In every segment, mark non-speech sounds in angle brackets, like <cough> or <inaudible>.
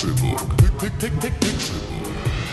Pixelburg. Pixelburg.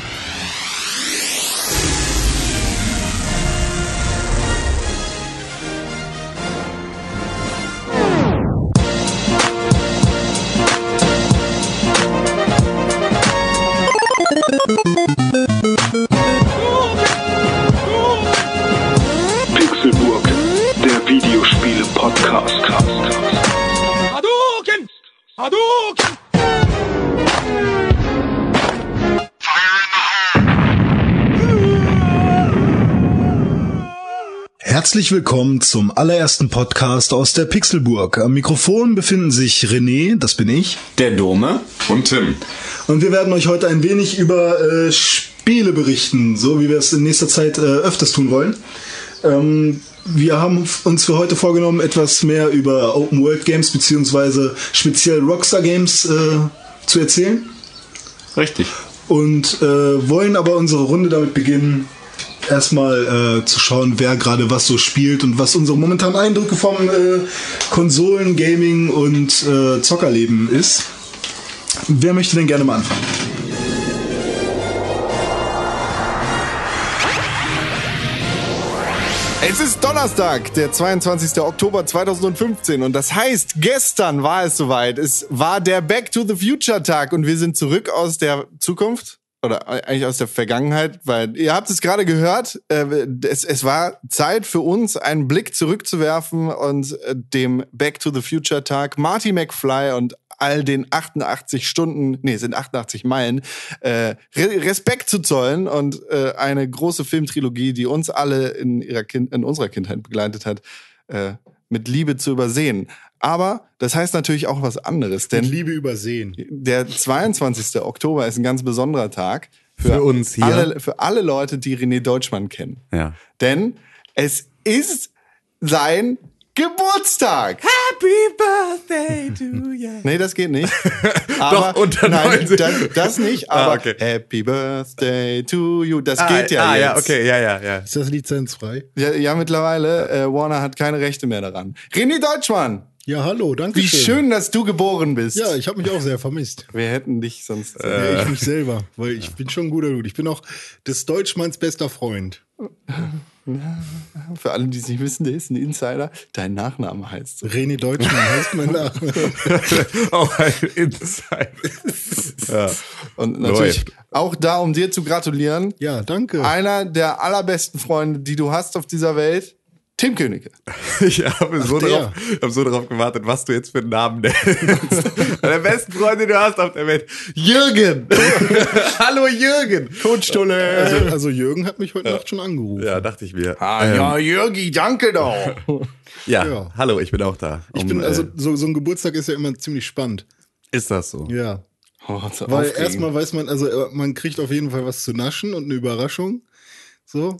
Herzlich willkommen zum allerersten Podcast aus der Pixelburg. Am Mikrofon befinden sich René, das bin ich, Der Dome. Und Tim. und wir werden euch heute ein wenig über äh, Spiele berichten, so wie wir es in nächster Zeit äh, öfters tun wollen. Ähm, wir haben uns für heute vorgenommen, etwas mehr über Open World Games beziehungsweise speziell Rockstar Games äh, zu erzählen Richtig. und äh, wollen aber unsere Runde damit beginnen, erstmal äh, zu schauen, wer gerade was so spielt und was unsere momentanen Eindrücke vom äh, Konsolen, Gaming und äh, Zockerleben ist. Wer möchte denn gerne mal anfangen? Es ist Donnerstag, der 22. Oktober 2015 und das heißt, gestern war es soweit. Es war der Back to the Future Tag und wir sind zurück aus der Zukunft oder eigentlich aus der Vergangenheit, weil ihr habt es gerade gehört, äh, es, es war Zeit für uns, einen Blick zurückzuwerfen und äh, dem Back to the Future Tag Marty McFly und all den 88 Stunden, nee, sind 88 Meilen, äh, Re Respekt zu zollen und äh, eine große Filmtrilogie, die uns alle in, ihrer kind in unserer Kindheit begleitet hat, äh, mit Liebe zu übersehen. Aber das heißt natürlich auch was anderes, denn Liebe übersehen. der 22. Oktober ist ein ganz besonderer Tag Für uns hier. Alle, für alle Leute, die René Deutschmann kennen. Ja. Denn es ist sein Geburtstag. Happy Birthday to <laughs> you. Nee, das geht nicht. <laughs> Aber, Doch, unter nein, 90. das, das nicht, Ah, aber okay. Happy Birthday to you. Das geht ja ah, jetzt. ja, okay, ja, ja, ja. Ist das lizenzfrei? Ja, ja mittlerweile. Äh, Warner hat keine Rechte mehr daran. René Deutschmann, Ja, hallo, danke wie schön, dass du geboren bist. Ja, ich habe mich auch sehr vermisst. Wir hätten dich sonst. Ja, ich mich selber, weil ich bin schon ein guter Dude. Ich bin auch des Deutschmanns bester Freund. Für alle, die es nicht wissen, der ist ein Insider. Dein Nachname heißt. René Deutschmann heißt mein Nachname. <laughs> Auch ein Insight. ja. Und natürlich Läuft. auch da, um dir zu gratulieren. Ja, danke. Einer der allerbesten Freunde, die du hast auf dieser Welt, Tim Königke. <laughs> Ich habe so, der. drauf, hab so darauf gewartet, was du jetzt für einen Namen nennst. <laughs> der besten Freund, den du hast auf der Welt. Jürgen. <laughs> Hallo Jürgen. Totstulle. Also, also Jürgen hat mich heute Nacht schon angerufen. Ja, dachte ich mir. ah, Ähm, ja, Jürgi, danke doch. ja. Ja. hallo, ich bin auch da. Ich Um, bin, also äh, so, so ein Geburtstag ist ja immer ziemlich spannend. ist das so? Ja. Oh, Weil erstmal weiß man, also äh, man kriegt auf jeden Fall was zu naschen und eine Überraschung. So.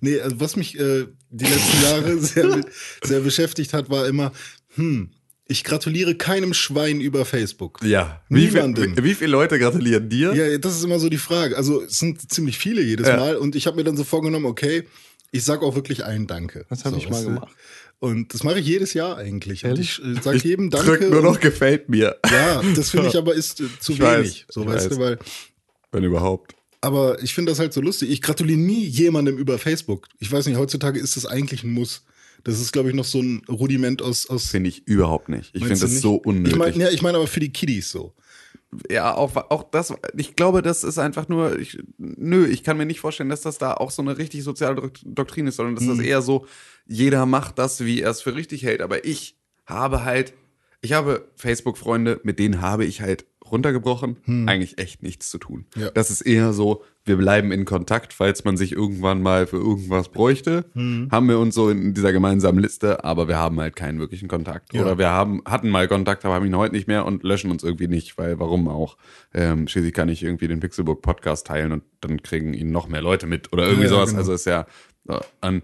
Nee, also was mich äh, die letzten Jahre <laughs> sehr, sehr beschäftigt hat, war immer, hm, ich gratuliere keinem Schwein über Facebook. Ja. Wie, viel, wie, viele Leute gratulieren dir? Ja, das ist immer so die Frage. Also es sind ziemlich viele jedes Ja. Mal und ich habe mir dann so vorgenommen, okay, ich sag auch wirklich allen Danke. Das hab so, ich mal gemacht. Und das mache ich jedes Jahr eigentlich. Und ich äh, sag Ich jedem Danke. drück nur noch gefällt mir. Ja, das finde ich <laughs> aber ist äh, zu Ich weiß, wenig. so, ich weißt weiß. du, weil Wenn überhaupt. Aber ich finde das halt so lustig. Ich gratuliere nie jemandem über Facebook. Ich weiß nicht, heutzutage ist das eigentlich ein Muss. Das ist, glaube ich, noch so ein Rudiment aus. aus Finde ich überhaupt nicht. Ich finde das nicht? so unnötig. Ich meine ja, ich mein aber für die Kiddies so. ja, auch, auch das, ich glaube, das ist einfach nur, ich, nö, ich kann mir nicht vorstellen, dass das da auch so eine richtig soziale Dok- Doktrin ist, sondern dass das eher so, jeder macht das, wie er es für richtig hält. Aber ich habe halt, ich habe Facebook-Freunde, mit denen habe ich halt runtergebrochen, eigentlich echt nichts zu tun. Ja. Das ist eher so, wir bleiben in Kontakt, falls man sich irgendwann mal für irgendwas bräuchte. Haben wir uns so in dieser gemeinsamen Liste, aber wir haben halt keinen wirklichen Kontakt. Ja. Oder wir haben, hatten mal Kontakt, aber haben ihn heute nicht mehr und löschen uns irgendwie nicht, weil warum auch? Ähm, schließlich kann ich irgendwie den Pixelbook Podcast teilen und dann kriegen ihn noch mehr Leute mit oder irgendwie Ja, sowas. genau. Also ist ja äh, an.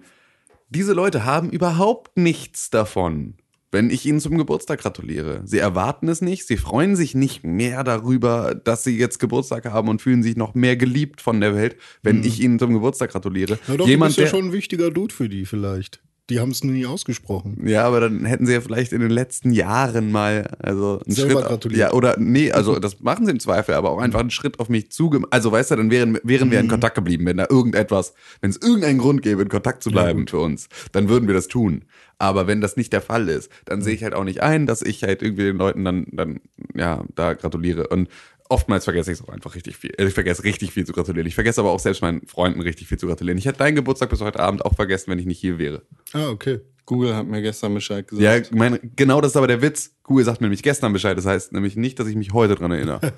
Diese Leute haben überhaupt nichts davon, wenn ich ihnen zum Geburtstag gratuliere. Sie erwarten es nicht, sie freuen sich nicht mehr darüber, dass sie jetzt Geburtstag haben und fühlen sich noch mehr geliebt von der Welt, wenn ich ihnen zum Geburtstag gratuliere. Na doch, Jemand, du bist ja der, schon ein wichtiger Dude für die vielleicht. Die haben es nie ausgesprochen. Ja, aber dann hätten sie ja vielleicht in den letzten Jahren mal also einen Selber Schritt gratuliert. Ja, oder nee, also das machen sie im Zweifel, aber auch einfach einen Schritt auf mich zugemacht. Also weißt du, dann wären, wären wir in Kontakt geblieben, wenn da irgendetwas, wenn es irgendeinen Grund gäbe, in Kontakt zu bleiben für uns, dann würden wir das tun. Aber wenn das nicht der Fall ist, dann sehe ich halt auch nicht ein, dass ich halt irgendwie den Leuten dann, dann ja, da gratuliere. Und oftmals vergesse ich es auch einfach richtig viel. Also Ich vergesse richtig viel zu gratulieren. Ich vergesse aber auch selbst meinen Freunden richtig viel zu gratulieren. Ich hätte deinen Geburtstag bis heute Abend auch vergessen, wenn ich nicht hier wäre. Ah, okay. Google hat mir gestern Bescheid gesagt. Ja, mein, genau das ist aber der Witz. Google sagt mir nämlich gestern Bescheid. Das heißt nämlich nicht, dass ich mich heute dran erinnere. <laughs>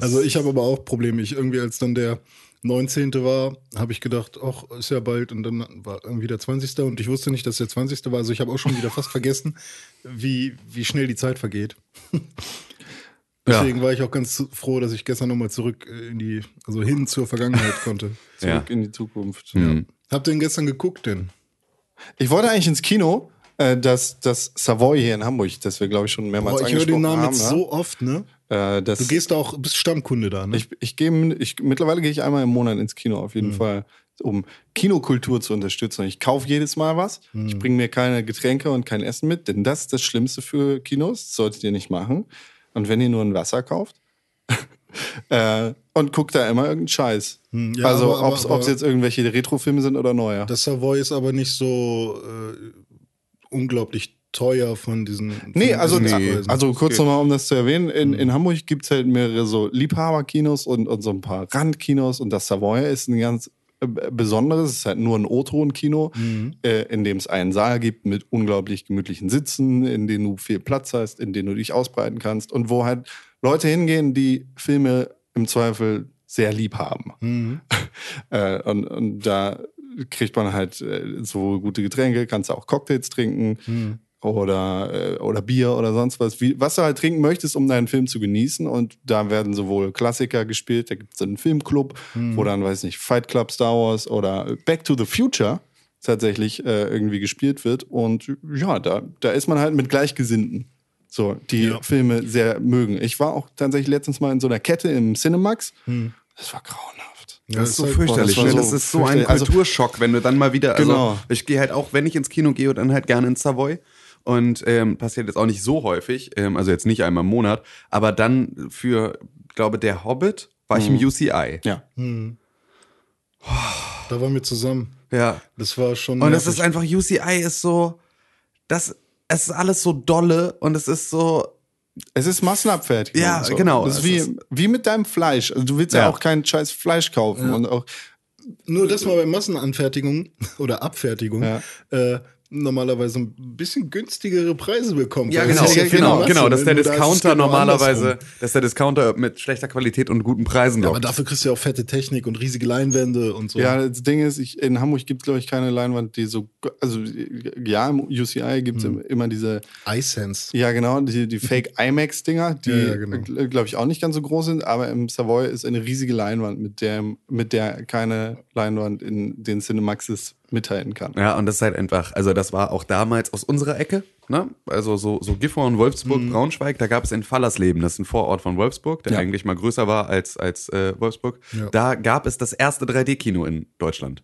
Also ich habe aber auch Probleme. Ich irgendwie, als dann der 19. war, habe ich gedacht, ach, ist ja bald und dann war irgendwie der 20. und ich wusste nicht, dass der 20. war. Also ich habe auch schon wieder fast vergessen, wie, wie schnell die Zeit vergeht. Deswegen war ich auch ganz froh, dass ich gestern nochmal zurück äh, in die, also hin zur Vergangenheit konnte. <laughs> Zurück Ja. in die Zukunft. Mhm. Habt ihr denn gestern geguckt denn? Ich wollte eigentlich ins Kino, äh, das, das Savoy hier in Hamburg, das wir, glaube ich, schon mehrmals Boah, ich höre den angesprochen Namen haben. jetzt ne? so oft, ne? Äh, das, Du gehst da auch, bist Stammkunde da, ne? ich, ich gehe, ich, mittlerweile gehe ich einmal im Monat ins Kino, auf Mhm. jeden Fall, um Kinokultur zu unterstützen. Ich kaufe jedes Mal was. Mhm. Ich bringe mir keine Getränke und kein Essen mit, denn das ist das Schlimmste für Kinos. Das solltet ihr nicht machen. Und wenn ihr nur ein Wasser kauft, <laughs> äh, und guckt da immer irgendeinen Scheiß. Hm, ja, also, ob es jetzt irgendwelche Retrofilme sind oder neue. Das Savoy ist aber nicht so äh, unglaublich teuer von diesen. Von Nee, also, diesen nee. Also kurz nochmal, um das zu erwähnen, in, Mhm. in Hamburg gibt's halt mehrere so Liebhaberkinos und, und so ein paar Randkinos und das Savoy ist ein ganz besonderes, es ist halt nur ein O-Ton-Kino, Mhm. äh, in dem es einen Saal gibt mit unglaublich gemütlichen Sitzen, in denen du viel Platz hast, in denen du dich ausbreiten kannst und wo halt Leute hingehen, die Filme im Zweifel sehr lieb haben. Mhm. <laughs> Äh, und, und da kriegt man halt äh, so gute Getränke, kannst du auch Cocktails trinken Mhm. Oder, äh, oder Bier oder sonst was. Wie, was du halt trinken möchtest, um deinen Film zu genießen. Und da werden sowohl Klassiker gespielt, da gibt es einen Filmclub, Mhm. wo dann, weiß nicht, Fight Club, Star Wars oder Back to the Future tatsächlich äh, irgendwie gespielt wird. Und ja, da, da ist man halt mit Gleichgesinnten. So, die Ja. Filme sehr mögen. Ich war auch tatsächlich letztens mal in so einer Kette im Cinemax. Das war grauenhaft. Ja, Das ist so halt- fürchterlich. boah, das ne? war Das so ist so ein. Also- Kulturschock, wenn du dann mal wieder. Also, Genau. Ich gehe halt auch, wenn ich ins Kino gehe, dann halt gerne ins Savoy. Und ähm, passiert jetzt auch nicht so häufig, ähm, also jetzt nicht einmal im Monat, aber dann für, glaube der Hobbit war ich im UCI. Ja. Da waren wir zusammen. Ja. Das war schon. Und es ist einfach, UCI ist so, das, es ist alles so dolle und es ist so, Es ist Massenabfertigung. Ja, genau. Das ist Es wie, ist- wie mit deinem Fleisch. Also du willst ja, Ja. auch kein scheiß Fleisch kaufen. Und auch, Nur das mal bei Massenanfertigung <laughs> oder Abfertigung Ja. äh, normalerweise ein bisschen günstigere Preise bekommt. Ja, Weil genau, das ist ja genau, keine genau, Masse, dass der? Da Discounter genau normalerweise, andersrum. dass der Discounter mit schlechter Qualität und guten Preisen Ja, aber lockt. dafür kriegst du ja auch fette Technik und riesige Leinwände und so. ja, das Ding ist, ich, in Hamburg gibt es, glaube ich, keine Leinwand, die so. Also, ja, im UCI gibt es Hm. immer diese. iSense. Ja, genau, die, die <laughs> Fake IMAX-Dinger, die, Ja, ja, genau. glaube ich, auch nicht ganz so groß sind. Aber im Savoy ist eine riesige Leinwand, mit der, mit der keine Leinwand in den Cinemaxes mithalten kann. Ja, und das ist halt einfach, also das war auch damals aus unserer Ecke, ne? Also so, so Gifhorn, Wolfsburg, Braunschweig, da gab es in Fallersleben, das ist ein Vorort von Wolfsburg, der Ja. eigentlich mal größer war als, als äh, Wolfsburg. Ja. Da gab es das erste 3D-Kino in Deutschland.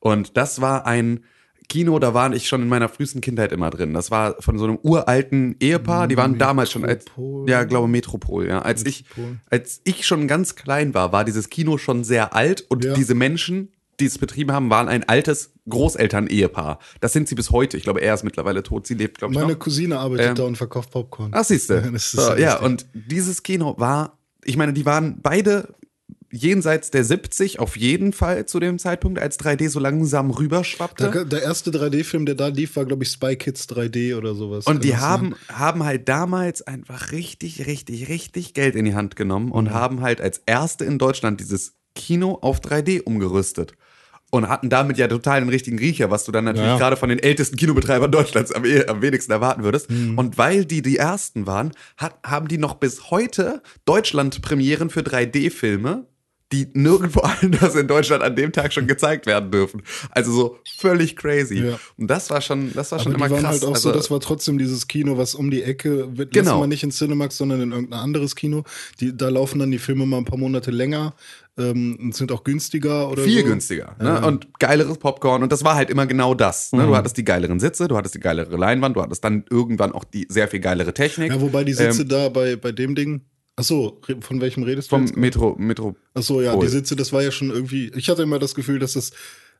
Und das war ein Kino, da war ich schon in meiner frühesten Kindheit immer drin. Das war von so einem uralten Ehepaar, die waren damals schon als, Metropol. ja, glaube Metropol, ja. Als ich, Metropol. als ich schon ganz klein war, war dieses Kino schon sehr alt und Ja. diese Menschen, die es betrieben haben, waren ein altes Großeltern-Ehepaar. Das sind sie bis heute. Ich glaube, er ist mittlerweile tot. Sie lebt, glaube ich, Meine noch. Cousine arbeitet Ähm, da und verkauft Popcorn. Ach, siehst du. <laughs> Ist so, ja, und dieses Kino war, ich meine, die waren beide jenseits der 70 auf jeden Fall zu dem Zeitpunkt, als 3D so langsam rüberschwappte. Der, der erste 3D-Film, der da lief, war, glaube ich, Spy Kids 3D oder sowas. Und die das haben, haben halt damals einfach richtig, richtig, richtig Geld in die Hand genommen und haben halt als erste in Deutschland dieses Kino auf 3D umgerüstet. Und hatten damit ja total den richtigen Riecher, was du dann natürlich Ja. gerade von den ältesten Kinobetreibern Deutschlands am, eh- am wenigsten erwarten würdest. Und weil die die ersten waren, hat, haben die noch bis heute Deutschland-Premieren für 3D-Filme, die nirgendwo <laughs> anders in Deutschland an dem Tag schon gezeigt werden dürfen. Also so völlig crazy. Ja. Und das war schon, das war Aber schon die immer krass. halt auch also, so, das war trotzdem dieses Kino, was um die Ecke wird. Genau. Genau. Mal nicht in Cinemax, sondern in irgendein anderes Kino. Die, da laufen dann die Filme mal ein paar Monate länger ähm, und sind auch günstiger oder viel so. günstiger ne? und geileres Popcorn und das war halt immer genau das. Ne? Du hattest die geileren Sitze, du hattest die geilere Leinwand, du hattest dann irgendwann auch die sehr viel geilere Technik. Ja, wobei die Sitze Ähm, da bei, bei dem Ding. Ach so, re- von welchem redest du vom jetzt? Metro, Metro. Ach so, ja, die Sitze, das war ja schon irgendwie. Ich hatte immer das Gefühl, dass das.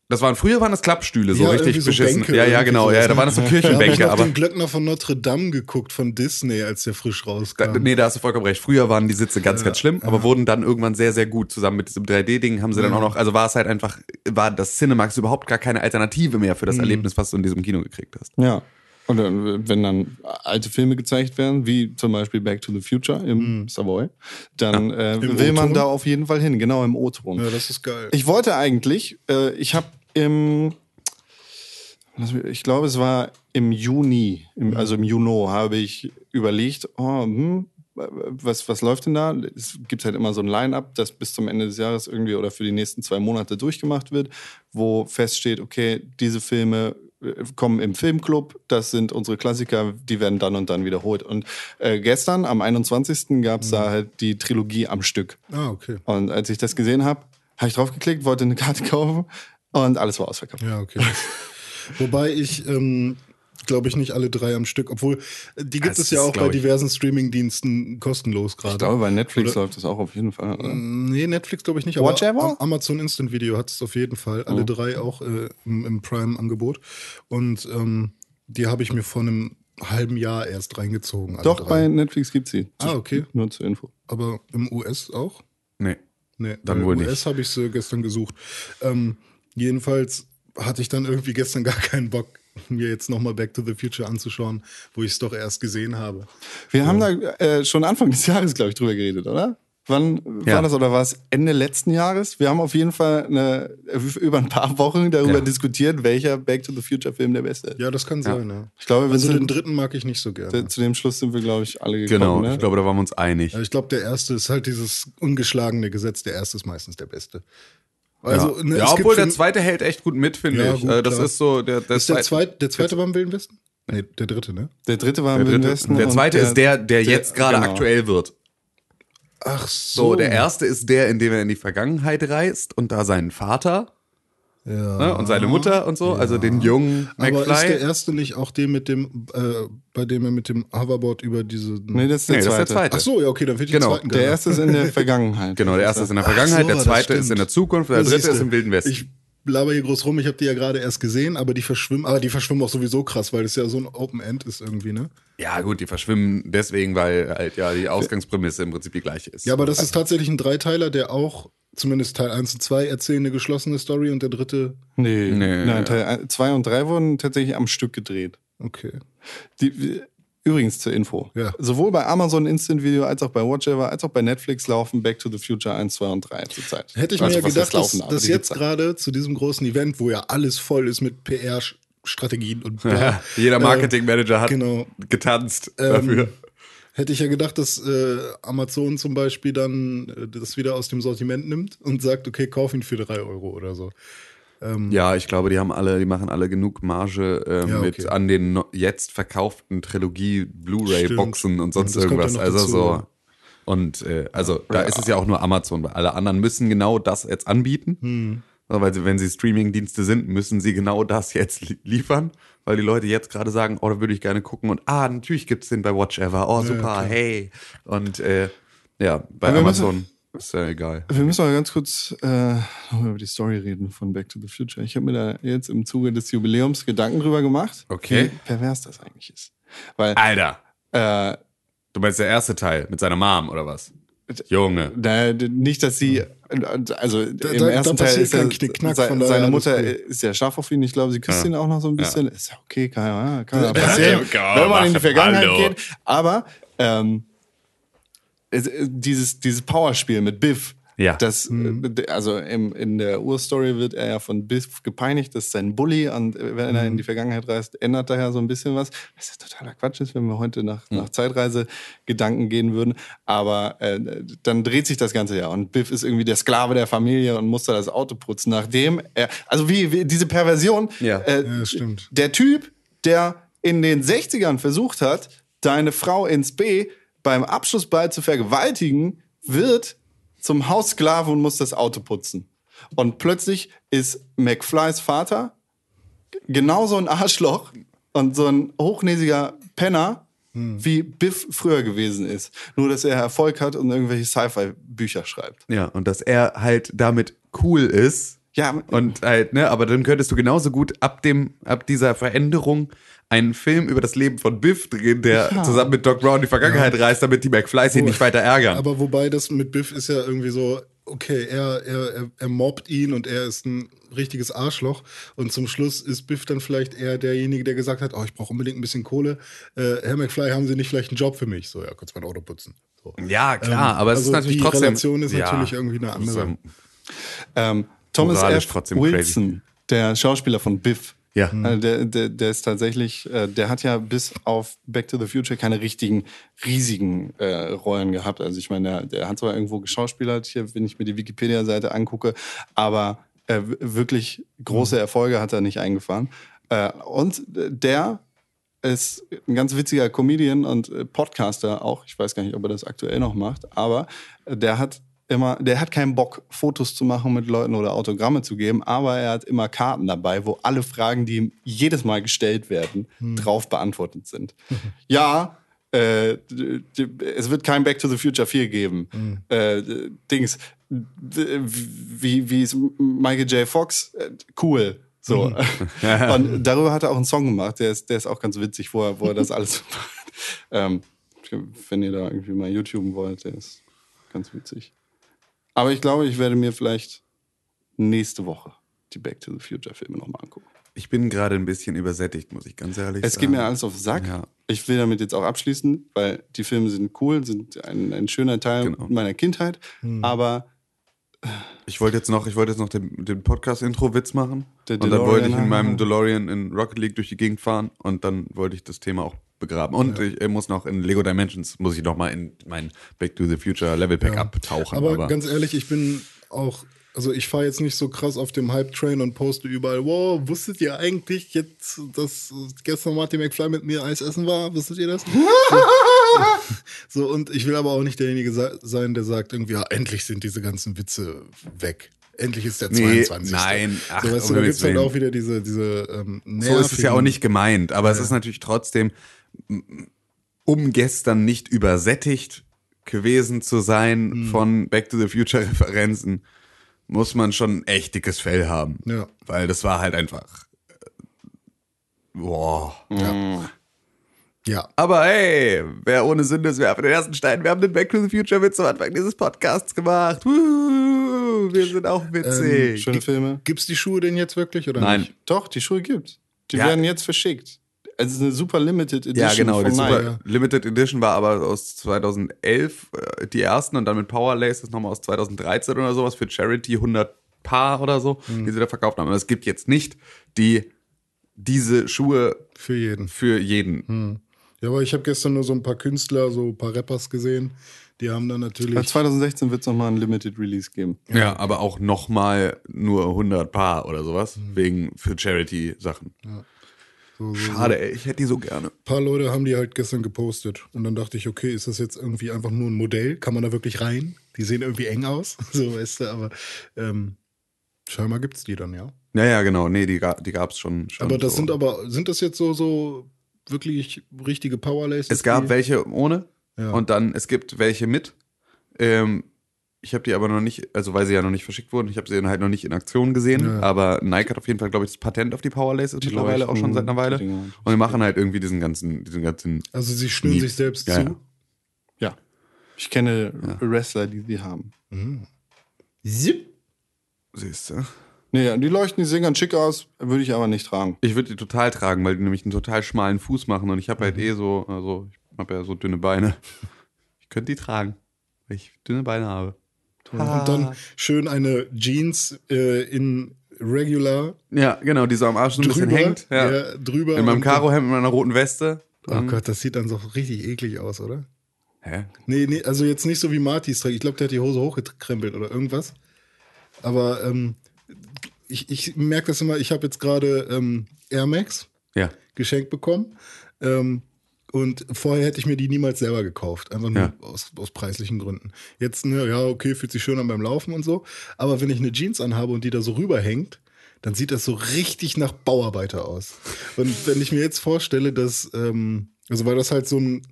Das waren früher waren das Klappstühle, so ja, richtig so beschissen. Bänke ja, ja, genau. Ja, da waren das so <laughs> Da hab ich Kirchenbänke, aber den Glöckner von Notre Dame geguckt von Disney, als der frisch da, rauskam. nee, da hast du vollkommen recht. Früher waren die Sitze ganz, ganz schlimm, aber wurden dann irgendwann sehr, sehr gut. Zusammen mit diesem 3D-Ding haben sie dann auch noch, also war es halt einfach, war das Cinemax überhaupt gar keine Alternative mehr für das Erlebnis, was du in diesem Kino gekriegt hast. Ja. Und dann, wenn dann alte Filme gezeigt werden, wie zum Beispiel Back to the Future im Savoy, dann äh, Im will man da auf jeden Fall hin, genau im O-Ton. ja, das ist geil. Ich wollte eigentlich, äh, ich habe im, ich glaube, es war im Juni, im, also im Juni, habe ich überlegt, oh, hm, was, was läuft denn da? Es gibt halt immer so ein Line-up, das bis zum Ende des Jahres irgendwie oder für die nächsten zwei Monate durchgemacht wird, wo feststeht, okay, diese Filme äh, kommen im Filmclub, das sind unsere Klassiker, die werden dann und dann wiederholt. Und äh, gestern, am 21. gab es da halt die Trilogie am Stück. ah, okay. Und als ich das gesehen habe, habe ich draufgeklickt, wollte eine Karte <laughs> kaufen und alles war ausverkauft. Ja, okay. Wobei ich, ähm, glaube ich, nicht alle drei am Stück, obwohl äh, die gibt Das es ja ist, auch bei diversen Streaming-Diensten kostenlos gerade. Ich glaube, bei Netflix Oder- läuft das auch auf jeden Fall. Oder? Nee, Netflix glaube ich nicht, Watch aber Amazon Instant Video hat es auf jeden Fall. Alle drei auch äh, im, im Prime-Angebot. Und ähm, die habe ich mir vor einem halben Jahr erst reingezogen. Doch, drei. bei Netflix gibt's sie. Ah, okay. Nur zur Info. Aber im US auch? Nee. Nee, Dann bei wohl US nicht. habe ich sie gestern gesucht. Ähm, jedenfalls hatte ich dann irgendwie gestern <laughs> gar keinen Bock, mir jetzt nochmal Back to the Future anzuschauen, wo ich es doch erst gesehen habe. Wir haben da äh, schon Anfang des Jahres, glaube ich, drüber geredet, oder? Wann Ja. war das oder war es Ende letzten Jahres? Wir haben auf jeden Fall eine, über ein paar Wochen darüber Ja. diskutiert, welcher Back to the Future Film der beste ist. Ja, das kann sein, ja. Ich glaube, wir Also den sind, dritten mag ich nicht so gerne. zu dem Schluss sind wir, glaube ich, alle gekommen. Genau, ne? ich glaube, da waren wir uns einig. Ja, ich glaube, der erste ist halt dieses ungeschlagene Gesetz. Der erste ist meistens der beste. Also, ja, ne, ja es gibt obwohl der zweite hält echt gut mit, finde Ja, ich. gut, Äh, das klar. ist so, der, der, ist der zweite- der zweite war im Wilden Westen? Nee, der dritte, ne? Der dritte war der, im Wilden Westen. der zweite ist der, der jetzt gerade genau. aktuell wird. Ach so. So, der erste ist der, in dem er in die Vergangenheit reist und da seinen Vater Ja. ne, und seine Mutter und so, also den jungen Aber ist der McFly. erste nicht auch dem mit dem, äh, bei dem er mit dem Hoverboard über diese. Nee, das ist der Nee, das ist zweite. der zweite. Ach so, ja, okay, dann wird die Genau, zweiten Der geil. erste ist in der <laughs> Vergangenheit. Genau, der erste ist in der Vergangenheit, so, der das zweite ist in der Zukunft, der Ja, dritte ist im Wilden Westen. Ich laber hier groß rum, ich habe die ja gerade erst gesehen, aber die verschwimmen, aber die verschwimmen auch sowieso krass, weil das ja so ein Open End ist irgendwie, ne? ja, gut, die verschwimmen deswegen, weil halt ja die Ausgangsprämisse im Prinzip die gleiche ist. Ja, aber das ist tatsächlich ein Dreiteiler, der auch zumindest Teil 1 und 2 erzählen eine geschlossene Story und der dritte, Nee, Nee. nein, Teil 2 und 3 wurden tatsächlich am Stück gedreht. okay. Die, übrigens zur Info. Ja. Sowohl bei Amazon Instant Video als auch bei Watchever als auch bei Netflix laufen Back to the Future 1, 2 und 3 zurzeit. Hätte ich Also, mir ja gedacht, laufen, dass, dass jetzt gerade zu diesem großen Event, wo ja alles voll ist mit PR-Strategien und <laughs> bla, Ja, jeder Marketingmanager hat genau. getanzt Ähm, dafür. Hätte ich ja gedacht, dass äh, Amazon zum Beispiel dann äh, das wieder aus dem Sortiment nimmt und sagt, okay, kauf ihn für drei Euro oder so. Ja, ich glaube, die haben alle, die machen alle genug Marge äh, Ja, mit okay. an den no jetzt verkauften Trilogie Blu-ray-Boxen und sonst Und irgendwas. Also dazu, so. ja. Und äh, also da ist es ja auch nur Amazon, weil alle anderen müssen genau das jetzt anbieten. Hm. Weil sie, wenn sie Streaming-Dienste sind, müssen sie genau das jetzt li liefern, weil die Leute jetzt gerade sagen, oh, da würde ich gerne gucken und ah, natürlich gibt's den bei Watch Ever, oh super, hey. Und äh, ja, bei Aber müssen- Amazon ist ja egal. Wir müssen mal ganz kurz äh, noch über die Story reden von Back to the Future. Ich habe mir da jetzt im Zuge des Jubiläums Gedanken drüber gemacht, Okay. wie pervers das eigentlich ist. Weil Alter, äh, du meinst der erste Teil mit seiner Mom oder was? Junge. Da, nicht, dass sie, also im da- ersten da Teil passiert ist er, kein Knickknack, se- seine Mutter ist ja scharf auf ihn. Ich glaube, sie küsst Ja. ihn auch noch so ein bisschen. Ist ja okay, kann ja, kann ja <laughs> passieren, wenn man in die. Vergangenheit Hallo. geht. Aber ähm, es, äh, dieses, dieses Powerspiel mit Biff, Ja. Das, äh, d- also im, in der Urstory wird er ja von Biff gepeinigt, das ist sein Bully und äh, wenn er in die Vergangenheit reist, ändert er ja so ein bisschen was. Was ja totaler Quatsch ist, wenn wir heute nach, nach Zeitreise-Gedanken gehen würden. Aber äh, dann dreht sich das Ganze ja und Biff ist irgendwie der Sklave der Familie und muss da das Auto putzen, nachdem er, also wie, wie diese Perversion, Ja. äh, Ja, stimmt. der Typ, der in den 60ern versucht hat, deine Frau ins B beim Abschlussball zu vergewaltigen, wird zum Haussklave und muss das Auto putzen. Und plötzlich ist McFlys Vater genauso ein Arschloch und so ein hochnäsiger Penner, wie Biff früher gewesen ist. Nur, dass er Erfolg hat und irgendwelche Sci-Fi-Bücher schreibt. Ja, und dass er halt damit cool ist. Ja, Und halt, ne, aber dann könntest du genauso gut ab dem, ab dieser Veränderung einen Film über das Leben von Biff drehen, der zusammen mit Doc Brown die Vergangenheit reist, damit die McFlys ihn nicht weiter ärgern. Aber wobei das mit Biff ist ja irgendwie so, okay, er, er, er, er mobbt ihn und er ist ein richtiges Arschloch. Und zum Schluss ist Biff dann vielleicht eher derjenige, der gesagt hat, oh, ich brauche unbedingt ein bisschen Kohle. Äh, Herr McFly, haben Sie nicht vielleicht einen Job für mich? So, ja, kurz mein Auto putzen. So. ja, klar, aber es also ist natürlich die trotzdem. Relation ist ja, natürlich irgendwie eine andere. ähm, Ähm, Thomas F. Wilson, der Schauspieler von Biff. Ja. Also der, der, der ist tatsächlich, äh, der hat ja bis auf Back to the Future keine richtigen, riesigen äh, Rollen gehabt. Also ich meine, der, der hat zwar irgendwo geschauspielert, hier, wenn ich mir die Wikipedia-Seite angucke, aber äh, wirklich große Erfolge hat er nicht eingefahren. Äh, und der ist ein ganz witziger Comedian und äh, Podcaster auch. Ich weiß gar nicht, ob er das aktuell noch macht, aber äh, der hat immer, der hat keinen Bock, Fotos zu machen mit Leuten oder Autogramme zu geben, aber er hat immer Karten dabei, wo alle Fragen, die ihm jedes Mal gestellt werden, drauf beantwortet sind. <laughs> ja, äh, es wird kein Back to the Future 4 geben. Äh, d- Dings, wie, wie ist Michael J. Fox? Äh, Cool. So. <laughs> Und darüber hat er auch einen Song gemacht, der ist, der ist auch ganz witzig, wo er, wo er das alles <laughs> macht. Ähm, wenn ihr da irgendwie mal YouTuben wollt, der ist ganz witzig. Aber ich glaube, ich werde mir vielleicht nächste Woche die Back to the Future Filme nochmal angucken. Ich bin gerade ein bisschen übersättigt, muss ich ganz ehrlich Es sagen. geht mir alles auf den Sack. Ja. Ich will damit jetzt auch abschließen, weil die Filme sind cool, sind ein, ein schöner Teil Genau. meiner Kindheit. Aber Ich wollte jetzt noch, ich wollte jetzt noch den, den Podcast-Intro-Witz machen. Der und dann wollte ich in meinem. DeLorean in Rocket League durch die Gegend fahren und dann wollte ich das Thema auch begraben. Und ich, äh, muss noch in Lego Dimensions, muss ich noch mal in mein Back to the Future Level Pack abtauchen. Aber, ganz ehrlich, ich bin auch, also ich fahre jetzt nicht so krass auf dem Hype-Train und poste überall, wow, wusstet ihr eigentlich jetzt, dass gestern Martin McFly mit mir Eis essen war? Wusstet ihr das? <laughs> so, und ich will aber auch nicht derjenige sein, der sagt irgendwie, ja, endlich sind diese ganzen Witze weg. Endlich ist der Nee, 22. nein, ach, so, weißt du, da Himmels gibt's halt auch wieder diese, diese ähm, so ist es ja auch nicht gemeint. Aber es ist natürlich trotzdem, um gestern nicht übersättigt gewesen zu sein Hm. von Back to the Future Referenzen, muss man schon ein echt dickes Fell haben. Ja. Weil das war halt einfach. äh, Boah. Ja. Aber hey, wer ohne Sünde ist, werfe den ersten Stein. Wir haben den Back to the Future Witz am Anfang dieses Podcasts gemacht. Wuhu, wir sind auch witzig. schöne Filme. Gibt's die Schuhe denn jetzt wirklich oder Nein. nicht? Doch, die Schuhe gibt's. Die Ja. werden jetzt verschickt. Also Es ist eine super Limited Edition. Ja, genau. Die Super Nike. Limited Edition war aber aus 2011 äh, die ersten und dann mit Power Laces nochmal aus 2013 oder sowas für Charity 100 Paar oder so, Mhm. die sie da verkauft haben. Aber es gibt jetzt nicht die diese Schuhe Für jeden. für jeden. Ja, aber ich habe gestern nur so ein paar Künstler, so ein paar Rappers gesehen. Die haben dann natürlich. Bei 2016 wird es nochmal ein Limited Release geben. Ja, aber auch nochmal nur 100 Paar oder sowas Mhm. wegen für Charity Sachen. So, so, Schade, ey, ich hätte die so gerne. Ein paar Leute haben die halt gestern gepostet. Und dann dachte ich, okay, ist das jetzt irgendwie einfach nur ein Modell? Kann man da wirklich rein? Die sehen irgendwie eng aus, <laughs> so weißt du, aber ähm, scheinbar gibt's die dann, ja. Ja, ja, genau. Nee, die, die gab's schon, schon. Aber das so. sind aber, sind das jetzt so, so wirklich richtige Powerlaces? Es gab welche ohne Ja. und dann es gibt welche mit. Ähm, ich habe die aber noch nicht, also weil sie ja noch nicht verschickt wurden, ich habe sie dann halt noch nicht in Aktion gesehen. Ja. Aber Nike hat auf jeden Fall, glaube ich, das Patent auf die Power Laces mittlerweile auch schon seit einer Weile. Und die machen halt irgendwie diesen ganzen, diesen ganzen. Also sie schnüren sich selbst Ja, zu. ja. Ja. Ich kenne Wrestler, die die haben. Siehst du? Nee, ja, die leuchten, die sehen ganz schick aus, würde ich aber nicht tragen. Ich würde die total tragen, weil die nämlich einen total schmalen Fuß machen und ich habe halt eh so, also ich habe ja so dünne Beine. Ich könnte die tragen, weil ich dünne Beine habe. Und dann schön eine Jeans äh, in regular Ja, genau, die so am Arsch so ein bisschen drüber. hängt. Ja. ja, drüber. In meinem Karohemd mit meiner roten Weste. Oh Gott, das sieht dann so richtig eklig aus, oder? Hä? Nee, nee, also jetzt nicht so wie Martis trägt. Ich glaube, der hat die Hose hochgekrempelt oder irgendwas. Aber ähm, ich, ich merke das immer, ich habe jetzt gerade ähm, Air Max Ja. geschenkt bekommen. Ähm, und vorher hätte ich mir die niemals selber gekauft. Einfach nur Ja. aus, aus preislichen Gründen. Jetzt, ne, ja, okay, fühlt sich schön an beim Laufen und so. Aber wenn ich eine Jeans anhabe und die da so rüberhängt, dann sieht das so richtig nach Bauarbeiter aus. Und wenn ich mir jetzt vorstelle, dass, ähm, also weil das halt so ein,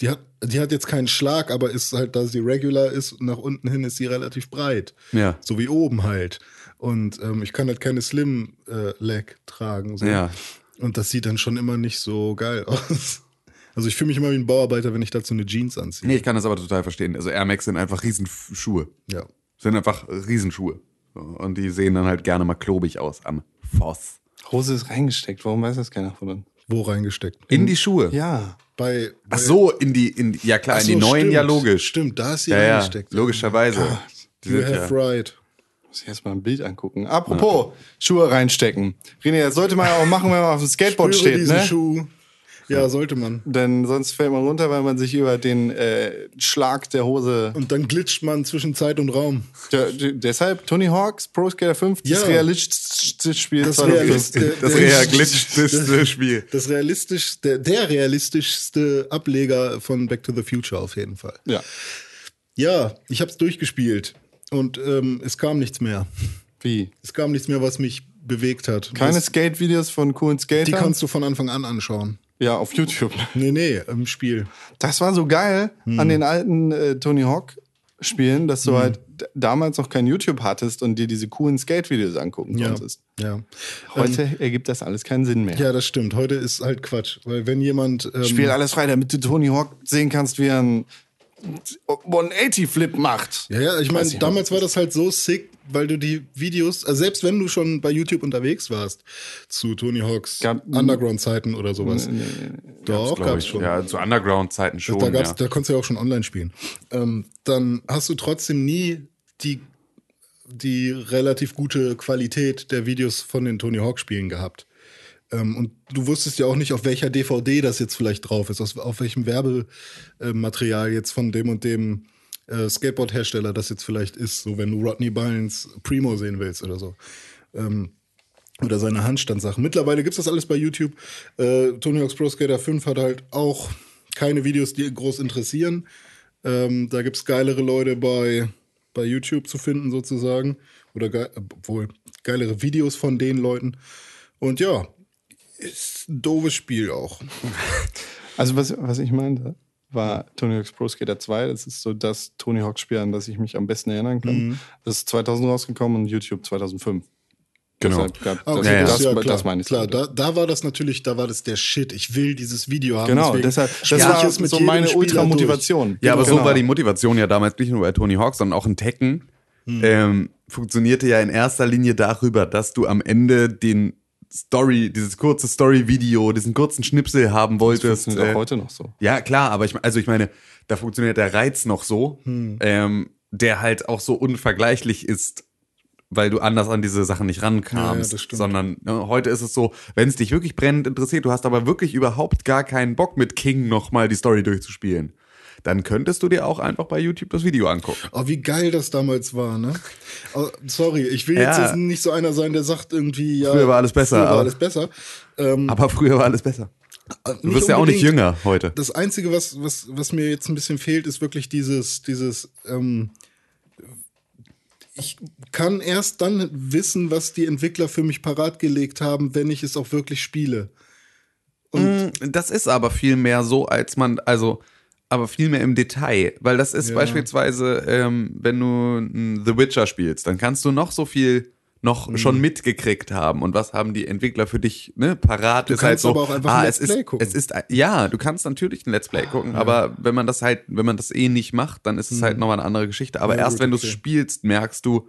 die hat, die hat jetzt keinen Schlag, aber ist halt, da sie regular ist, nach unten hin ist sie relativ breit. Ja. So wie oben halt. Und ähm, ich kann halt keine Slim äh, Leg tragen. So. Ja. Und das sieht dann schon immer nicht so geil <laughs> aus. Also ich fühle mich immer wie ein Bauarbeiter, wenn ich dazu eine Jeans anziehe. Nee, ich kann das aber total verstehen. Also Air Max sind einfach Riesenschuhe. Ja. Sind einfach Riesenschuhe. Und die sehen dann halt gerne mal klobig aus am Voss. Hose ist reingesteckt. Warum weiß das keiner von uns? Wo reingesteckt? In die Schuhe. Ja. Bei, bei Ach so, in die, in, ja klar, Ach in die so, neuen stimmt. ja logisch. Stimmt, da ist sie Ja, ja, reingesteckt. logischerweise. Die You sind have ja, right. Muss ich erst mal ein Bild angucken. Apropos, Schuhe reinstecken. René, das sollte man ja auch machen, wenn man auf dem Skateboard Spüre steht, diesen ne? Schuh. Ja, sollte man. Denn sonst fällt man runter, weil man sich über den äh, Schlag der Hose. Und dann glitscht man zwischen Zeit und Raum. Ja, deshalb Tony Hawks Pro Skater 5, das Ja. realistischste Spiel Das 2015. Realist- das realistischste Spiel. Das realistisch, der, realistischste Ableger von Back to the Future auf jeden Fall. Ja. Ja, ich habe es durchgespielt und ähm, es kam nichts mehr. Wie? Es kam nichts mehr, was mich bewegt hat. Keine Skate-Videos von coolen die Skatern? kannst du von Anfang an anschauen. Ja, auf YouTube. Nee, nee, im Spiel. Das war so geil Hm. an den alten äh, Tony Hawk Spielen, dass du halt d- damals noch kein YouTube hattest und dir diese coolen Skate-Videos angucken Ja. konntest. Ja. Heute ergibt das alles keinen Sinn mehr. ja, das stimmt. Heute ist halt Quatsch. Weil wenn jemand. Ähm, Spiel alles frei, damit du Tony Hawk sehen kannst, wie er einen 180-Flip macht. Ja, ja, ich meine, damals war das halt so sick, weil du die Videos, also selbst wenn du schon bei YouTube unterwegs warst, zu Tony Hawks Underground-Zeiten oder sowas. Doch, gab's schon. Ja, zu Underground-Zeiten schon. da, gab's, ja. da konntest du ja auch schon online spielen. Ähm, dann hast du trotzdem nie die, die relativ gute Qualität der Videos von den Tony Hawk-Spielen gehabt. Ähm, und du wusstest ja auch nicht, auf welcher DVD das jetzt vielleicht drauf ist, aus, auf welchem Werbematerial jetzt von dem und dem äh, Skateboard-Hersteller das jetzt vielleicht ist, so wenn du Rodney Bynes Primo sehen willst oder so. Ähm, oder seine Handstandsachen. Mittlerweile gibt es das alles bei YouTube. Äh, Tony Hawk's Pro Skater 5 hat halt auch keine Videos, die groß interessieren. Ähm, da gibt es geilere Leute bei, bei YouTube zu finden, sozusagen. Oder ge obwohl geilere Videos von den Leuten. Und ja, ist ein doofes Spiel auch. <laughs> Also was, was ich meinte, war Tony Hawk's Pro Skater 2. Das ist so das Tony Hawk Spiel, an das ich mich am besten erinnern kann. Mhm. Das ist 2000 rausgekommen und YouTube 2005. Genau. Deshalb gab, Ah, das, ja, ja. das, ja, das, klar, meine ich. klar da, da war das natürlich, da war das der Shit. Ich will dieses Video haben. Genau, deswegen deshalb, das ich war es mit so meine Ultra-Motivation. Ja, aber Genau. so war die Motivation ja damals nicht nur bei Tony Hawk, sondern auch in Tekken. Hm. Ähm, funktionierte ja in erster Linie darüber, dass du am Ende den Story, dieses kurze Story-Video, diesen kurzen Schnipsel haben Das wolltest. funktioniert äh, auch heute noch so. Ja, klar, aber ich, also ich meine, da funktioniert der Reiz noch so, Hm. ähm, der halt auch so unvergleichlich ist, weil du anders an diese Sachen nicht rankamst. Ja, ja, das sondern ne, heute ist es so, wenn es dich wirklich brennend interessiert, du hast aber wirklich überhaupt gar keinen Bock mit King nochmal die Story durchzuspielen, dann könntest du dir auch einfach bei YouTube das Video angucken. Oh, wie geil das damals war, ne? Oh, sorry, ich will jetzt, Ja. jetzt nicht so einer sein, der sagt irgendwie, ja. Früher war alles besser, Früher war aber- alles besser. Ähm, Aber früher war alles besser. Du wirst ja auch nicht jünger heute. Das Einzige, was, was, was mir jetzt ein bisschen fehlt, ist wirklich dieses, dieses, ähm, ich kann erst dann wissen, was die Entwickler für mich parat gelegt haben, wenn ich es auch wirklich spiele. Mm, Das ist aber viel mehr so, als man, also, aber viel mehr im Detail. Weil das ist Ja. beispielsweise, ähm, wenn du The Witcher spielst, dann kannst du noch so viel noch schon mitgekriegt haben. Und was haben die Entwickler für dich ne, parat? Du ist halt kannst so, aber auch einfach ah, ein es Let's Play ist, gucken. es ist, ja, du kannst natürlich ein Let's Play gucken, aber wenn man das halt, wenn man das eh nicht macht, dann ist es halt nochmal eine andere Geschichte. Aber Mhm. Ja, erst gut, wenn du es okay. spielst, merkst du,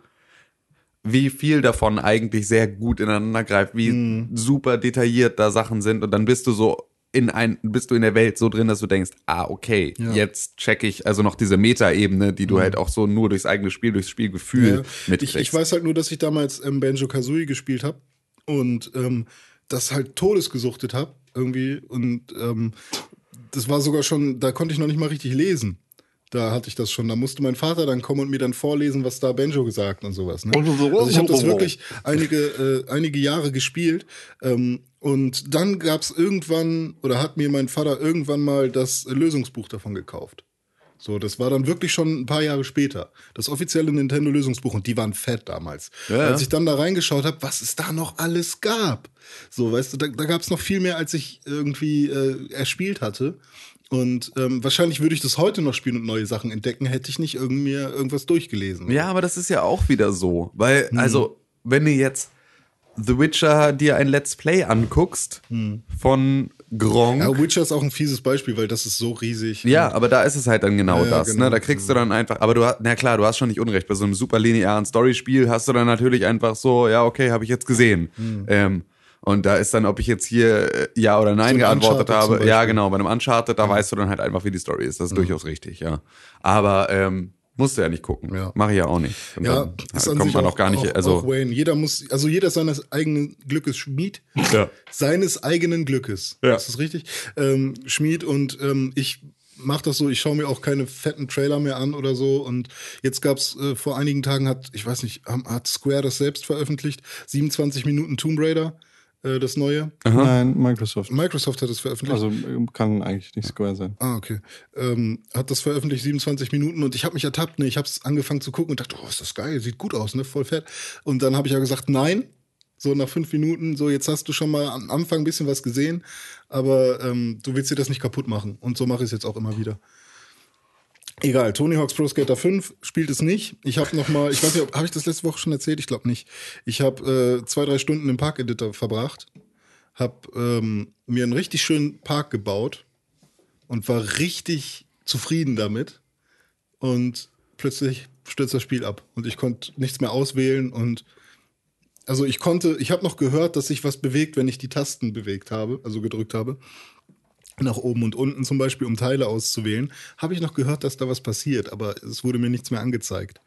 wie viel davon eigentlich sehr gut ineinander greift, wie Mhm. super detailliert da Sachen sind und dann bist du so in ein, bist du in der Welt so drin, dass du denkst, ah, okay, Ja. jetzt check ich, also noch diese Meta-Ebene, die du halt auch so nur durchs eigene Spiel, durchs Spielgefühl Ja, mitkriegst. ich, ich weiß halt nur, dass ich damals ähm, Banjo Kazooie gespielt habe und ähm, das halt todesgesuchtet habe irgendwie und ähm, das war sogar schon, da konnte ich noch nicht mal richtig lesen. Da hatte ich das schon. Da musste mein Vater dann kommen und mir dann vorlesen, was da Banjo gesagt und sowas. Ne? Also ich habe das wirklich einige, äh, einige Jahre gespielt. Ähm, und dann gab es irgendwann, oder hat mir mein Vater irgendwann mal das Lösungsbuch davon gekauft. So, das war dann wirklich schon ein paar Jahre später. Das offizielle Nintendo-Lösungsbuch und die waren fett damals. Ja. Als ich dann da reingeschaut habe, was es da noch alles gab. So, weißt du, da, da gab es noch viel mehr, als ich irgendwie äh, erspielt hatte. Und ähm, wahrscheinlich würde ich das heute noch spielen und neue Sachen entdecken, hätte ich nicht irgend mir irgendwas durchgelesen. Ja, aber das ist ja auch wieder so. Weil, Mhm. also, wenn du jetzt The Witcher dir ein Let's Play anguckst von Gronk. Ja, Witcher ist auch ein fieses Beispiel, weil das ist so riesig. Ja, aber da ist es halt dann genau Ja, ja, das. genau. Ne? Da kriegst du dann einfach, aber du hast, na klar, du hast schon nicht unrecht. Bei so einem super linearen Storyspiel hast du dann natürlich einfach so, ja, okay, habe ich jetzt gesehen. Hm. Ähm, und da ist dann, ob ich jetzt hier äh, ja oder nein geantwortet habe. Ja, genau. Bei einem Uncharted, da weißt du dann halt einfach, wie die Story ist. Das ist durchaus richtig, ja. Aber ähm, musst du ja nicht gucken. Ja. Mache ich ja auch nicht. Und Ja, dann ist halt an kommt man auch, auch gar nicht. auch, also auch Wayne. Jeder muss, also jeder seines eigenen Glückes Schmied. Ja. Seines eigenen Glückes. Ja. Ist das richtig? Ähm, Schmied und ähm, ich mache das so, ich schaue mir auch keine fetten Trailer mehr an oder so. Und jetzt gab's äh, vor einigen Tagen hat, ich weiß nicht, hat Square das selbst veröffentlicht, 27 Minuten Tomb Raider, äh, das neue. Nein, Microsoft. Microsoft hat es veröffentlicht. Also ähm, kann eigentlich nicht Square sein. Ah, okay. Ähm, hat das veröffentlicht, 27 Minuten und ich habe mich ertappt, ne, ich habe es angefangen zu gucken und dachte, oh, ist das geil, sieht gut aus, ne, voll fett. Und dann habe ich ja gesagt, nein, so nach fünf Minuten, so jetzt hast du schon mal am Anfang ein bisschen was gesehen, aber ähm, du willst dir das nicht kaputt machen und so mache ich es jetzt auch immer wieder. Egal, Tony Hawk's Pro Skater 5 spielt es nicht. Ich habe noch mal, ich weiß nicht, habe ich das letzte Woche schon erzählt? Ich glaube nicht. Ich habe äh, zwei, drei Stunden im Park-Editor verbracht, habe ähm, mir einen richtig schönen Park gebaut und war richtig zufrieden damit. Und plötzlich stürzt das Spiel ab und ich konnte nichts mehr auswählen und also ich konnte, ich habe noch gehört, dass sich was bewegt, wenn ich die Tasten bewegt habe, also gedrückt habe. Nach oben und unten zum Beispiel, um Teile auszuwählen, habe ich noch gehört, dass da was passiert, aber es wurde mir nichts mehr angezeigt.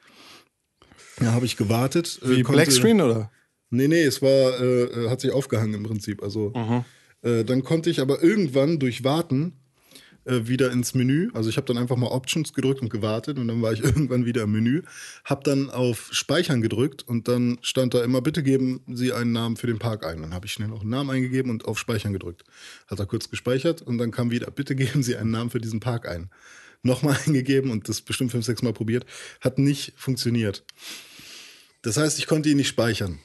Ja, habe ich gewartet. äh, Wie konnte- Black Screen oder? Nee, nee, es war, äh, äh, hat sich aufgehangen im Prinzip. Also äh, dann konnte ich aber irgendwann durch Warten äh, wieder ins Menü. Also ich habe dann einfach mal Options gedrückt und gewartet und dann war ich <laughs> irgendwann wieder im Menü. Hab dann auf Speichern gedrückt und dann stand da immer, bitte geben Sie einen Namen für den Park ein. Dann habe ich schnell noch einen Namen eingegeben und auf Speichern gedrückt. Hat er kurz gespeichert und dann kam wieder, bitte geben Sie einen Namen für diesen Park ein. Nochmal <laughs> eingegeben und das bestimmt fünf, sechs Mal probiert. Hat nicht funktioniert. Das heißt, ich konnte ihn nicht speichern.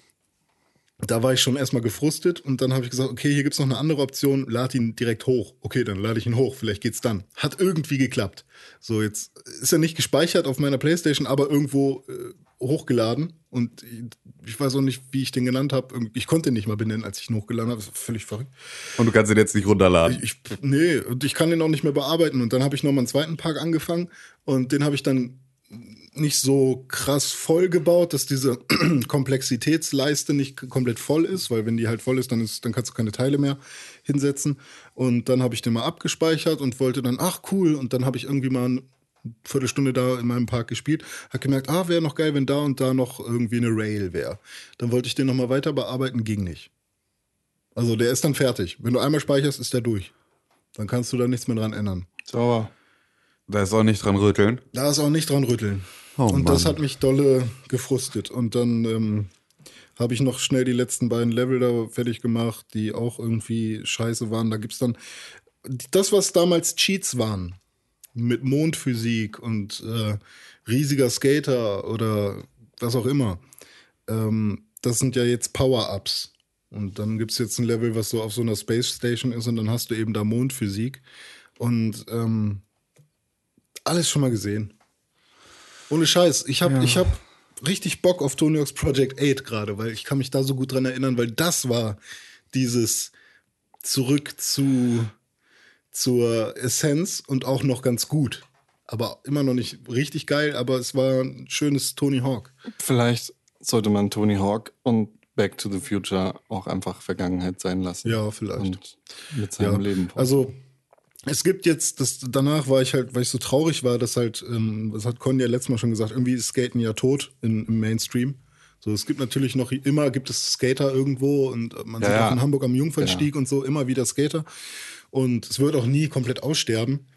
Da war ich schon erstmal gefrustet und dann habe ich gesagt, okay, hier gibt's noch eine andere Option, lad ihn direkt hoch. Okay, dann lade ich ihn hoch, vielleicht geht's dann. Hat irgendwie geklappt. So, jetzt ist er nicht gespeichert auf meiner Playstation, aber irgendwo äh, hochgeladen und ich, ich weiß auch nicht, wie ich den genannt habe. Ich konnte ihn nicht mal benennen, als ich ihn hochgeladen habe. Das ist völlig verrückt. Und du kannst ihn jetzt nicht runterladen. Ich, nee, und ich kann den auch nicht mehr bearbeiten. Und dann habe ich noch mal einen zweiten Park angefangen und den habe ich dann nicht so krass voll gebaut, dass diese <clears throat> Komplexitätsleiste nicht komplett voll ist, weil wenn die halt voll ist, dann, ist, dann kannst du keine Teile mehr hinsetzen. Und dann habe ich den mal abgespeichert und wollte dann, ach cool, und dann habe ich irgendwie mal eine Viertelstunde da in meinem Park gespielt, habe gemerkt, ah, wäre noch geil, wenn da und da noch irgendwie eine Rail wäre. Dann wollte ich den noch mal weiter bearbeiten, ging nicht. Also der ist dann fertig. Wenn du einmal speicherst, ist der durch. Dann kannst du da nichts mehr dran ändern. Sauer. Da ist auch nicht dran rütteln. Da ist auch nicht dran rütteln. Oh, und das Mann. hat mich dolle gefrustet. Und dann ähm, habe ich noch schnell die letzten beiden Level da fertig gemacht, die auch irgendwie scheiße waren. Da gibt's dann das, was damals Cheats waren, mit Mondphysik und äh, riesiger Skater oder was auch immer. Ähm, das sind ja jetzt Power-Ups. Und dann gibt's jetzt ein Level, was so auf so einer Space Station ist und dann hast du eben da Mondphysik. Und ähm, alles schon mal gesehen. Ohne Scheiß. Ich habe ich hab richtig Bock auf Tony Hawk's Project 8 gerade, weil ich kann mich da so gut dran erinnern, weil das war dieses zurück zu zur Essenz und auch noch ganz gut. Aber immer noch nicht richtig geil, aber es war ein schönes Tony Hawk. Vielleicht sollte man Tony Hawk und Back to the Future auch einfach Vergangenheit sein lassen. Ja, vielleicht. Und mit seinem Ja, Leben. Also es gibt jetzt, das, danach war ich halt, weil ich so traurig war, dass halt, ähm, das hat Con ja letztes Mal schon gesagt, irgendwie ist Skaten ja tot in, im Mainstream. So, es gibt natürlich noch immer, gibt es Skater irgendwo und man Ja, sieht auch in Hamburg am Jungfernstieg und so immer wieder Skater. Und es wird auch nie komplett aussterben.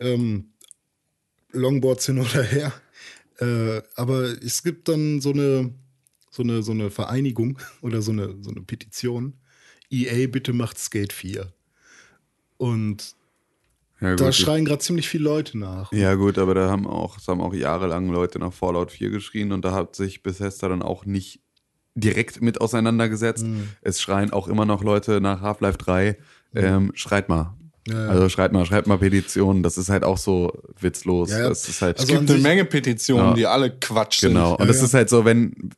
Ähm, Longboards hin oder her. Äh, aber es gibt dann so eine, so eine, so eine Vereinigung <laughs> oder so eine, so eine Petition. EA, bitte macht Skate 4. Und Ja, da gut. schreien gerade ziemlich viele Leute nach. Ja, gut, aber da haben auch, haben auch jahrelang Leute nach Fallout 4 geschrien und da hat sich Bethesda dann auch nicht direkt mit auseinandergesetzt. Hm. Es schreien auch immer noch Leute nach Half-Life 3. Ähm, schreit mal. Ja, ja. Also schreit mal, schreibt mal Petitionen. Das ist halt auch so witzlos. Ja, ja. Das ist halt Also es gibt eine Menge Petitionen, Ja. die alle Quatsch Genau. sind. Und das ja. ist halt so, wenn,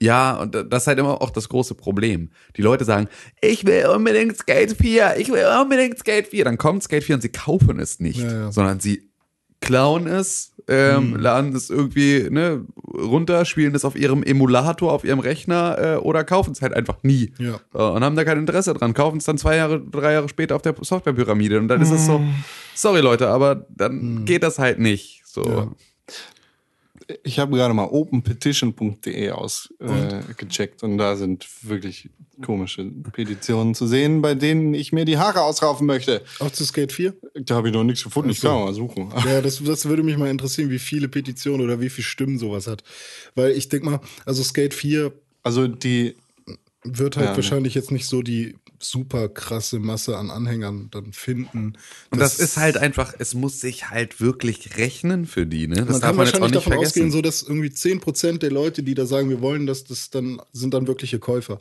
ja, und das ist halt immer auch das große Problem. Die Leute sagen, ich will unbedingt Skate 4, ich will unbedingt Skate 4. Dann kommt Skate 4 und sie kaufen es nicht, Ja, ja. sondern sie klauen es, ähm, Hm. laden es irgendwie ne, runter, spielen es auf ihrem Emulator, auf ihrem Rechner äh, oder kaufen es halt einfach nie. Ja. Äh, und haben da kein Interesse dran, kaufen es dann zwei Jahre, drei Jahre später auf der Softwarepyramide. Und dann ist es so, sorry Leute, aber dann geht das halt nicht. So. Ja. Ich habe gerade mal openpetition.de ausgecheckt äh, gecheckt und da sind wirklich komische Petitionen zu sehen, bei denen ich mir die Haare ausraufen möchte. Auch zu Skate 4? Da habe ich noch nichts gefunden. Ich Ach so. kann mal suchen. <laughs> Ja, das, das würde mich mal interessieren, wie viele Petitionen oder wie viele Stimmen sowas hat. Weil ich denke mal, also Skate 4 Also die, wird halt Ja, ne. wahrscheinlich jetzt nicht so die super krasse Masse an Anhängern dann finden. Und das, ist halt einfach, es muss sich halt wirklich rechnen für die, ne? Das man darf kann man wahrscheinlich nicht davon vergessen. ausgehen, so dass irgendwie 10% der Leute, die da sagen, wir wollen das, das dann sind dann wirkliche Käufer.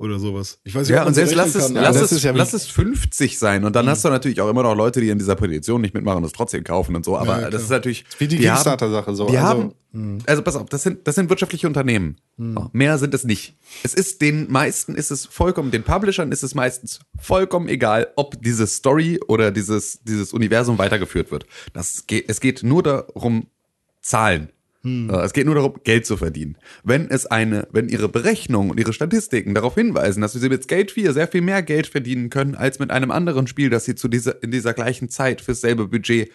Oder sowas. Ich weiß nicht, ja, ob und so selbst lass es, kann, lass, das es, ist ja lass es 50 sein. Und dann hast du natürlich auch immer noch Leute, die in dieser Petition nicht mitmachen und es trotzdem kaufen und so. Aber Ja, das ist natürlich. wie die haben- Kickstarter-Sache so. Die also, haben, also pass auf, das sind, das sind wirtschaftliche Unternehmen. So, mehr sind es nicht. Es ist den meisten ist es vollkommen, den Publishern ist es meistens vollkommen egal, ob diese Story oder dieses, dieses Universum weitergeführt wird. Das geht, es geht nur darum, Zahlen. Äh, Es geht nur darum, Geld zu verdienen. Wenn es eine, wenn ihre Berechnungen und ihre Statistiken darauf hinweisen, dass sie mit Skate 4 sehr viel mehr Geld verdienen können als mit einem anderen Spiel, das sie zu dieser, in dieser gleichen Zeit fürs selbe Budget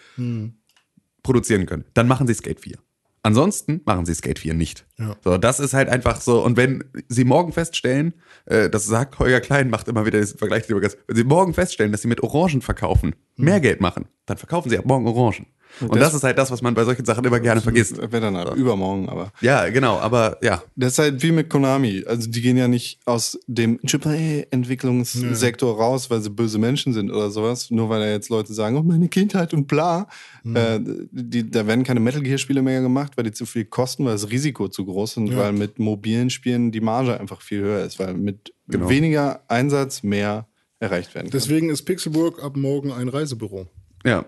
produzieren können, dann machen sie Skate 4. Ansonsten machen sie Skate 4 nicht. Ja. So, das ist halt einfach so. Und wenn sie morgen feststellen, äh, das sagt Holger Klein, macht immer wieder diesen Vergleich, wenn sie morgen feststellen, dass sie mit Orangen verkaufen, mehr Geld machen, dann verkaufen sie ab morgen Orangen. Und das, ist halt das, was man bei solchen Sachen immer gerne vergisst. Wäre dann halt übermorgen, aber. Ja, genau, aber ja. Das ist halt wie mit Konami. Also die gehen ja nicht aus dem AAA-Entwicklungssektor raus, weil sie böse Menschen sind oder sowas. Nur weil da jetzt Leute sagen, oh, meine Kindheit und bla. Äh, die, da werden keine Metal Gear-Spiele mehr gemacht, weil die zu viel kosten, weil das Risiko zu groß ist und Ja. weil mit mobilen Spielen die Marge einfach viel höher ist, weil mit Genau. weniger Einsatz mehr erreicht werden kann. Deswegen ist Pixelburg ab morgen ein Reisebüro. Ja.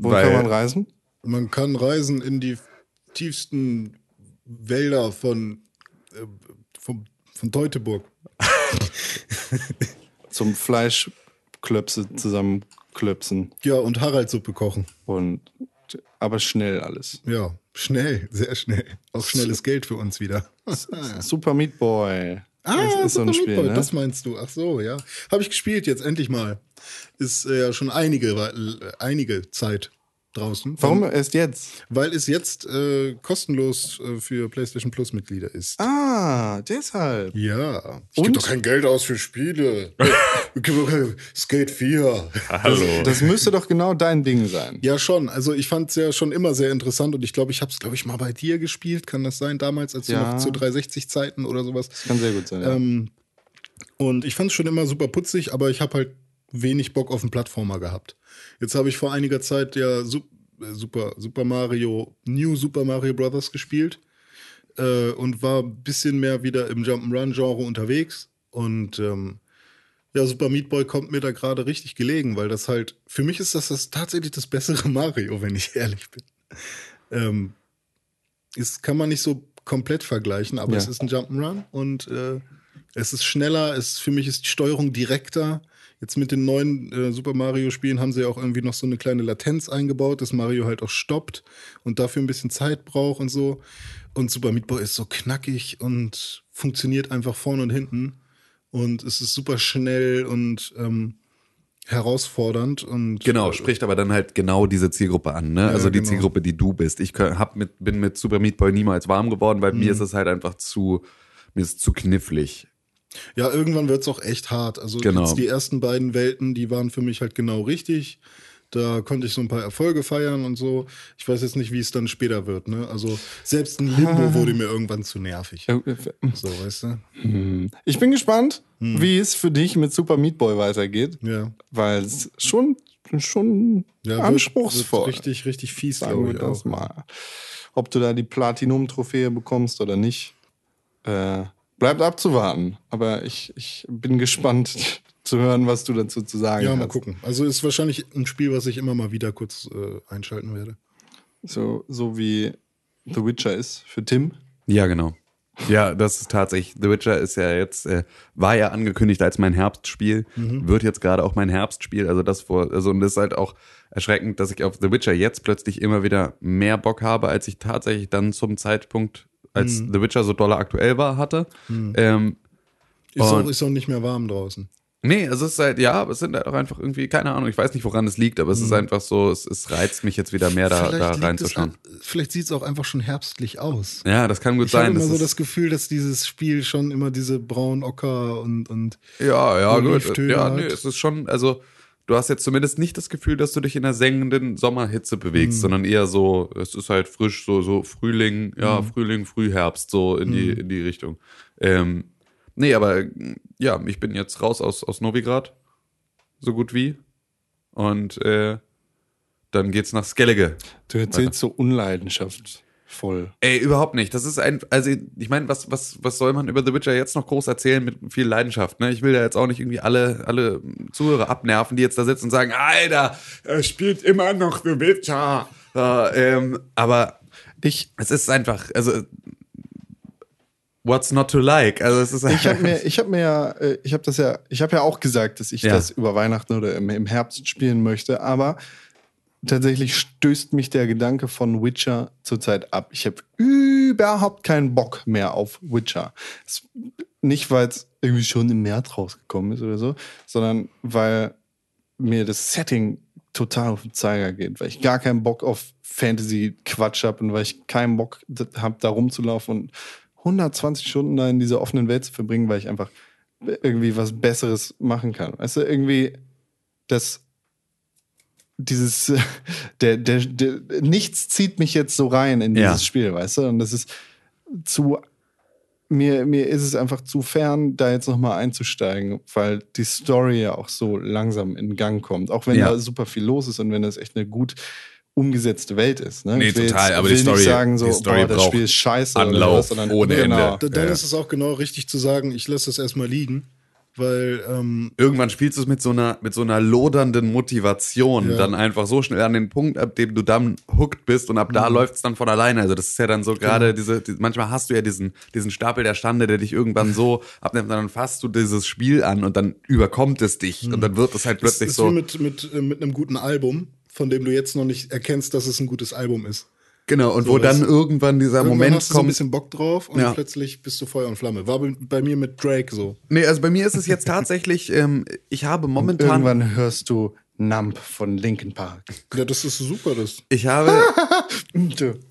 Wo kann man reisen? Man kann reisen in die tiefsten Wälder von, äh, von, von Teutoburg. <laughs> Zum Fleischklöpse zusammenklöpsen Ja, und Haraldsuppe kochen. und aber schnell alles. Ja, schnell, sehr schnell. Auch schnelles Geld für uns wieder. Super Meat Boy. Ah, das ist so ein Super Spiel, Meat Boy, ne? das meinst du. Ach so, ja. Habe ich gespielt jetzt endlich mal. Ist äh, ja schon einige, äh, einige Zeit draußen. Warum erst jetzt? Weil es jetzt äh, kostenlos äh, für PlayStation Plus Mitglieder ist. Ah, deshalb. Ja. Ich Und? gebe doch kein Geld aus für Spiele. <laughs> Ich gebe doch kein Skate 4. Hallo. Das müsste doch genau dein Ding sein. Ja, schon. Also ich fand es ja schon immer sehr interessant und ich glaube, ich habe es, glaube ich, mal bei dir gespielt. Kann das sein? Damals, als Ja. du noch zu 360-Zeiten oder sowas. Kann sehr gut sein. Ja. Ähm, und ich fand es schon immer super putzig, aber ich habe halt wenig Bock auf einen Plattformer gehabt. Jetzt habe ich vor einiger Zeit ja äh, Super, Super Mario, New Super Mario Brothers gespielt äh, und war ein bisschen mehr wieder im Jump'n'Run-Genre unterwegs. Und ähm, ja, Super Meat Boy kommt mir da gerade richtig gelegen, weil das halt, für mich ist das, das tatsächlich das bessere <laughs> Mario, wenn ich ehrlich bin. Ähm, ist, kann man nicht so komplett vergleichen, aber Ja. es ist ein Jump'n'Run und äh, es ist schneller, es, für mich ist die Steuerung direkter. Jetzt mit den neuen äh, Super Mario-Spielen haben sie ja auch irgendwie noch so eine kleine Latenz eingebaut, dass Mario halt auch stoppt und dafür ein bisschen Zeit braucht und so. Und Super Meat Boy ist so knackig und funktioniert einfach vorne und hinten und es ist super schnell und ähm, herausfordernd und Genau, spricht aber dann halt genau diese Zielgruppe an, ne? also die genau. Zielgruppe, die du bist. Ich hab mit, bin mit Super Meat Boy niemals warm geworden, weil Mhm. mir ist es halt einfach zu, mir ist zu knifflig. Ja, irgendwann wird's auch echt hart. Also Genau. jetzt die ersten beiden Welten, die waren für mich halt genau richtig. Da konnte ich so ein paar Erfolge feiern und so. Ich weiß jetzt nicht, wie es dann später wird. Ne? Also selbst ein Limbo wurde mir irgendwann zu nervig. So, weißt du? Ich bin gespannt, wie es für dich mit Super Meat Boy weitergeht, Ja. weil es schon, schon ja wird- anspruchsvoll. Wird richtig, richtig fies, sagen glaube wir ich das auch. mal. Ob du da die Platinum-Trophäe bekommst oder nicht, äh, bleibt abzuwarten. Aber ich, ich bin gespannt <laughs> zu hören, was du dazu zu sagen Ja, hast. mal gucken. Also ist wahrscheinlich ein Spiel, was ich immer mal wieder kurz äh, einschalten werde. So, so wie The Witcher ist für Tim. Ja, genau. Ja, das ist tatsächlich. The Witcher ist ja jetzt, äh, war ja angekündigt als mein Herbstspiel, wird jetzt gerade auch mein Herbstspiel. Also das vor, also und das ist halt auch erschreckend, dass ich auf The Witcher jetzt plötzlich immer wieder mehr Bock habe, als ich tatsächlich dann zum Zeitpunkt, als The Witcher so dolle aktuell war, hatte. Ähm, Ist, auch, ist auch nicht mehr warm draußen. Nee, es ist halt, ja, aber es sind halt auch einfach irgendwie, keine Ahnung, ich weiß nicht, woran es liegt, aber es ist einfach so, es, es reizt mich jetzt wieder mehr da, da reinzuschauen. es an- vielleicht sieht es auch einfach schon herbstlich aus. Ja, das kann gut Ich habe sein. immer so das Gefühl, dass dieses Spiel schon immer diese braun Ocker und, und Ja, ja, gut. Ja, nee, es ist schon, also du hast jetzt zumindest nicht das Gefühl, dass du dich in einer sengenden Sommerhitze bewegst, sondern eher so, es ist halt frisch, so, so Frühling, ja, Frühling, Frühherbst, so in die, in die Richtung. Ähm, nee, aber ja, ich bin jetzt raus aus, aus Novigrad, so gut wie. Und äh, dann geht's nach Skellige. Du erzählst so unleidenschaftsvoll. Ey, überhaupt nicht. Das ist ein, also ich meine, was, was, was soll man über The Witcher jetzt noch groß erzählen mit viel Leidenschaft? Ne? Ich will da jetzt auch nicht irgendwie alle, alle Zuhörer abnerven, die jetzt da sitzen und sagen, Alter, er spielt immer noch The Witcher. Äh, ähm, aber Ich, es ist einfach, also what's not to like? Also es ist ich habe <laughs> mir, ich habe mir ja, äh, ich habe das ja, ich habe ja auch gesagt, dass ich Ja. das über Weihnachten oder im, im Herbst spielen möchte, aber tatsächlich stößt mich der Gedanke von Witcher zurzeit ab. Ich habe überhaupt keinen Bock mehr auf Witcher. Es, nicht, weil es irgendwie schon im März rausgekommen ist oder so, sondern weil mir das Setting total auf den Zeiger geht, weil ich gar keinen Bock auf Fantasy-Quatsch habe und weil ich keinen Bock habe, da rumzulaufen und 120 Stunden da in dieser offenen Welt zu verbringen, weil ich einfach irgendwie was Besseres machen kann. Du, irgendwie das dieses <laughs> der, der, der nichts zieht mich jetzt so rein in dieses Ja. Spiel, weißt du? Und das ist zu mir, mir ist es einfach zu fern, da jetzt nochmal einzusteigen, weil die Story ja auch so langsam in Gang kommt. Auch wenn Ja. da super viel los ist und wenn das echt eine gut umgesetzte Welt ist. Ne? Nee, Ich will total, jetzt, aber die will Story- nicht sagen, so, die Story boah, das Spiel ist scheiße. oder Anlauf was, sondern- ohne genau. Ende. da, dann Ja. ist es auch genau richtig zu sagen, ich lasse das erstmal liegen, weil ähm, Irgendwann spielst du es mit so einer, mit so einer lodernden Motivation Ja. dann einfach so schnell an den Punkt, ab dem du dann hooked bist und ab Mhm. da läuft es dann von alleine. Also das ist ja dann so Genau. gerade diese, die, manchmal hast du ja diesen, diesen Stapel der Stande, der dich irgendwann so <laughs> abnimmt, und dann fasst du dieses Spiel an und dann überkommt es dich und dann wird es halt das plötzlich ist so. wie mit, mit, äh, mit einem guten Album, von dem du jetzt noch nicht erkennst, dass es ein gutes Album ist. Genau, und So, wo dann irgendwann dieser Irgendwann Moment hast du so ein kommt. bisschen Bock drauf und Ja. plötzlich bist du Feuer und Flamme. War bei, bei mir mit Drake so. Nee, also bei mir ist es jetzt tatsächlich, ähm, ich habe momentan. Irgendwann hörst du Nump von Linkin Park. Ja, das ist super, das. Ich habe, <laughs>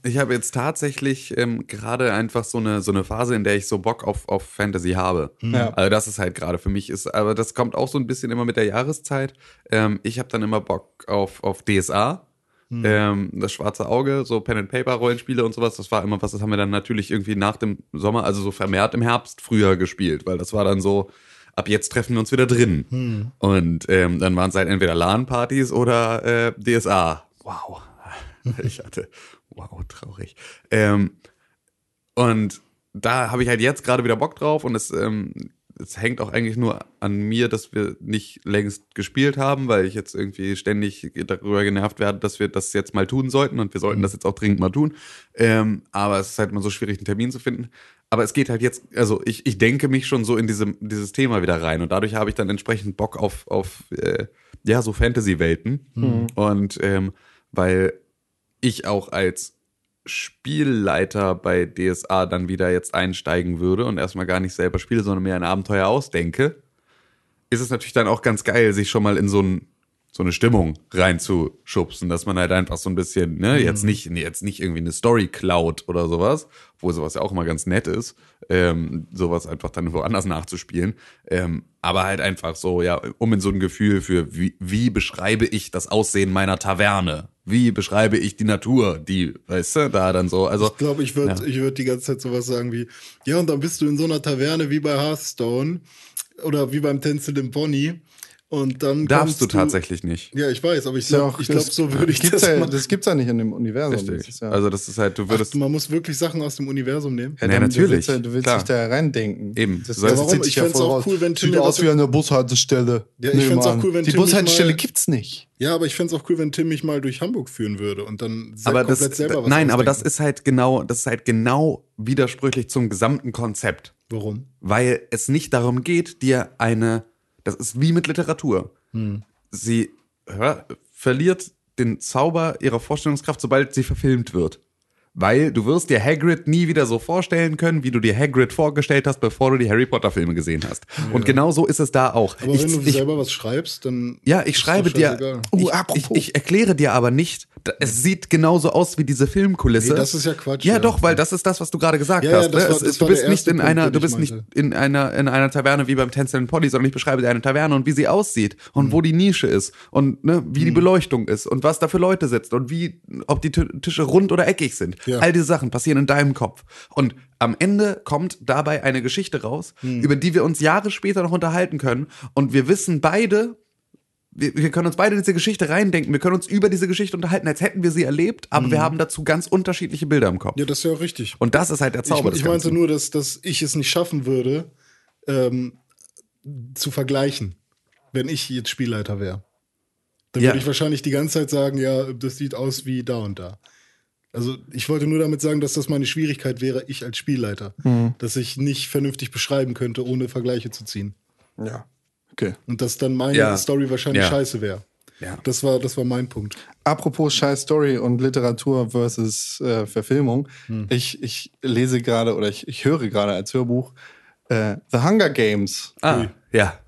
ich habe jetzt tatsächlich ähm, gerade einfach so eine, so eine Phase, in der ich so Bock auf, auf Fantasy habe. Ja. Also das ist halt gerade für mich ist, aber das kommt auch so ein bisschen immer mit der Jahreszeit. Ähm, ich habe dann immer Bock auf, auf DSA. Ähm, das schwarze Auge, so Pen and Paper Rollenspiele und sowas, das war immer was, das haben wir dann natürlich irgendwie nach dem Sommer, also so vermehrt im Herbst früher gespielt, weil das war dann so, ab jetzt treffen wir uns wieder drin. Und ähm, dann waren es halt entweder LAN-Partys oder äh, DSA. Wow. <laughs> Ich hatte, wow, traurig. Ähm, und da habe ich halt jetzt gerade wieder Bock drauf und es, ähm, es hängt auch eigentlich nur an mir, dass wir nicht längst gespielt haben, weil ich jetzt irgendwie ständig darüber genervt werde, dass wir das jetzt mal tun sollten und wir sollten das jetzt auch dringend mal tun. Ähm, aber es ist halt immer so schwierig, einen Termin zu finden. Aber es geht halt jetzt, also ich, ich denke mich schon so in diese, dieses Thema wieder rein und dadurch habe ich dann entsprechend Bock auf, auf äh, ja, so Fantasy-Welten. Und ähm, weil ich auch als Spielleiter bei DSA dann wieder jetzt einsteigen würde und erstmal gar nicht selber spiele, sondern mir ein Abenteuer ausdenke, ist es natürlich dann auch ganz geil, sich schon mal in so ein so eine Stimmung reinzuschubsen, dass man halt einfach so ein bisschen, ne, jetzt nicht, jetzt nicht irgendwie eine Story klaut oder sowas, wo sowas ja auch immer ganz nett ist, ähm, sowas einfach dann woanders nachzuspielen, ähm, aber halt einfach so, ja, um in so ein Gefühl für, wie, wie beschreibe ich das Aussehen meiner Taverne? Wie beschreibe ich die Natur, die, weißt du, da dann so, also. Ich glaube, ich würde Ja. ich würd die ganze Zeit sowas sagen wie, ja, und dann bist du in so einer Taverne wie bei Hearthstone oder wie beim tänzelnden Pony. Und dann Darfst du tatsächlich nicht. Ja, ich weiß, aber ich ja glaube, auch- ich glaub, das so würde ich gibt's das ja, machen. Das gibt's ja nicht in dem Universum. Das Richtig. ist ja, Also das ist halt, du Ach, würdest, man muss wirklich Sachen aus dem Universum nehmen. ja, Ja, natürlich, Du willst, ja- du willst dich da reindenken. Eben. Das, Du das Warum? zieht sich Ich ja fänd's voll auch cool, wenn Tim Sieht aus das- wie eine Bushaltestelle. Ja, ich fänd's auch cool, wenn Die Tim Bushaltestelle mal- gibt's nicht. Ja, aber ich fände es auch cool, wenn Tim mich mal durch Hamburg führen würde und dann aber das, komplett selber was nein, aber das ist halt genau, das ist halt genau widersprüchlich zum gesamten Konzept. Warum? weil es nicht darum geht, dir eine, das ist wie mit Literatur. Hm. Sie hör, verliert den Zauber ihrer Vorstellungskraft, sobald sie verfilmt wird. Weil du wirst dir Hagrid nie wieder so vorstellen können, wie du dir Hagrid vorgestellt hast, bevor du die Harry Potter Filme gesehen hast. Und genau so ist es da auch. Aber ich, wenn du ich, selber was schreibst, dann. ja, ich ist schreibe dir. scheißegal. Oh, Ich, ich, apropos. ich erkläre dir aber nicht. Es sieht genauso aus wie diese Filmkulisse. Nee, das ist ja Quatsch, Ja, ja. doch, weil das ist das, was du gerade gesagt Ja, ja, hast. das ne? war- es, du bist nicht in Punkt, einer, du bist nicht in einer in einer Taverne wie beim Tänzelnden Polly, sondern ich beschreibe dir eine Taverne und wie sie aussieht und Mhm. wo die Nische ist und ne, wie die Beleuchtung ist und was da für Leute sitzen und wie ob die Ti- Tische rund oder eckig sind. Ja. All diese Sachen passieren in deinem Kopf und am Ende kommt dabei eine Geschichte raus, Mhm. über die wir uns Jahre später noch unterhalten können und wir wissen beide, wir, wir können uns beide in diese Geschichte reindenken, wir können uns über diese Geschichte unterhalten, als hätten wir sie erlebt, aber wir haben dazu ganz unterschiedliche Bilder im Kopf. Mhm. Ja, das ist ja auch richtig. Und das ist halt der Ich, Zauber des ich meinte nur, dass, dass ich es nicht schaffen würde, ähm, zu vergleichen, wenn ich jetzt Spielleiter wäre. Dann Ja. würde ich wahrscheinlich die ganze Zeit sagen, ja, das sieht aus wie da und da. Also ich wollte nur damit sagen, dass das meine Schwierigkeit wäre, ich als Spielleiter. Mhm. Dass ich nicht vernünftig beschreiben könnte, ohne Vergleiche zu ziehen. Ja. Okay. Und dass dann meine Ja. Story wahrscheinlich Ja. scheiße wäre. Ja. Das war, das war mein Punkt. Apropos scheiß Story und Literatur versus äh, Verfilmung. Ich, ich lese gerade oder ich, ich höre gerade als Hörbuch äh, The Hunger Games. Ah, ja.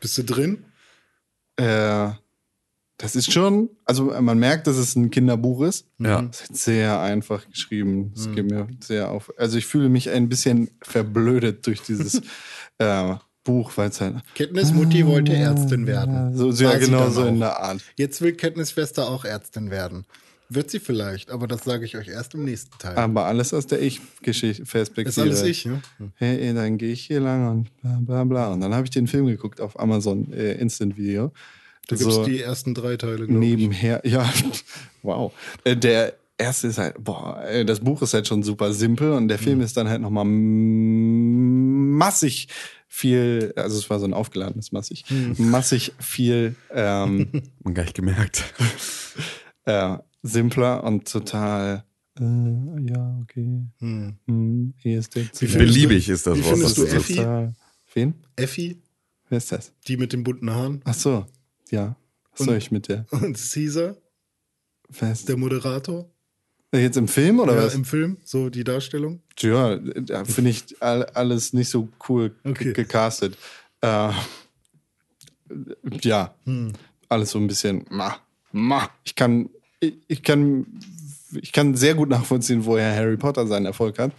Bist du drin? Äh, das ist schon, also man merkt, dass es ein Kinderbuch ist. Ja. Es ist sehr einfach geschrieben. Es geht mir sehr auf. Also ich fühle mich ein bisschen verblödet durch dieses <laughs> äh, Buch, weil es halt Katniss Mutti wollte Ärztin werden. so, so ja genau so in der Art. Jetzt will Katniss Schwester auch Ärztin werden. Wird sie vielleicht, aber das sage ich euch erst im nächsten Teil. Aber alles aus der Ich-Perspektive. ist alles ich, ne? Hey, dann gehe ich hier lang und bla bla bla. Und dann habe ich den Film geguckt auf Amazon äh, Instant Video. Da gibt es die ersten drei Teile, glaube ich. nebenher, <laughs> ja, wow. Äh, Der erste ist halt, boah, äh, das Buch ist halt schon super simpel und der Mhm. Film ist dann halt nochmal massig viel, also es war so ein aufgeladenes massig, Mhm. massig viel ähm, <laughs> Man gar nicht gemerkt. <laughs> äh, simpler und total, äh, ja, okay, hm, ESD. Wie Beliebig ist das wie Wort. findest was du Effi? sagst. Wen? Effi, Wer ist das? die mit den bunten Haaren. Ach so, ja. Was soll ich mit der? <laughs> Und Caesar, Wer ist der Moderator. Jetzt im Film oder ja, was? im Film, so die Darstellung. Ja, da finde ich all, alles nicht so cool Okay. ge- gecastet. Äh, ja, Hm. alles so ein bisschen. Ma, ma. Ich kann, ich, ich kann, ich kann sehr gut nachvollziehen, woher Harry Potter seinen Erfolg hat,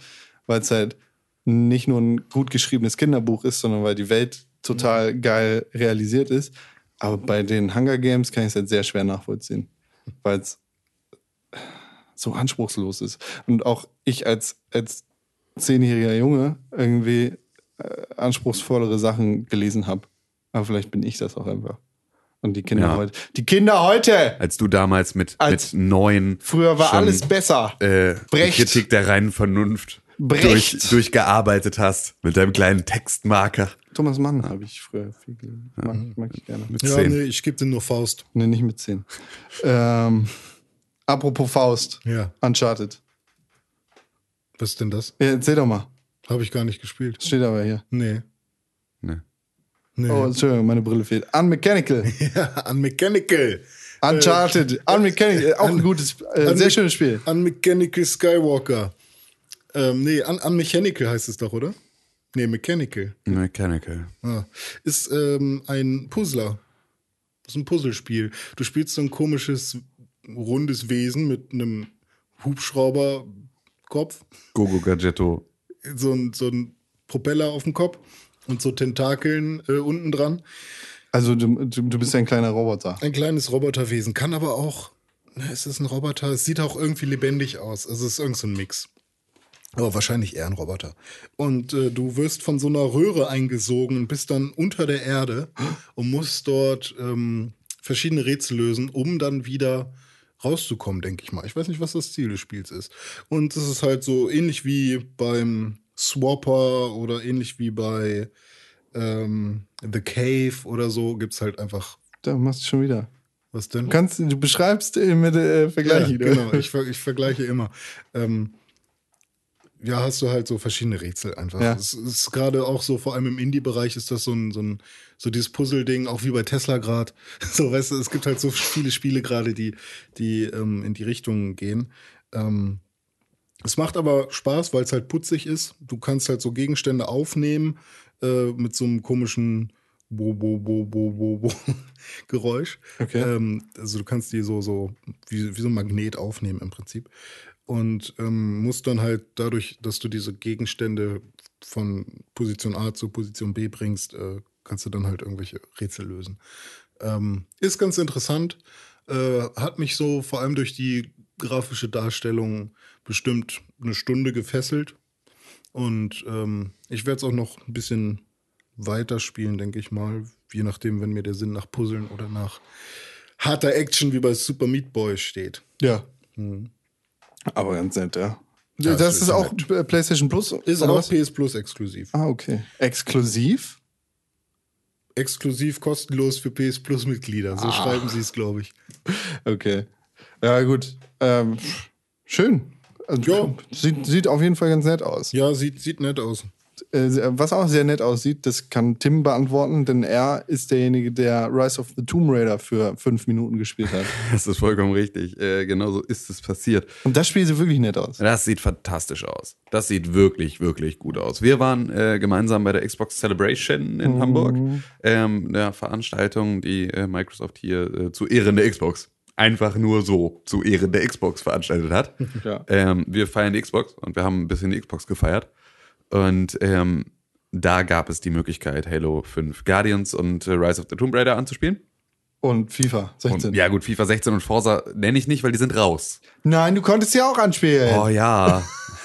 weil es halt nicht nur ein gut geschriebenes Kinderbuch ist, sondern weil die Welt total geil realisiert ist. Aber bei den Hunger Games kann ich es halt sehr schwer nachvollziehen, weil es so anspruchslos ist. Und auch ich als, als zehnjähriger Junge irgendwie äh, anspruchsvollere Sachen gelesen habe. Aber vielleicht bin ich das auch einfach. Und die Kinder Ja. heute. Die Kinder heute! Als du damals mit, Als- mit neun Früher war schon, alles besser. äh, die Brecht. Kritik der reinen Vernunft Brecht. durch, durchgearbeitet hast mit deinem kleinen Textmarker. Thomas Mann habe ich früher viel gelesen. Mag, mag ich gerne. Mit Ja, zehn. nee, ich gebe dir nur Faust. Nee, nicht mit 10. ähm, apropos Faust. Ja. Uncharted. Was ist denn das? Ja, erzähl doch mal. Habe ich gar nicht gespielt. Steht aber hier. Nee. Nee. Nee. Oh, Entschuldigung, meine Brille fehlt. Unmechanical. <laughs> Ja, an Mechanical. Uncharted, Unmechanical, auch ein gutes, äh, sehr schönes Spiel. Unmechanical Skywalker. Ähm, nee, Un Unmechanical heißt es doch, oder? Nee, Mechanical. Mechanical. Ah. Ist ähm, ein Puzzler. Das ist ein Puzzlespiel. Du spielst so ein komisches, rundes Wesen mit einem Hubschrauberkopf, Gogo Gadgetto. so ein, so ein Propeller auf dem Kopf und so Tentakeln äh, unten dran. Also du, du, du bist ja ein kleiner Roboter. Ein kleines Roboterwesen. Kann aber auch, na, ist es ein Roboter? Es sieht auch irgendwie lebendig aus. Also es ist irgend so ein Mix. Aber wahrscheinlich eher ein Roboter. Und äh, du wirst von so einer Röhre eingesogen und bist dann unter der Erde und musst dort ähm, verschiedene Rätsel lösen, um dann wieder rauszukommen, denke ich mal. Ich weiß nicht, was das Ziel des Spiels ist. Und es ist halt so ähnlich wie beim Swapper oder ähnlich wie bei ähm, The Cave oder so, gibt's halt einfach, Da machst du schon wieder. was denn? Du kannst, du beschreibst mit äh, Vergleichen. Ja, genau, <laughs> ich, ich vergleiche immer. Ähm, ja, hast du halt so verschiedene Rätsel einfach. Ja. Es ist gerade auch so, vor allem im Indie-Bereich ist das so ein, so ein, so dieses Puzzle-Ding, auch wie bei Tesla gerade. <laughs> So, weißt du, es gibt halt so viele Spiele gerade, die, die ähm, in die Richtung gehen. Ähm, es macht aber Spaß, weil es halt putzig ist. Du kannst halt so Gegenstände aufnehmen äh, mit so einem komischen Bo, Bo, Bo, Bo, Bo, Bo <laughs> Geräusch. Okay. Ähm, also du kannst die so, so wie, wie so ein Magnet aufnehmen im Prinzip. Und ähm, musst dann halt dadurch, dass du diese Gegenstände von Position A zu Position B bringst, äh, kannst du dann halt irgendwelche Rätsel lösen. Ähm, ist ganz interessant. Äh, hat mich so vor allem durch die grafische Darstellung bestimmt eine Stunde gefesselt. Und ähm, ich werde es auch noch ein bisschen weiterspielen, denke ich mal. Je nachdem, wenn mir der Sinn nach Puzzeln oder nach harter Action wie bei Super Meat Boy steht. Ja. Aber ganz nett, ja. Ja, das das ist ist auch äh, PlayStation Plus? Ist oder auch was? PS Plus exklusiv. Ah, okay. Exklusiv? Exklusiv kostenlos für PS Plus Mitglieder. So schreiben sie es, glaube ich. Okay. Ja, gut. Ähm, schön. Also, Ja. Sieht, sieht auf jeden Fall ganz nett aus. Ja, sieht, sieht nett aus. Äh, was auch sehr nett aussieht, das kann Tim beantworten, denn er ist derjenige, der Rise of the Tomb Raider für fünf Minuten gespielt hat. <laughs> Das ist vollkommen richtig. Äh, genau so ist es passiert. Und das Spiel sieht wirklich nett aus. Das sieht fantastisch aus. Das sieht wirklich, wirklich gut aus. Wir waren äh, gemeinsam bei der Xbox Celebration in Hamburg, ähm, der Veranstaltung, die äh, Microsoft hier äh, zu Ehren der Xbox einfach nur so zu Ehren der Xbox veranstaltet hat. <laughs> Ja. ähm, wir feiern die Xbox und wir haben ein bisschen die Xbox gefeiert. Und ähm, da gab es die Möglichkeit, Halo 5 Guardians und äh, Rise of the Tomb Raider anzuspielen. Und FIFA 16. Und, ja gut, FIFA 16 und Forza nenne ich nicht, weil die sind raus. Nein, du konntest ja auch anspielen. Oh ja,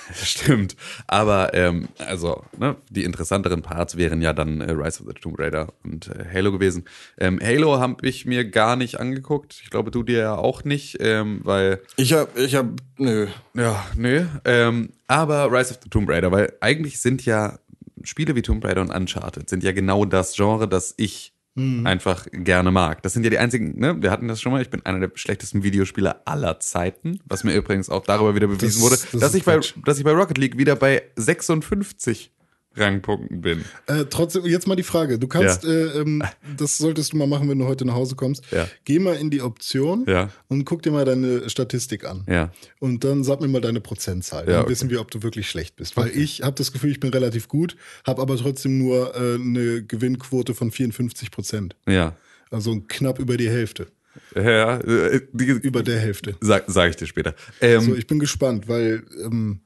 <laughs> stimmt. Aber ähm, also ne, die interessanteren Parts wären ja dann äh, Rise of the Tomb Raider und äh, Halo gewesen. Ähm, Halo habe ich mir gar nicht angeguckt. Ich glaube, du dir ja auch nicht, ähm, weil Ich hab, ich hab, nö. ja, nö. Ähm, aber Rise of the Tomb Raider, weil eigentlich sind ja Spiele wie Tomb Raider und Uncharted sind ja genau das Genre, das ich einfach gerne mag. Das sind ja die einzigen, ne? Wir hatten das schon mal. Ich bin einer der schlechtesten Videospieler aller Zeiten, was mir übrigens auch darüber wieder bewiesen Das- wurde, das dass ich bei, dass ich bei Rocket League wieder bei 56 Rangpunkten bin. Äh, trotzdem, jetzt mal die Frage. Du kannst, Ja. äh, ähm, das solltest du mal machen, wenn du heute nach Hause kommst. Ja. Geh mal in die Option Ja. und guck dir mal deine Statistik an. Ja. Und dann sag mir mal deine Prozentzahl. Dann okay. wissen wir, ob du wirklich schlecht bist. Weil ich habe das Gefühl, ich bin relativ gut, habe aber trotzdem nur äh, eine Gewinnquote von 54 Prozent. Ja. Also knapp über die Hälfte. Ja, äh, die, Über der Hälfte. sag, sag ich dir später. Ähm, So, ich bin gespannt, weil ähm,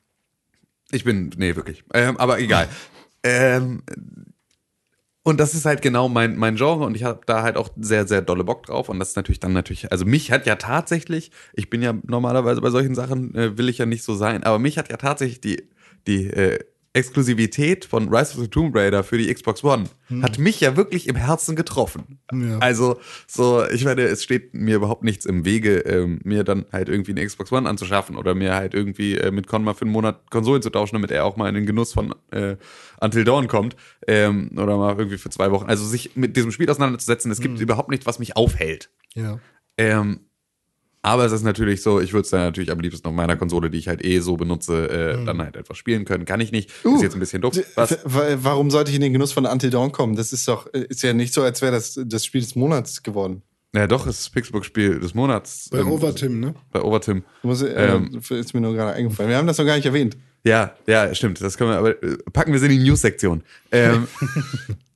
Ich bin, nee, wirklich. Ähm, aber egal. Ähm, und das ist halt genau mein, mein Genre und ich habe da halt auch sehr, sehr dolle Bock drauf. Und das ist natürlich dann natürlich, also mich hat ja tatsächlich, ich bin ja normalerweise bei solchen Sachen, äh, will ich ja nicht so sein, aber mich hat ja tatsächlich die, die äh, Exklusivität von Rise of the Tomb Raider für die Xbox One, hat mich ja wirklich im Herzen getroffen. Ja. Also, so, ich meine, es steht mir überhaupt nichts im Wege, ähm, mir dann halt irgendwie eine Xbox One anzuschaffen oder mir halt irgendwie äh, mit Con mal für einen Monat Konsolen zu tauschen, damit er auch mal in den Genuss von äh, Until Dawn kommt. Ähm, oder mal irgendwie für zwei Wochen. Also sich mit diesem Spiel auseinanderzusetzen, es gibt überhaupt nichts, was mich aufhält. ja. Ähm, aber es ist natürlich so, ich würde es dann natürlich am liebsten auf meiner Konsole, die ich halt eh so benutze, äh, dann halt etwas spielen können. Kann ich nicht. ist jetzt ein bisschen doof. Was? W- wa- Warum sollte ich in den Genuss von Until Dawn kommen? Das ist doch, äh, ist ja nicht so, als wäre das das Spiel des Monats geworden. Ja, doch, es ist das Pixelbook-Spiel des Monats. Bei ähm, Overtim, ne? Bei Overtim. Du musst, äh, Ähm. ist mir nur gerade eingefallen. Wir haben das noch gar nicht erwähnt. Ja, ja, stimmt. Das können wir, aber äh, packen wir es in die News-Sektion. Ähm, <laughs>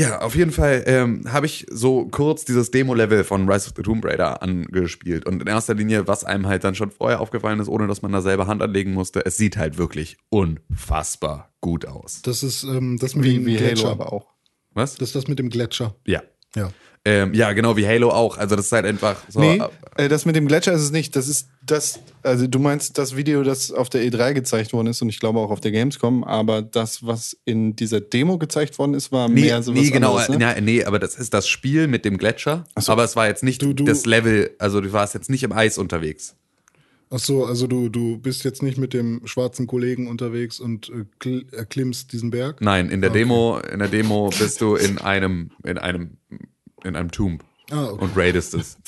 ja, auf jeden Fall ähm, habe ich so kurz dieses Demo-Level von Rise of the Tomb Raider angespielt. Und in erster Linie, was einem halt dann schon vorher aufgefallen ist, ohne dass man da selber Hand anlegen musste, es sieht halt wirklich unfassbar gut aus. Das ist ähm, das mit Wie, dem wie Gletscher. Halo aber auch. Was? Das ist das mit dem Gletscher. Ja. Ja. Ähm, ja, genau wie Halo auch. Also das ist halt einfach so. Nee, äh, das mit dem Gletscher ist es nicht. Das ist das, also du meinst das Video, das auf der E3 gezeigt worden ist und ich glaube auch auf der Gamescom, aber das, was in dieser Demo gezeigt worden ist, war Nee, mehr so nee, genau, anderes, ne? ja, nee, aber das ist das Spiel mit dem Gletscher. so. Aber es war jetzt nicht Du- du- das Level, also du warst jetzt nicht im Eis unterwegs. Ach so, also du, du bist jetzt nicht mit dem schwarzen Kollegen unterwegs und äh, kl- erklimmst diesen Berg? Nein, in der Okay. Demo, in der Demo bist du in einem, in einem, in einem Tomb Ah, okay. und raidest es.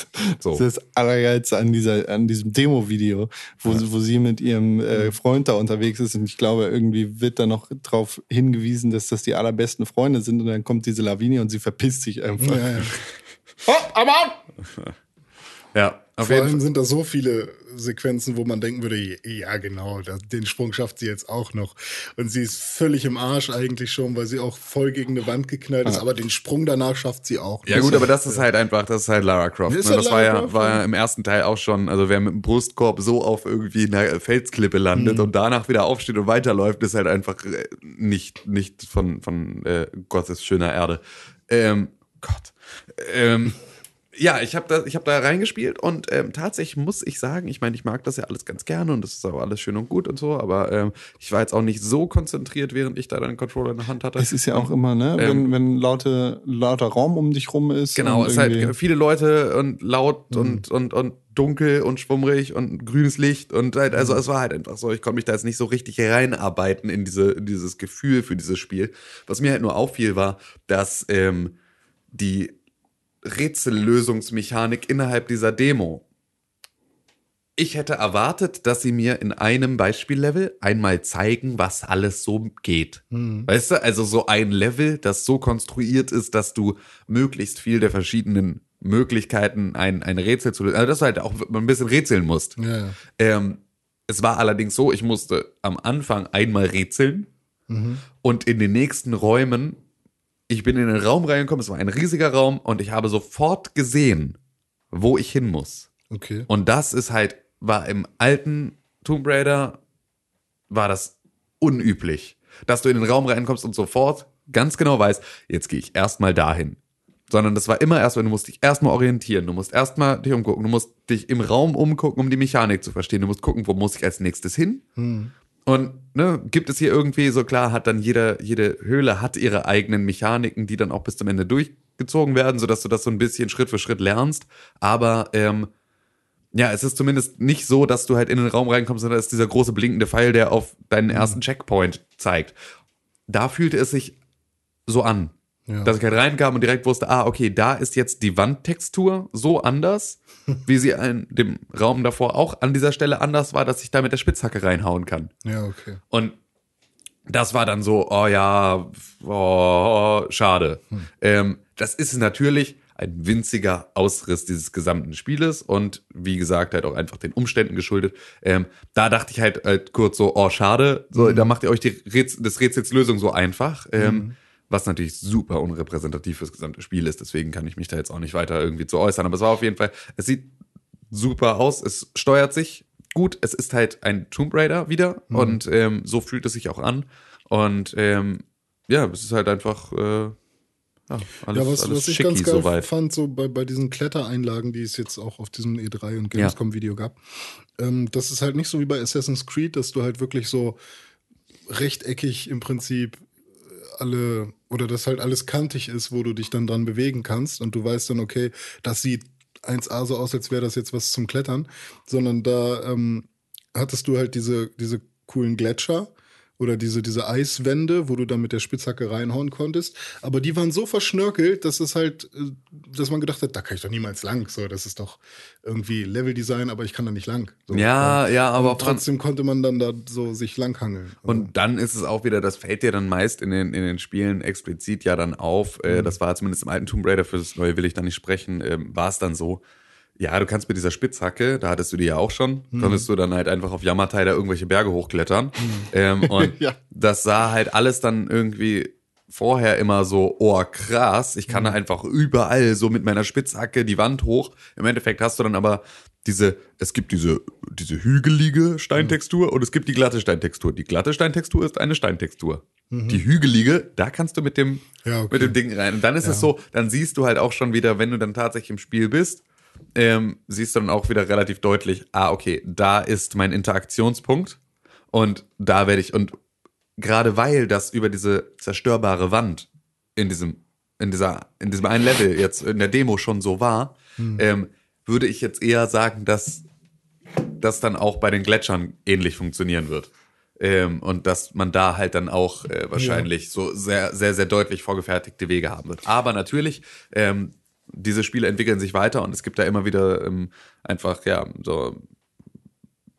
So. Das ist das Allergeilste an, dieser, an diesem Demo-Video, wo, wo sie mit ihrem äh, Freund da unterwegs ist. Und ich glaube, irgendwie wird da noch drauf hingewiesen, dass das die allerbesten Freunde sind. Und dann kommt diese Lawine und sie verpisst sich einfach. Ja, ja. Ja, auf Vor allem sind da so viele Sequenzen, wo man denken würde, ja genau, das, den Sprung schafft sie jetzt auch noch. Und sie ist völlig im Arsch eigentlich schon, weil sie auch voll gegen eine Wand geknallt ist, aber den Sprung danach schafft sie auch. Ja gut, aber das ist halt einfach, das ist halt Lara Croft. Ist Ne? halt Das war ja, war ja. ja im ersten Teil auch schon, also wer mit dem Brustkorb so auf irgendwie einer Felsklippe landet Mhm. und danach wieder aufsteht und weiterläuft, ist halt einfach äh, nicht, nicht von, von äh, Gottes schöner Erde. Ähm, Gott. Ähm, ja, ich habe da, ich hab da reingespielt und ähm, tatsächlich muss ich sagen, ich meine, ich mag das ja alles ganz gerne und das ist auch alles schön und gut und so, aber ähm, ich war jetzt auch nicht so konzentriert, während ich da den Controller in der Hand hatte. Es ist ja auch immer, ne, Ähm, wenn, wenn laute, lauter Raum um dich rum ist. Genau, es ist halt viele Leute und laut und, und, und dunkel und schwummrig und grünes Licht und halt, also es war halt einfach so, ich konnte mich da jetzt nicht so richtig reinarbeiten in diese, in dieses Gefühl für dieses Spiel. Was mir halt nur auffiel, war, dass ähm, die Rätsellösungsmechanik innerhalb dieser Demo ich hätte erwartet, dass sie mir in einem Beispiellevel einmal zeigen, was alles so geht. Weißt du, also so ein Level, das so konstruiert ist, dass du möglichst viel der verschiedenen Möglichkeiten ein, ein Rätsel zu lösen, also dass du halt auch ein bisschen rätseln musst. Ja. Ähm, es war allerdings so, ich musste am Anfang einmal rätseln und in den nächsten Räumen, ich bin in den Raum reingekommen, es war ein riesiger Raum und ich habe sofort gesehen, wo ich hin muss. Okay. Und das ist halt, war im alten Tomb Raider, war das unüblich. Dass du in den Raum reinkommst und sofort ganz genau weißt, jetzt gehe ich erstmal dahin. Sondern das war immer erstmal, du musst dich erstmal orientieren, du musst erstmal dich umgucken, du musst dich im Raum umgucken, um die Mechanik zu verstehen. Du musst gucken, wo muss ich als nächstes hin. Und ne, gibt es hier irgendwie, so klar, hat dann jeder, jede Höhle hat ihre eigenen Mechaniken, die dann auch bis zum Ende durchgezogen werden, sodass du das so ein bisschen Schritt für Schritt lernst. Aber ähm, ja, es ist zumindest nicht so, dass du halt in den Raum reinkommst, sondern es ist dieser große blinkende Pfeil, der auf deinen ersten Checkpoint zeigt. Da fühlte es sich so an. Ja. Dass ich halt reinkam und direkt wusste, ah, okay, da ist jetzt die Wandtextur so anders, <laughs> wie sie in dem Raum davor auch an dieser Stelle anders war, dass ich da mit der Spitzhacke reinhauen kann. Ja, okay. Und das war dann so, oh ja, oh, schade. Ähm, das ist natürlich ein winziger Ausriss dieses gesamten Spieles und wie gesagt, halt auch einfach den Umständen geschuldet. Ähm, da dachte ich halt, halt kurz so, oh, schade, so, da macht ihr euch die Rätsel, des Rätsels Lösung so einfach. Ähm, Was natürlich super unrepräsentativ fürs gesamte Spiel ist, deswegen kann ich mich da jetzt auch nicht weiter irgendwie zu äußern. Aber es war auf jeden Fall, es sieht super aus, es steuert sich gut, es ist halt ein Tomb Raider wieder und ähm, so fühlt es sich auch an. Und ähm, ja, es ist halt einfach äh, ja, alles, ja, was, alles was ich ganz geil soweit. fand, so bei, bei diesen Klettereinlagen, die es jetzt auch auf diesem E3 und Gamescom-Video gab, ähm, das ist halt nicht so wie bei Assassin's Creed, dass du halt wirklich so rechteckig im Prinzip alle oder dass halt alles kantig ist, wo du dich dann dran bewegen kannst und du weißt dann, okay, das sieht 1A so aus, als wäre das jetzt was zum Klettern, sondern da ähm, hattest du halt diese, diese coolen Gletscher oder diese, diese Eiswände, wo du dann mit der Spitzhacke reinhauen konntest. Aber die waren so verschnörkelt, dass es halt, äh, dass man gedacht hat, da kann ich doch niemals lang. So, das ist doch irgendwie Leveldesign, aber ich kann da nicht lang. So, Ja, ja, aber Und trotzdem konnte man dann da so sich langhangeln. Und dann ist es auch wieder, das fällt dir dann meist in den, in den Spielen explizit ja dann auf. Äh, das war zumindest im alten Tomb Raider, für das neue will ich da nicht sprechen, ähm, war es dann so. Ja, du kannst mit dieser Spitzhacke, da hattest du die ja auch schon, konntest du dann halt einfach auf Yamatai da irgendwelche Berge hochklettern. Ähm, <laughs> und Ja. das sah halt alles dann irgendwie vorher immer so, oh krass, ich kann da einfach überall so mit meiner Spitzhacke die Wand hoch. Im Endeffekt hast du dann aber diese, es gibt diese, diese hügelige Steintextur und es gibt die glatte Steintextur. Die glatte Steintextur ist eine Steintextur. Die hügelige, da kannst du mit dem, Ja, okay. mit dem Ding rein. Und dann ist es so, dann siehst du halt auch schon wieder, wenn du dann tatsächlich im Spiel bist, ähm, siehst du dann auch wieder relativ deutlich, ah, okay, da ist mein Interaktionspunkt und da werde ich, und gerade weil das über diese zerstörbare Wand in diesem, in dieser, in diesem einen Level jetzt in der Demo schon so war, ähm, würde ich jetzt eher sagen, dass das dann auch bei den Gletschern ähnlich funktionieren wird. Ähm, und dass man da halt dann auch äh, wahrscheinlich so sehr, sehr, sehr deutlich vorgefertigte Wege haben wird. Aber natürlich, ähm, diese Spiele entwickeln sich weiter und es gibt da immer wieder ähm, einfach, ja, so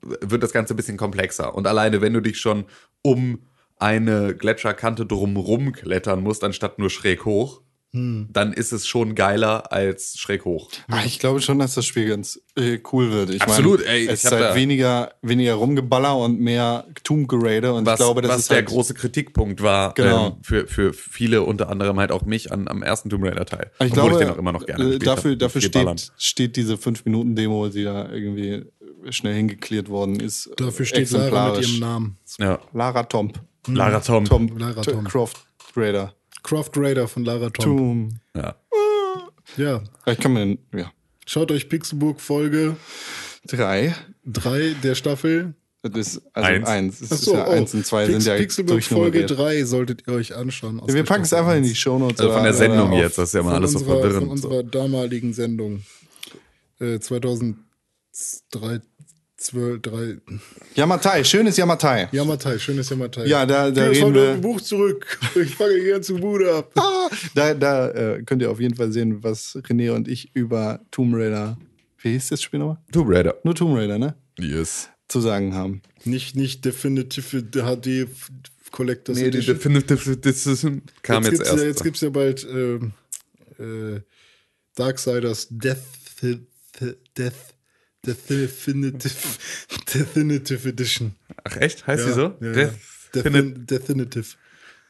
wird das Ganze ein bisschen komplexer. Und alleine, wenn du dich schon um eine Gletscherkante drumrum klettern musst, anstatt nur schräg hoch, dann ist es schon geiler als schräg hoch. Ah, ich glaube schon, dass das Spiel ganz äh, cool wird. Ich Absolut, meine, ey, ich es ist halt weniger, weniger Rumgeballer und mehr Tomb-Gerade. Und was, ich glaube, das was ist der halt, große Kritikpunkt war Genau. ähm, für, für viele, unter anderem halt auch mich an, am ersten Tomb Raider Teil. Ich Obwohl glaube, ich den auch immer noch gerne äh, dafür, hab. dafür ballern. steht, steht diese 5-Minuten-Demo, die da irgendwie schnell hingeklärt worden ist. Dafür steht Lara mit ihrem Namen. Ja. Lara Tomb. Lara Tom. Tom, Lara T- Tomb. Croft Raider. Craft Raider von Lara Tom. Tomb. Ja. Ja. Ich kann mir, ja. Schaut euch Pixelburg Folge Drei. 3 der Staffel. Das ist also Eins. eins. Ist so, ja oh. eins und zwei Pix sind ja Pixelburg Folge durchnummeriert. 3 solltet ihr euch anschauen. aus Wir packen es einfach in die. Shownotes. Also von der Sendung auf- jetzt, das ist ja Von alles so unserer, von verwirrend. unserer damaligen Sendung. Äh, 2003, 12, 3. Yamatai, schönes Yamatai. Yamatai, schönes Yamatai. Ja, da- da Geh jetzt reden wir- mit dem Buch zurück. Ich fange hier zu Bude ab. <laughs> Da, da äh, könnt ihr auf jeden Fall sehen, was René und ich über Tomb Raider, wie hieß das Spiel nochmal? Tomb Raider. Nur Tomb Raider, ne? Yes. Zu sagen haben. Nicht, nicht definitive HD Collectors Nee, die Edition. Definitive Decision kam jetzt, gibt's erst. Ja, jetzt gibt's ja bald ähm, äh, Darksiders Death, Death, Definitive, <laughs> Definitive Edition. Ach echt? Heißt die Ja, so? ja, ja. Death- Defin Definitive.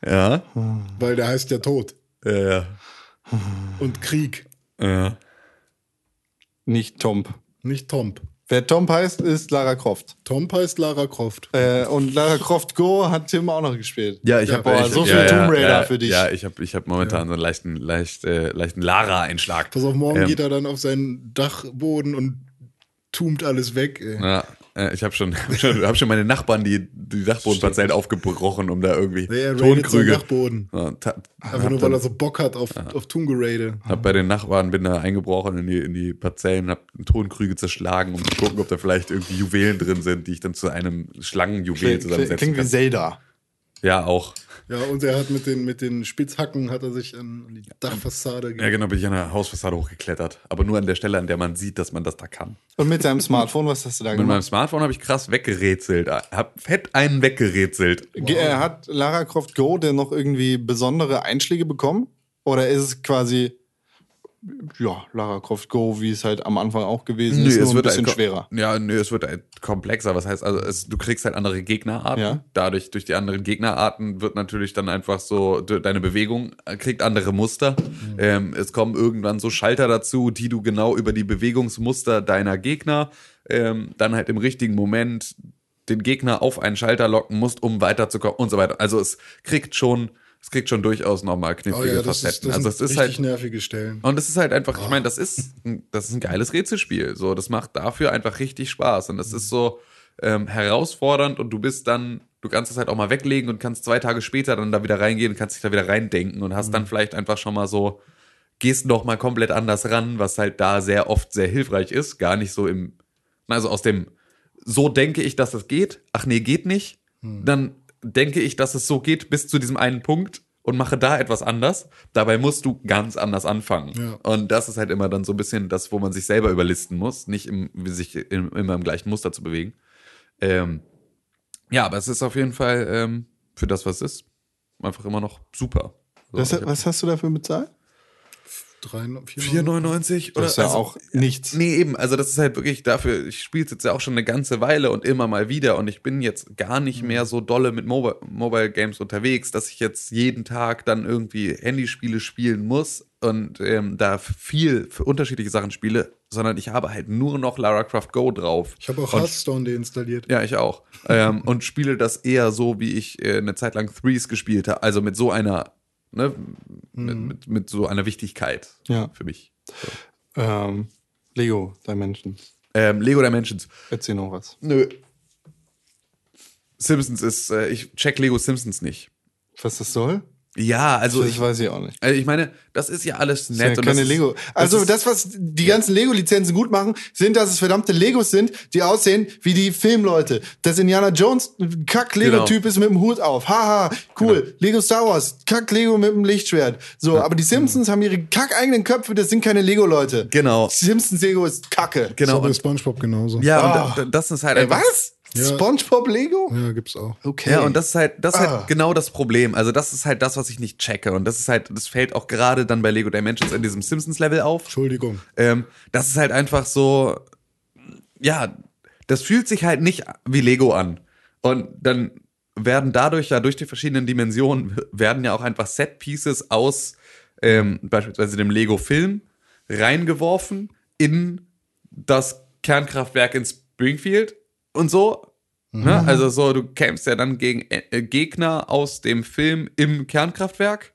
Ja. Weil der heißt ja Tod Ja, ja. und Krieg, ja. Nicht Tomb. nicht Tomb. Wer Tomb heißt, ist Lara Croft. Tomb heißt Lara Croft. Äh, und Lara Croft Go hat Tim auch noch gespielt. Ja, ich habe boah, so viel Tomb Raider für dich. Ja, ich habe ich hab momentan so einen leichten, leicht, äh, leichten Lara-Einschlag. Pass auf, morgen Ähm, geht er dann auf seinen Dachboden und tumt alles weg. Ey. Ja, äh, ich habe schon, <laughs> hab schon, hab schon meine Nachbarn die, die Dachbodenparzellen aufgebrochen, um da irgendwie seinen Tonkrüge. Dachboden. Ja, ta- Einfach nur, weil er so Bock hat auf, auf Tombgerade. Hab bei den Nachbarn, bin da eingebrochen in die, in die Parzellen, hab Tonkrüge zerschlagen, um zu gucken, ob da vielleicht irgendwie Juwelen drin sind, die ich dann zu einem Schlangenjuwel Klingt, zusammensetzen klingt wie kann. Zelda. Ja, auch. Ja, und er hat mit den, mit den Spitzhacken hat er sich an die Dachfassade Ja, genau, bin ich an der Hausfassade hochgeklettert. Aber nur an der Stelle, an der man sieht, dass man das da kann. Und mit deinem Smartphone, was hast du da Mit meinem gemacht? Smartphone habe ich krass weggerätselt. Hab fett einen weggerätselt. Ge- äh, Hat Lara Croft Go denn noch irgendwie besondere Einschläge bekommen? Oder ist es quasi, ja, Lara Croft Go, wie es halt am Anfang auch gewesen ist, nur ein bisschen ein- schwerer? Ja, nö, es wird ein komplexer. Was heißt also, es, du kriegst halt andere Gegnerarten. Ja. Dadurch, durch die anderen Gegnerarten wird natürlich dann einfach so, de- deine Bewegung äh, kriegt andere Muster. Ähm, es kommen irgendwann so Schalter dazu, die du genau über die Bewegungsmuster deiner Gegner ähm, dann halt im richtigen Moment den Gegner auf einen Schalter locken musst, um weiterzukommen und so weiter. Also es kriegt schon, es kriegt schon durchaus nochmal Oh knifflige ja, das, ist, Facetten. das also es ist richtig halt nervige Stellen. und das ist halt einfach, ich meine, das ist, ein- das ist ein geiles Rätselspiel. So, das macht dafür einfach richtig Spaß. Und das ist so ähm, herausfordernd und du bist dann, du kannst es halt auch mal weglegen und kannst zwei Tage später dann da wieder reingehen und kannst dich da wieder reindenken und hast dann vielleicht einfach schon mal so, gehst noch mal komplett anders ran, was halt da sehr oft sehr hilfreich ist. Gar nicht so im, also aus dem, so denke ich, dass das geht. Ach nee, geht nicht. Dann denke ich, dass es so geht bis zu diesem einen Punkt und mache da etwas anders. Dabei musst du ganz anders anfangen. Ja. Und das ist halt immer dann so ein bisschen das, wo man sich selber überlisten muss, nicht im, sich im, immer im gleichen Muster zu bewegen. Ähm, ja, aber es ist auf jeden Fall ähm, für das, was es ist, einfach immer noch super. So, Was, was hast du dafür bezahlt? Drei, vier, 4,99 oder Das ist ja also- auch nichts. Nee, eben, also das ist halt wirklich dafür, ich spiele es jetzt ja auch schon eine ganze Weile und immer mal wieder und ich bin jetzt gar nicht mehr so dolle mit Mobile, Mobile Games unterwegs, dass ich jetzt jeden Tag dann irgendwie Handyspiele spielen muss und ähm, da viel für unterschiedliche Sachen spiele, sondern ich habe halt nur noch Lara Croft Go drauf. Ich habe auch Und- Hearthstone deinstalliert. Ja, ich auch. <laughs> ähm, und spiele das eher so, wie ich äh, eine Zeit lang Threes gespielt habe, also mit so einer, ne, mit, mit, mit so einer Wichtigkeit Ja. für mich. Ähm, Lego Dimensions. Ähm, Lego Dimensions. Erzähl noch was. Nö. Simpsons ist, äh, ich check Lego Simpsons nicht. Was das soll? Ja, also das ich, weiß ich auch nicht. also ich meine, das ist ja alles Das nett. ja und keine Lego. Also das, was die ganzen Lego-Lizenzen gut machen, sind, dass es verdammte Legos sind, die aussehen wie die Filmleute. Dass Indiana Jones ein Kack-Lego-Typ ist mit dem Hut auf. Haha, cool. Genau. Lego Star Wars, Kack-Lego mit dem Lichtschwert. So, aber die Simpsons haben ihre kack-eigenen Köpfe, das sind keine Lego-Leute. Genau. Simpsons-Lego ist Kacke. Genau. Bei Und, Spongebob genauso. ja, Ah. und da- das ist halt Ey, einfach- was? Ja. SpongeBob-Lego? Ja, gibt's auch. Okay. Ja, und das ist halt, das ist Ah. halt genau das Problem. Also, das ist halt das, was ich nicht checke. Und das ist halt, das fällt auch gerade dann bei Lego Dimensions in diesem Simpsons-Level auf. Entschuldigung. Ähm, das ist halt einfach so, ja, das fühlt sich halt nicht wie Lego an. Und dann werden dadurch ja durch die verschiedenen Dimensionen werden ja auch einfach Set-Pieces aus ähm, beispielsweise dem Lego-Film reingeworfen in das Kernkraftwerk in Springfield und so. Ne? Also so, du kämpfst ja dann gegen äh, Gegner aus dem Film im Kernkraftwerk.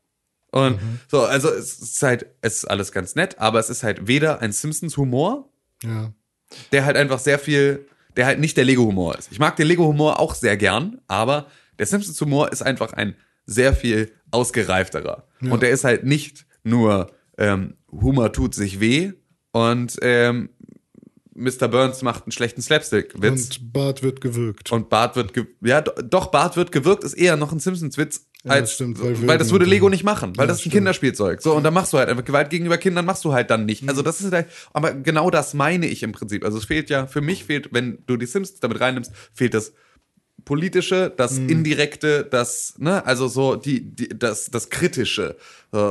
Und so, also es ist halt, es ist alles ganz nett, aber es ist halt weder ein Simpsons-Humor, Ja. der halt einfach sehr viel, der halt nicht der Lego-Humor ist. Ich mag den Lego-Humor auch sehr gern, aber der Simpsons-Humor ist einfach ein sehr viel ausgereifterer. Und der ist halt nicht nur ähm, Humor tut sich weh und ähm, Mr. Burns macht einen schlechten Slapstick-Witz. Und Bart wird gewürgt. Und Bart wird, ge ja, do- doch, Bart wird gewirkt, ist eher noch ein Simpsons-Witz. Ja, als, das stimmt, weil, weil das würde Lego nicht machen, weil Ja, das ist ein stimmt. Kinderspielzeug. So, und dann machst du halt einfach Gewalt gegenüber Kindern machst du halt dann nicht. Mhm. Also das ist halt, aber genau das meine ich im Prinzip. Also es fehlt ja, für mich fehlt, wenn du die Simpsons damit reinnimmst, fehlt das politische, das Mhm. indirekte, das, ne, also so die, die das, das kritische.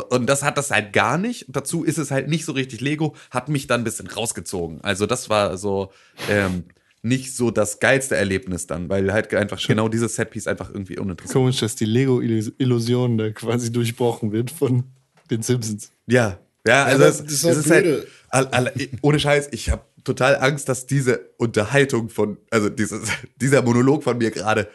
Und das hat das halt gar nicht. Dazu ist es halt nicht so richtig Lego, hat mich dann ein bisschen rausgezogen. Also das war so ähm, nicht so das geilste Erlebnis dann, weil halt einfach genau dieses Setpiece einfach irgendwie uninteressant. Komisch, dass die Lego-Illusion da quasi durchbrochen wird von den Simpsons. Ja, ja, also aber es, das ist halt ist halt, ohne Scheiß, ich habe total Angst, dass diese Unterhaltung von, also dieses, <laughs> dieser Monolog von mir gerade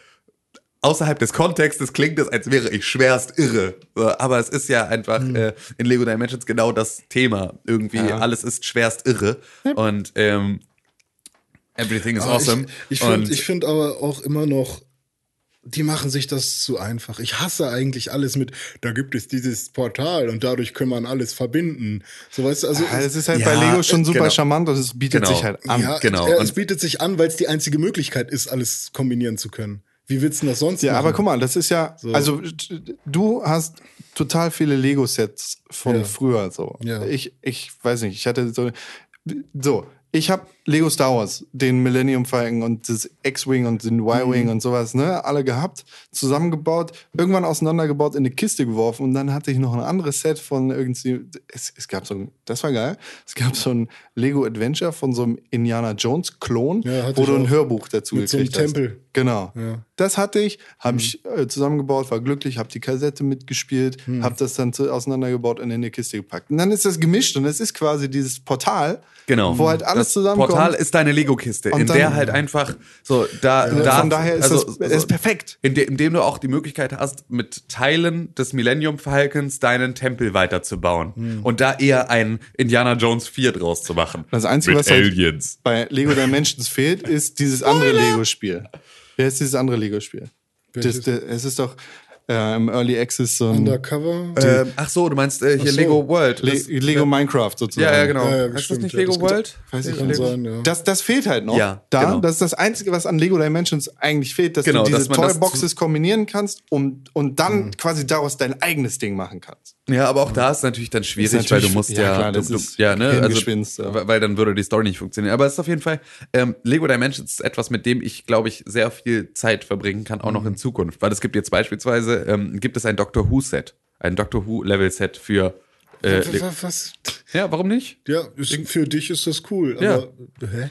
außerhalb des Kontextes klingt es, als wäre ich schwerst irre. Aber es ist ja einfach Hm. äh, in Lego Dimensions genau das Thema. Irgendwie Ja. alles ist schwerst irre und ähm, everything is Aber awesome. Ich, ich finde find aber auch immer noch, die machen sich das zu einfach. Ich hasse eigentlich alles mit, da gibt es dieses Portal und dadurch kann man alles verbinden. So weißt du, also Ja, es ist halt Ja, bei Lego schon super genau. charmant und es bietet Genau. sich halt an. ja, genau. äh, es Und- bietet sich an, weil es die einzige Möglichkeit ist, alles kombinieren zu können. Wie willst du das sonst Ja, machen? aber guck mal, das ist ja, So. also du hast total viele Lego-Sets von Ja. früher so. Ja. Ich, ich weiß nicht, ich hatte so, so, ich habe Lego Star Wars, den Millennium Falcon und das X-Wing und den Y-Wing Mhm. und sowas, ne, alle gehabt, zusammengebaut, irgendwann auseinandergebaut, in eine Kiste geworfen und dann hatte ich noch ein anderes Set von irgendwie, es, es gab so ein, das war geil, es gab so ein Lego Adventure von so einem Indiana Jones Klon, Ja, wo du ein. Hörbuch dazu Mit so einem gekriegt hast. Tempel. Genau. Ja. Das hatte ich, habe ich äh, zusammengebaut, war glücklich, habe die Kassette mitgespielt, Hm. habe das dann zu, auseinandergebaut und in eine Kiste gepackt. Und dann ist das gemischt und es ist quasi dieses Portal, Genau. wo halt alles das zusammenkommt. Portal ist deine Lego-Kiste, in dann- der halt einfach so da, da Von daher ist also, das es ist perfekt. Inde- indem du auch die Möglichkeit hast, mit Teilen des Millennium Falcons deinen Tempel weiterzubauen Hm. und da eher ein Indiana Jones 4 draus zu machen. Das Einzige, was halt Aliens. bei Lego Dimensions fehlt, ist dieses andere Lego-Spiel. Wer ist dieses andere Lego-Spiel? Das, Welches? das, es ist doch, äh, im Early Access so ein Undercover. Ähm, ach so, du meinst äh, hier so. Lego World. Le Das- Lego Minecraft sozusagen. ja, ja, genau. Ja, ja, heißt das nicht Lego das World? Weiß ich nicht. sein, ja. Das, das fehlt halt noch. Ja, da, genau. Das ist das Einzige, was an Lego Dimensions eigentlich fehlt, dass Genau, du diese das Toyboxes kombinieren kannst und, und dann quasi daraus dein eigenes Ding machen kannst. Ja, aber auch da ist natürlich dann schwierig, Ist weil natürlich- du musst ja, ja, klar, du, du, ja, ne, also, ja. weil dann würde die Story nicht funktionieren. Aber es ist auf jeden Fall ähm, Lego Dimensions ist etwas, mit dem ich glaube ich sehr viel Zeit verbringen kann, auch noch in Zukunft, weil es gibt jetzt beispielsweise ähm, gibt es ein Doctor Who Set, ein Doctor Who Level Set für äh, Le was, was? ja, warum nicht? Ja, ist, für dich ist das cool. Ja. Aber, hä?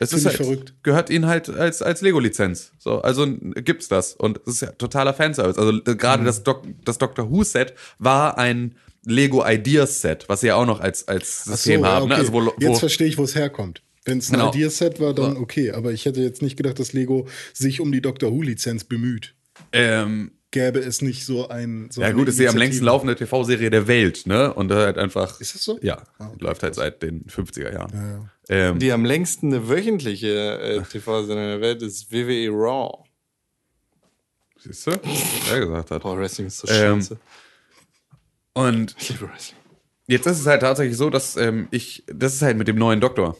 Es ist halt, verrückt. gehört ihnen halt als, als Lego-Lizenz. So, also gibt's das. Und es ist ja totaler Fanservice. Also gerade Mhm. das, Doc, das Doctor Who-Set war ein Lego Ideas-Set, was sie ja auch noch als, als Ach so, System ja, haben. okay. Ne? Also wo, wo, Jetzt verstehe ich, wo es herkommt. Wenn es ein Genau. Ideaset war, dann okay. Aber ich hätte jetzt nicht gedacht, dass Lego sich um die Doctor Who-Lizenz bemüht. ähm, Gäbe es nicht so ein. So ja gut, ist die am längsten laufende TV-Serie der Welt, ne? Und da halt einfach. Ist das so? Ja, Ah, okay, läuft halt seit den 50er Jahren. Ähm, Die am längsten eine wöchentliche äh, TV-Sendung der Welt ist WWE Raw. siehst du? Was er gesagt hat. Boah, Wrestling ist so Ähm, scheiße. Und Ich liebe Wrestling. Jetzt ist es halt tatsächlich so, dass ähm, ich, das ist halt mit dem neuen Doktor,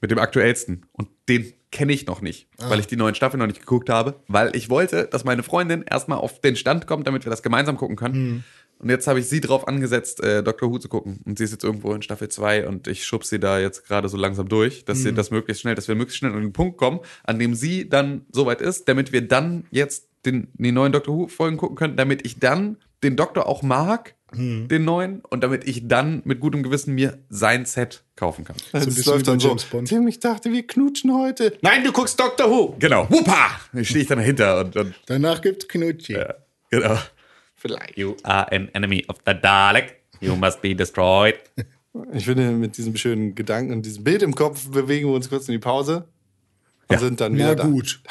mit dem aktuellsten. Und den kenne ich noch nicht, weil ich die neuen Staffeln noch nicht geguckt habe, weil ich wollte, dass meine Freundin erstmal auf den Stand kommt, damit wir das gemeinsam gucken können. Und jetzt habe ich sie drauf angesetzt, äh, Dr. Who zu gucken. Und sie ist jetzt irgendwo in Staffel 2 und ich schub sie da jetzt gerade so langsam durch, dass sie das möglichst schnell, dass wir möglichst schnell an den Punkt kommen, an dem sie dann soweit ist, damit wir dann jetzt den, die neuen Doctor Who-Folgen gucken können, damit ich dann den Doktor auch mag, den neuen, und damit ich dann mit gutem Gewissen mir sein Set kaufen kann. Das bisschen läuft dann so. James Bond. Tim, ich dachte, wir knutschen heute. Nein, du guckst Doctor Who. Genau. Wuppa! Da stehe ich dann dahinter und, und Danach gibt's Knutschi. ja, genau. Vielleicht. You are an enemy of the Dalek. You must be destroyed. <laughs> Ich finde, mit diesem schönen Gedanken und diesem Bild im Kopf bewegen wir uns kurz in die Pause und Ja. sind dann Na wieder da. gut. <laughs>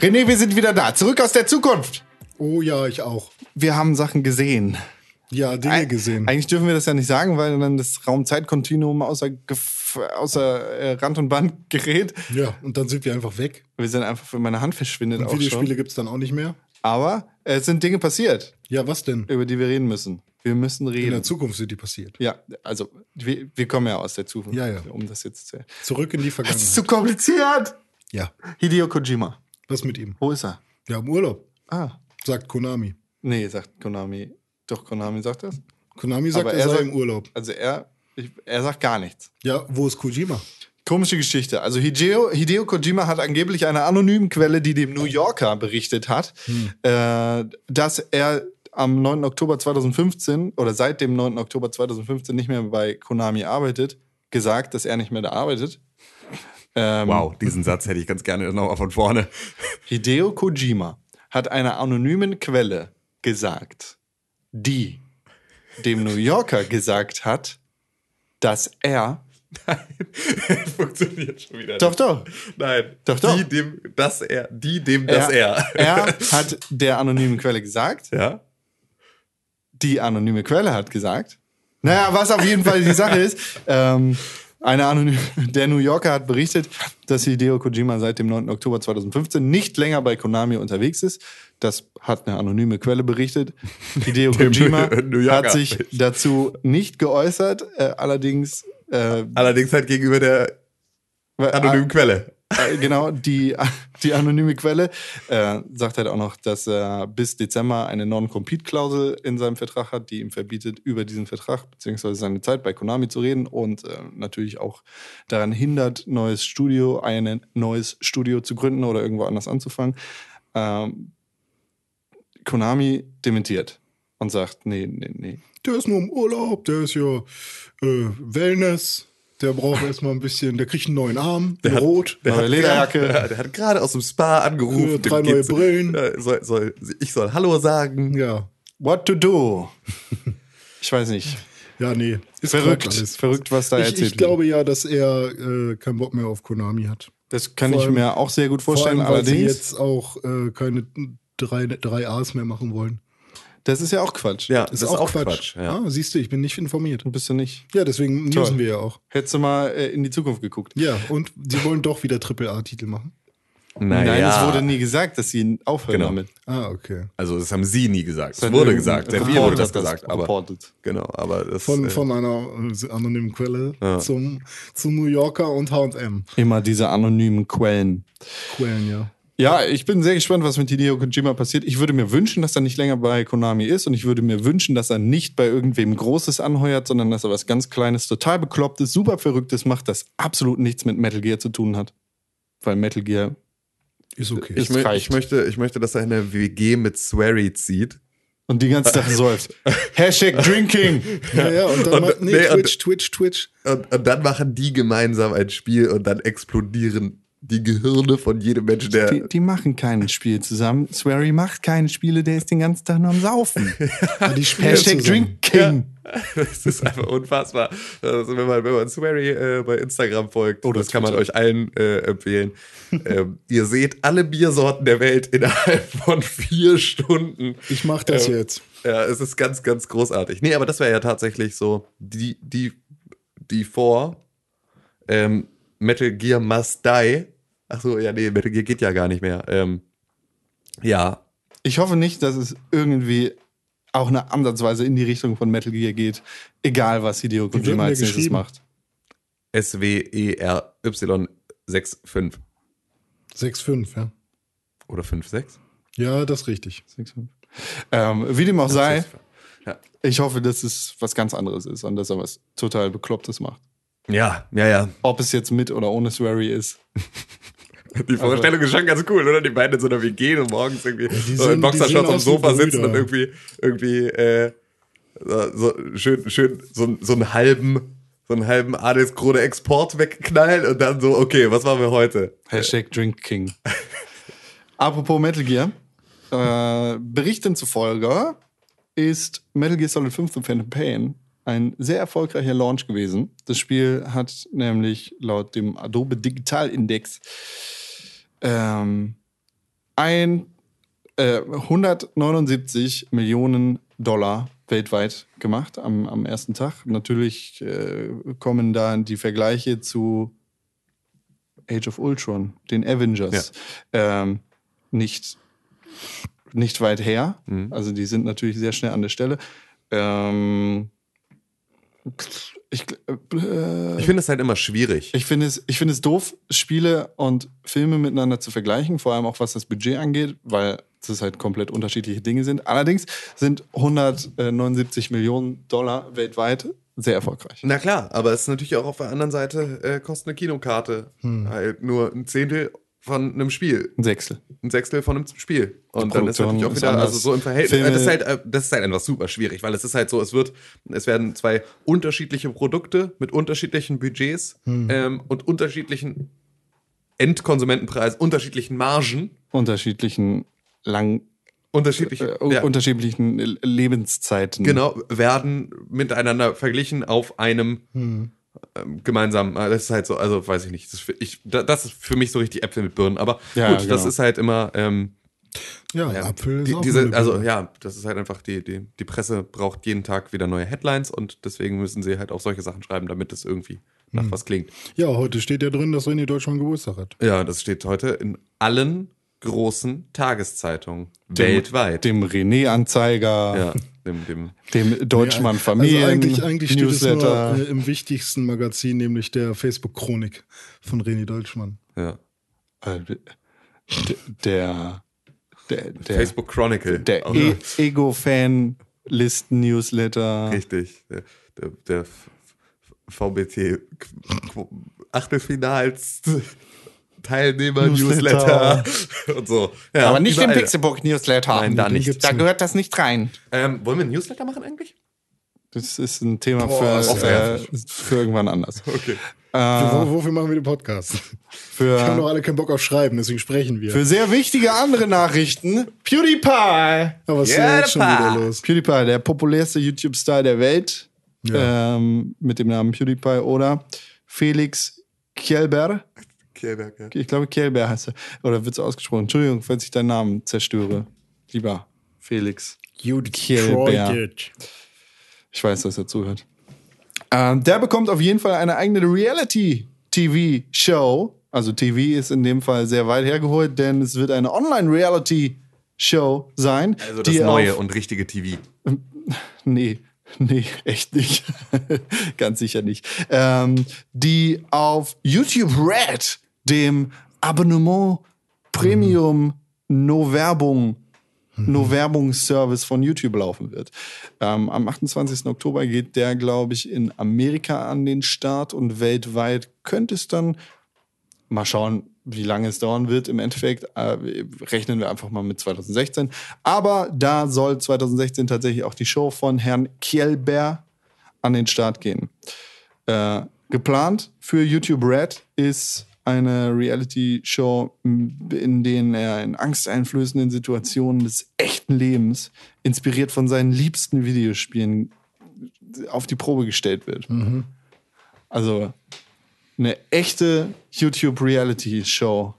René, wir sind wieder da. Zurück aus der Zukunft. Oh ja, ich auch. Wir haben Sachen gesehen. Ja, Dinge gesehen. Eigentlich dürfen wir das ja nicht sagen, weil dann das Raum-Zeit-Kontinuum außer, außer äh, Rand und Band gerät. Ja, und dann sind wir einfach weg. Wir sind einfach, wenn meine Hand verschwindet Und auch Videospiele schon. gibt's dann auch nicht mehr. Aber es sind Dinge passiert, Ja, was denn? über die wir reden müssen. Wir müssen In reden. der Zukunft sind die passiert. Ja, also wir, wir kommen ja aus der Zukunft, Ja, ja. um das jetzt zu Zurück in die Das ist Vergangenheit. zu kompliziert. Ja, Hideo Kojima. Was mit ihm? Wo ist er? Ja, im Urlaub, Ah, sagt Konami. nee, sagt Konami. Doch, Konami sagt das. Konami sagt, Aber er er sei sagt- im Urlaub. Also er, ich, er sagt gar nichts. Ja, wo ist Kojima? Komische Geschichte. Also Hideo, Hideo Kojima hat angeblich einer anonymen Quelle, die dem New Yorker berichtet hat, äh, dass er am 9. Oktober 2015 oder seit dem 9. Oktober 2015 nicht mehr bei Konami arbeitet, gesagt, dass er nicht mehr da arbeitet. Ähm, Wow, diesen Satz hätte ich ganz gerne nochmal von vorne. Hideo Kojima hat einer anonymen Quelle gesagt, die dem New Yorker gesagt hat, dass er. <laughs> Funktioniert schon wieder. Doch, doch. Nein. Doch, doch. Die dem, das er. Die dem, das er. Er <laughs> hat der anonymen Quelle gesagt, Ja. die anonyme Quelle hat gesagt. Naja, was auf jeden Fall die Sache ist, ähm, eine anonyme, der New Yorker hat berichtet, dass Hideo Kojima seit dem 9. Oktober 2015 nicht länger bei Konami unterwegs ist. Das hat eine anonyme Quelle berichtet. <laughs> Hideo Kojima hat sich dazu nicht geäußert, äh, allerdings äh, Allerdings halt gegenüber der anonymen Quelle. Äh, genau, die, die anonyme Quelle äh, sagt halt auch noch, dass er bis Dezember eine Non-Compete-Klausel in seinem Vertrag hat, die ihm verbietet, über diesen Vertrag bzw. seine Zeit bei Konami zu reden und äh, natürlich auch daran hindert, neues Studio, ein neues Studio zu gründen oder irgendwo anders anzufangen. Ähm, Konami dementiert und sagt, nee, nee, nee. Der ist nur im Urlaub, der ist ja äh, Wellness. Der braucht erstmal ein bisschen, der kriegt einen neuen Arm, der rot. Neue Lederjacke. Ja, der hat gerade aus dem Spa angerufen. Ja, drei neue Brillen. Soll, soll, ich soll Hallo sagen. Ja. What to do? Ich weiß nicht. Ja, nee. Ist Verrückt, verrückt, was da Ich, erzählt ich glaube ja, dass er äh, keinen Bock mehr auf Konami hat. wird. Das kann vor ich allem- mir auch sehr gut vorstellen. Vor allem, weil sie Allerdings, jetzt auch äh, keine drei, drei A's mehr machen wollen. Das ist ja auch Quatsch. Ja, das ist auch Quatsch. ja. Ah, siehst du, ich bin nicht informiert. Bist du nicht? Ja, deswegen newsen wir ja auch. Hättest du mal äh, in die Zukunft geguckt. Ja, und sie wollen doch wieder Triple-A-Titel machen. Naja. Nein, es wurde nie gesagt, dass sie aufhören Genau. damit. Ah, okay. Also das haben sie nie gesagt. Es wurde gesagt. Viel Report wurde das hat das gesagt. Aber reported. genau, aber das Von, äh, von einer äh, anonymen Quelle zum, zum New Yorker und H&M. Immer diese anonymen Quellen. Quellen, ja. Ja, ich bin sehr gespannt, was mit Hideo Kojima passiert. Ich würde mir wünschen, dass er nicht länger bei Konami ist und ich würde mir wünschen, dass er nicht bei irgendwem Großes anheuert, sondern dass er was ganz Kleines, total beklopptes, super verrücktes macht, das absolut nichts mit Metal Gear zu tun hat. Weil Metal Gear Ist okay. ist- ich, mö reicht. ich, möchte, ich möchte, dass er in der WG mit Swery zieht. und die ganze Zeit <laughs> säuft. Hashtag Drinking. ja, ja, und dann Und- macht, nee, nee, und- Twitch, Twitch, Twitch. Und, und dann machen die gemeinsam ein Spiel und dann explodieren die Gehirne von jedem Menschen, der. Die, die machen kein Spiel zusammen. Swery macht keine Spiele, der ist den ganzen Tag nur am Saufen. <laughs> Ja, die spielen Hashtag. Drinking. <laughs> Das ist einfach unfassbar. Also wenn man, wenn man Swery äh, bei Instagram folgt, Oder das kann man euch allen äh, empfehlen. <laughs> ähm, ihr seht alle Biersorten der Welt innerhalb von vier Stunden. Ich mach das Ähm, jetzt. Ja, es ist ganz, ganz großartig. Nee, aber das wäre ja tatsächlich so die, die, die vor ähm, Metal Gear Must Die. Ach so, ja, nee, Metal Gear geht ja gar nicht mehr. Ähm, ja, Ich hoffe nicht, dass es irgendwie auch eine Ansatzweise in die Richtung von Metal Gear geht, egal was Hideo Kojima als nächstes macht. S-W-E-R-Y 6-5 6,5, ja. oder 5-6. Ja, das ist richtig. Ähm, wie dem auch sei, Ja. ich hoffe, dass es was ganz anderes ist und dass er was total Beklopptes macht. Ja, ja, ja. Ob es jetzt mit oder ohne Swery ist. <laughs> Die Vorstellung ist schon ganz cool, oder? Die beiden in so einer WG und morgens irgendwie so in Boxershorts am Sofa sitzen und irgendwie, irgendwie, äh, so, so schön, schön, so, so einen halben, so einen halben Adelskrone Export wegknallen und dann so, okay, was machen wir heute? Hashtag Drink King. <laughs> Apropos Metal Gear. Äh, Berichten zufolge ist Metal Gear Solid 5 The Phantom Pain ein sehr erfolgreicher Launch gewesen. Das Spiel hat nämlich laut dem Adobe Digital Index ähm, ein, äh, 179 Millionen Dollar weltweit gemacht am, am ersten Tag. Natürlich äh, kommen da die Vergleiche zu Age of Ultron, den Avengers, ähm, nicht, nicht weit her. Also die sind natürlich sehr schnell an der Stelle. Ähm, ich, äh, Ich finde es halt immer schwierig. ich finde es, ich finde es doof, Spiele und Filme miteinander zu vergleichen, vor allem auch was das Budget angeht, weil es halt komplett unterschiedliche Dinge sind. Allerdings sind 179 Millionen Dollar weltweit sehr erfolgreich. Na klar, aber es ist natürlich auch auf der anderen Seite, äh, kostet eine Kinokarte halt nur ein Zehntel von einem Spiel. Ein Sechstel. ein Sechstel von einem Spiel. Und dann ist natürlich auch wieder, also so im Verhältnis, Filme- äh, das ist, halt, äh, das ist halt einfach super schwierig, weil es ist halt so, es wird, es werden zwei unterschiedliche Produkte mit unterschiedlichen Budgets ähm, und unterschiedlichen Endkonsumentenpreisen, unterschiedlichen Margen, Unterschiedlichen lang, unterschiedliche, äh, ja, unterschiedlichen Lebenszeiten. genau, werden miteinander verglichen auf einem ähm, gemeinsamen, äh, das ist halt so, also weiß ich nicht, das ist, für, ich, da- das ist für mich so richtig Äpfel mit Birnen, aber Ja, gut, das genau. ist halt immer, ähm, Ja, Ja, Apfel ist die, auch diese, also ja, das ist halt einfach die, die, die Presse braucht jeden Tag wieder neue Headlines und deswegen müssen sie halt auch solche Sachen schreiben, damit es irgendwie nach Hm. was klingt. Ja, heute steht ja drin, dass René Deutschmann Geburtstag hat. Ja, das steht heute in allen großen Tageszeitungen Dem, weltweit. Dem René-Anzeiger, ja, dem, dem, dem Deutschmann Familien, Also eigentlich, eigentlich steht Newsletter. es nur äh, im wichtigsten Magazin, nämlich der Facebook-Chronik von René Deutschmann. ja. Äh, der, der, der, Facebook Chronicle. der Auch e Ego-Fan-Listen-Newsletter. Richtig. Der, der, der VBT Achtelfinals Teilnehmer Newsletter. Newsletter <laughs> und so. Ja, Aber nicht überall. im Pixelbook-Newsletter. Nein, da den nicht. gibt's Da gehört das nicht rein. Ähm, wollen wir einen Newsletter machen eigentlich? Das ist ein Thema Boah, für, äh, für irgendwann anders. Okay. Wo, wofür machen wir den Podcast? Wir haben doch Für, alle keinen Bock auf Schreiben, deswegen sprechen wir. für sehr wichtige andere Nachrichten. PewDiePie. Aber was ist denn Ja, jetzt schon wieder los? PewDiePie, der populärste YouTube-Star der Welt, Ja. ähm, mit dem Namen PewDiePie oder Felix Kjellberg. Ich glaube, Kjellberg heißt er. Oder wird es ausgesprochen? Entschuldigung, falls ich deinen Namen zerstöre. Lieber Felix. You Kjellberg. Ich weiß, dass er zuhört. Ähm, der bekommt auf jeden Fall eine eigene Reality-TV-Show. Also TV ist in dem Fall sehr weit hergeholt, denn es wird eine Online-Reality-Show sein. Also das die neue und richtige TV. <laughs> Nee, nee, echt nicht. <laughs> Ganz sicher nicht. Ähm, die auf YouTube Red, dem Abonnement Premium No Werbung No Werbungsservice von YouTube laufen wird. Ähm, am 28. Oktober geht der, glaube ich, in Amerika an den Start und weltweit könnte es dann mal schauen, wie lange es dauern wird. Im Endeffekt äh, rechnen wir einfach mal mit 2016. Aber da soll 2016 tatsächlich auch die Show von Herrn Kjellberg an den Start gehen. Äh, geplant für YouTube Red ist eine Reality-Show, in denen er in angsteinflößenden Situationen des echten Lebens, inspiriert von seinen liebsten Videospielen, auf die Probe gestellt wird. Also eine echte YouTube-Reality-Show.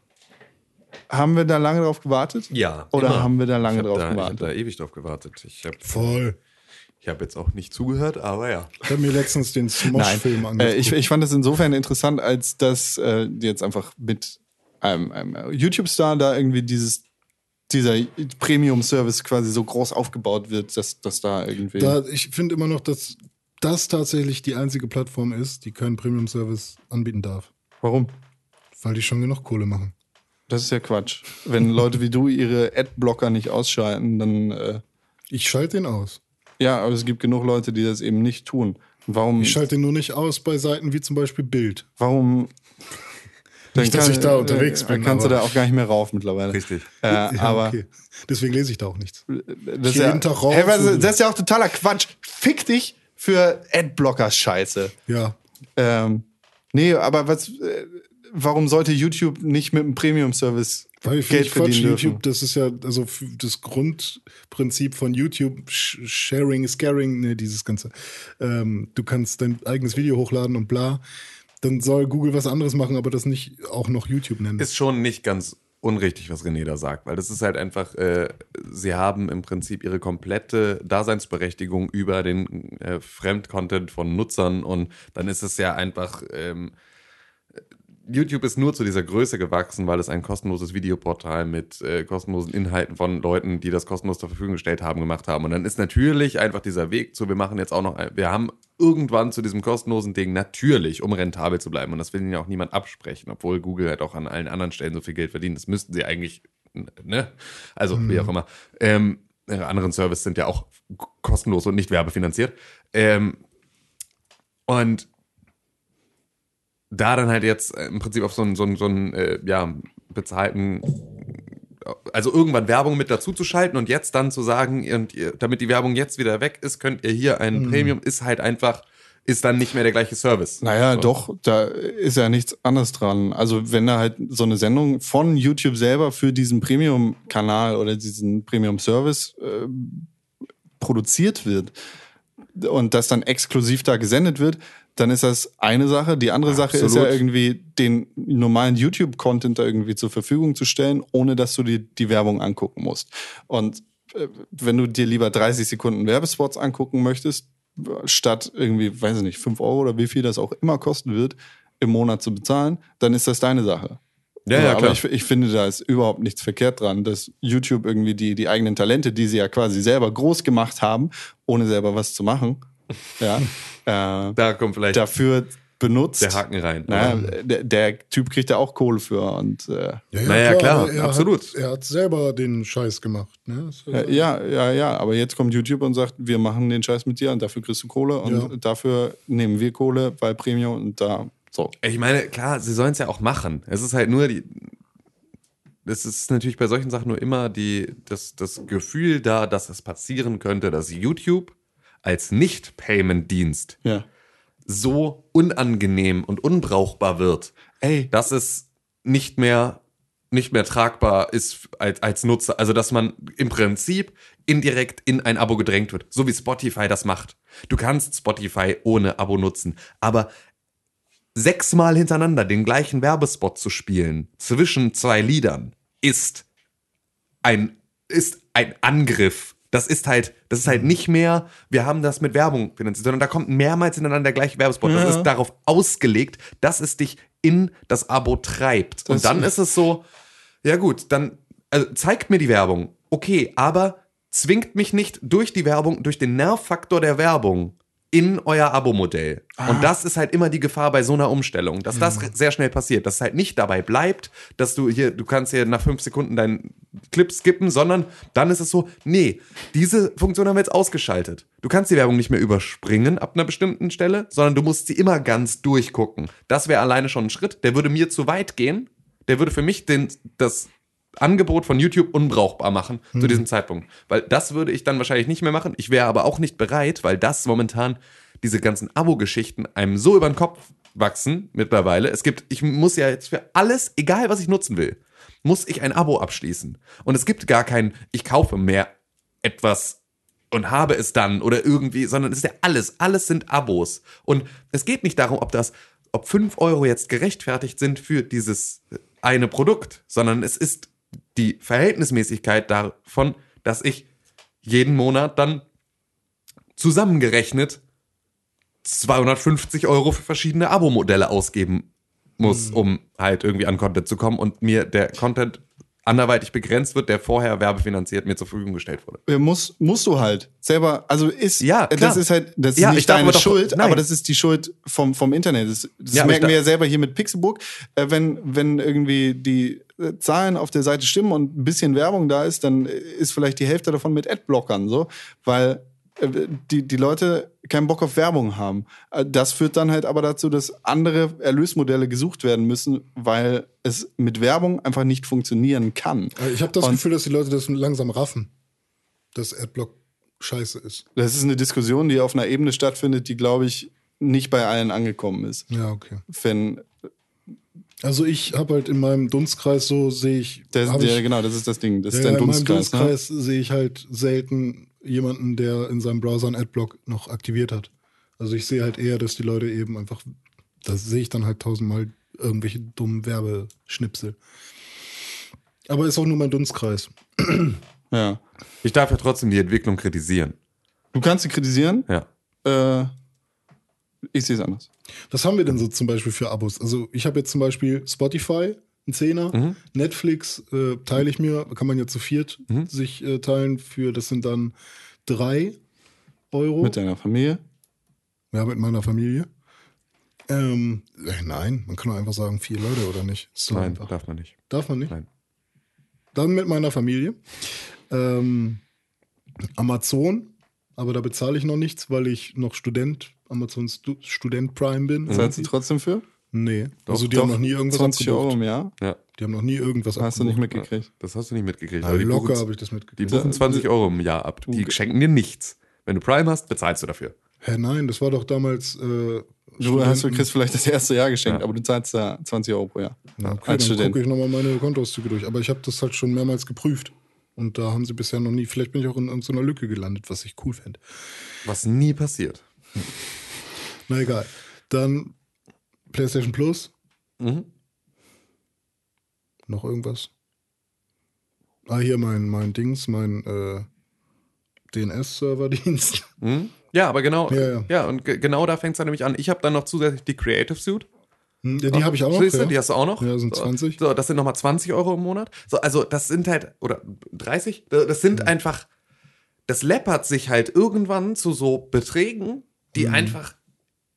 Haben wir da lange drauf gewartet? Ja. Oder immer. haben wir da lange ich drauf da, Ich gewartet? habe da ewig drauf gewartet. Ich habe Voll. Ich hab jetzt auch nicht zugehört, aber ja. Ich habe mir letztens den Smosh-Film Äh, angeguckt. ich, ich fand das insofern interessant, als dass äh, jetzt einfach mit einem, einem YouTube-Star da irgendwie dieses dieser Premium-Service quasi so groß aufgebaut wird, dass, dass da irgendwie. da, ich finde immer noch, dass das tatsächlich die einzige Plattform ist, die keinen Premium-Service anbieten darf. Warum? Weil die schon genug Kohle machen. Das ist ja Quatsch. Wenn Leute wie du ihre Adblocker nicht ausschalten, dann äh, Ich schalte den aus. Ja, aber es gibt genug Leute, die das eben nicht tun. Warum? Ich schalte den nur nicht aus bei Seiten wie zum Beispiel Bild. warum? Nicht, dass ich da unterwegs bin, Dann kannst du da auch gar nicht mehr rauf mittlerweile. Richtig. Äh, aber okay. Deswegen lese ich da auch nichts. das ist jeden ja, Tag rauf Hey, was, und- das ist ja auch totaler Quatsch. Fick dich für Adblocker-Scheiße. Ja. Ähm, nee, aber was, äh, warum sollte YouTube nicht mit einem Premium-Service Weil ich Geld finde Quatsch, verdienen dürfen? YouTube, das ist ja also das Grundprinzip von YouTube, Sh- Sharing is Caring, ne, dieses Ganze. Ähm, du kannst dein eigenes Video hochladen und bla. Dann soll Google was anderes machen, aber das nicht auch noch YouTube nennen. Ist schon nicht ganz unrichtig, was René da sagt, weil das ist halt einfach, äh, sie haben im Prinzip ihre komplette Daseinsberechtigung über den äh, Fremdcontent von Nutzern und dann ist es ja einfach, ähm, YouTube ist nur zu dieser Größe gewachsen, weil es ein kostenloses Videoportal mit äh, kostenlosen Inhalten von Leuten, die das kostenlos zur Verfügung gestellt haben, gemacht haben. Und dann ist natürlich einfach dieser Weg zu, wir machen jetzt auch noch, ein, wir haben irgendwann zu diesem kostenlosen Ding natürlich, um rentabel zu bleiben. Und das will ihnen ja auch niemand absprechen, obwohl Google halt auch an allen anderen Stellen so viel Geld verdient. Das müssten sie eigentlich, ne? Also, wie auch immer. Ähm, ihre anderen Services sind ja auch kostenlos und nicht werbefinanziert. Ähm, und da dann halt jetzt äh, im Prinzip auf so einen, so einen, so einen äh, ja, bezahlten, also irgendwann Werbung mit dazu zu schalten und jetzt dann zu sagen, und ihr, damit die Werbung jetzt wieder weg ist, könnt ihr hier ein Premium, ist halt einfach, ist dann nicht mehr der gleiche Service. Naja, So. doch, da ist ja nichts anderes dran. Also wenn da halt so eine Sendung von YouTube selber für diesen Premium-Kanal oder diesen Premium-Service äh, produziert wird und das dann exklusiv da gesendet wird, dann ist das eine Sache. Die andere Sache ist ja irgendwie, den normalen YouTube-Content da irgendwie zur Verfügung zu stellen, ohne dass du dir die Werbung angucken musst. Und äh, wenn du dir lieber 30 Sekunden Werbespots angucken möchtest, statt irgendwie, weiß ich nicht, 5 Euro oder wie viel das auch immer kosten wird, im Monat zu bezahlen, dann ist das deine Sache. Ja, So, ja, aber klar. ich, ich finde, da ist überhaupt nichts verkehrt dran, dass YouTube irgendwie die, die eigenen Talente, die sie ja quasi selber groß gemacht haben, ohne selber was zu machen, ja, äh, Da kommt vielleicht dafür benutzt. der Haken rein. Naja, der, der Typ kriegt ja auch Kohle für und äh, Ja, Naja, klar, aber er absolut. Hat, er hat selber den Scheiß gemacht. Ne? Äh, ja, ja, ja, aber jetzt kommt YouTube und sagt, wir machen den Scheiß mit dir und dafür kriegst du Kohle und Ja. dafür nehmen wir Kohle bei Premium und da so. Ich meine, klar, sie sollen es ja auch machen. Es ist halt nur die. Es ist natürlich bei solchen Sachen nur immer die, das, das Gefühl da, dass es passieren könnte, dass YouTube als Nicht-Payment-Dienst Ja. so unangenehm und unbrauchbar wird, Ey, dass es nicht mehr nicht mehr tragbar ist als, als Nutzer. Also dass man im Prinzip indirekt in ein Abo gedrängt wird, so wie Spotify das macht. Du kannst Spotify ohne Abo nutzen, aber sechsmal hintereinander den gleichen Werbespot zu spielen zwischen zwei Liedern ist ein ist ein Angriff. Das ist halt, das ist halt nicht mehr, wir haben das mit Werbung finanziert, sondern da kommt mehrmals hintereinander der gleiche Werbespot. Das ist darauf ausgelegt, dass es dich in das Abo treibt. Und dann ist es so, ja gut, dann also zeigt mir die Werbung. Okay, aber zwingt mich nicht durch die Werbung, durch den Nervfaktor der Werbung in euer Abo-Modell. Und das ist halt immer die Gefahr bei so einer Umstellung, dass das sehr schnell passiert, dass es halt nicht dabei bleibt, dass du hier, du kannst hier nach fünf Sekunden deinen Clip skippen, sondern dann ist es so, nee, diese Funktion haben wir jetzt ausgeschaltet. Du kannst die Werbung nicht mehr überspringen ab einer bestimmten Stelle, sondern du musst sie immer ganz durchgucken. Das wäre alleine schon ein Schritt, der würde mir zu weit gehen, der würde für mich den, das Angebot von YouTube unbrauchbar machen zu diesem Zeitpunkt. Weil das würde ich dann wahrscheinlich nicht mehr machen. Ich wäre aber auch nicht bereit, weil das momentan diese ganzen Abo-Geschichten einem so über den Kopf wachsen mittlerweile. Es gibt, ich muss ja jetzt für alles, egal was ich nutzen will, muss ich ein Abo abschließen. Und es gibt gar kein, ich kaufe mehr etwas und habe es dann oder irgendwie, sondern es ist ja alles, alles sind Abos. Und es geht nicht darum, ob das, ob 5 Euro jetzt gerechtfertigt sind für dieses eine Produkt, sondern es ist die Verhältnismäßigkeit davon, dass ich jeden Monat dann zusammengerechnet 250 Euro für verschiedene Abo-Modelle ausgeben muss, um halt irgendwie an Content zu kommen und mir der Content anderweitig begrenzt wird, der vorher werbefinanziert mir zur Verfügung gestellt wurde. Äh, Muss, musst du halt selber, also ist, Ja, äh, klar. das ist halt, das ist Ja, nicht deine doch- Schuld, nein. aber das ist die Schuld vom, vom Internet. Das, das Ja, merken wir ja selber hier mit Pixelbook. Äh, wenn, wenn irgendwie die Zahlen auf der Seite stimmen und ein bisschen Werbung da ist, dann ist vielleicht die Hälfte davon mit Adblockern, so, weil äh, die, die Leute keinen Bock auf Werbung haben. Äh, Das führt dann halt aber dazu, dass andere Erlösmodelle gesucht werden müssen, weil es mit Werbung einfach nicht funktionieren kann. Ich habe das Und- Gefühl, dass die Leute das langsam raffen, dass Adblock scheiße ist. Das ist eine Diskussion, die auf einer Ebene stattfindet, die, glaube ich, nicht bei allen angekommen ist. Ja, okay. Wenn Also ich habe halt in meinem Dunstkreis so sehe ich, der, hab der, ich genau, das ist das Ding. Das ja, ist dein in meinem Dunstkreis. Ne? Dunstkreis sehe ich halt selten jemanden, der in seinem Browser einen Adblock noch aktiviert hat. Also ich sehe halt eher, dass die Leute eben einfach, das sehe ich dann halt tausendmal irgendwelche dummen Werbeschnipsel. Aber ist auch nur mein Dunstkreis. Ja. Ich darf ja trotzdem die Entwicklung kritisieren. Du kannst sie kritisieren. Ja. Äh, ich sehe es anders. Was haben wir denn so zum Beispiel für Abos? Also ich habe jetzt zum Beispiel Spotify, ein Zehner, Mhm. Netflix äh, teile ich mir, kann man ja zu viert Mhm. sich äh, teilen für, das sind dann drei Euro. Mit deiner Familie. Ja, mit meiner Familie. Ähm, äh, nein, man kann doch einfach sagen, vier Leute oder nicht. Doch Nein, einfach. darf man nicht. Darf man nicht? Nein. Dann mit meiner Familie. Ähm, Amazon, aber da bezahle ich noch nichts, weil ich noch Student, Amazon Stu Student Prime bin. Zahlst du trotzdem für? Nee, also die Doch, haben noch nie irgendwas 20 Euro abgebucht. im Jahr? Ja, Die haben noch nie irgendwas Hast du nicht abgebucht. mitgekriegt. das hast du nicht mitgekriegt. Die locker buchen- habe ich das Die mitgekriegt. buchen 20 Euro im Jahr ab. Die schenken dir nichts. Wenn du Prime hast, bezahlst du dafür. Hä, nein, das war doch damals. Äh, Du hast, du kriegst vielleicht das erste Jahr geschenkt, Ja. aber du zahlst da 20 Euro pro Jahr. Ja, okay, als dann gucke ich nochmal meine Kontoauszüge durch. Aber ich habe das halt schon mehrmals geprüft. Und da haben sie bisher noch nie, vielleicht bin ich auch in irgendeiner Lücke gelandet, was ich cool fände. Was nie passiert. <laughs> Na egal. Dann PlayStation Plus. Mhm. Noch irgendwas? Ah, hier mein, mein Dings, mein äh, DNS-Serverdienst. Mhm. Ja, aber genau, Ja, ja. ja, und ge- genau da fängt es dann nämlich an. Ich habe dann noch zusätzlich die Creative Suite. Hm, Ja, die habe ich auch noch. Ja. Die hast du auch noch. Ja, sind so, 20. So, das sind nochmal 20 Euro im Monat. So, also das sind halt, oder 30? Das sind einfach, das läppert sich halt irgendwann zu so Beträgen, die Mhm. einfach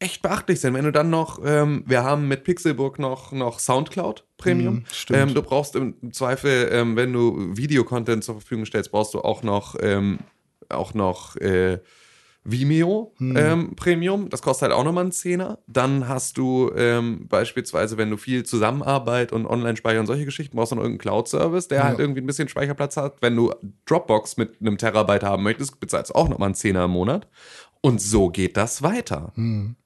echt beachtlich sind. Wenn du dann noch, ähm, wir haben mit Pixelburg noch, noch Soundcloud Premium. Mhm, stimmt. ähm, du brauchst im Zweifel, ähm, wenn du Videocontent zur Verfügung stellst, brauchst du auch noch, ähm, auch noch äh, Vimeo Hm. ähm, Premium. Das kostet halt auch nochmal einen Zehner. Dann hast du ähm, beispielsweise, wenn du viel Zusammenarbeit und Online-Speicher und solche Geschichten brauchst, noch irgendeinen Cloud-Service, der Ja. halt irgendwie ein bisschen Speicherplatz hat. Wenn du Dropbox mit einem Terabyte haben möchtest, bezahlst du auch nochmal einen Zehner im Monat. Und so geht das weiter. Hm.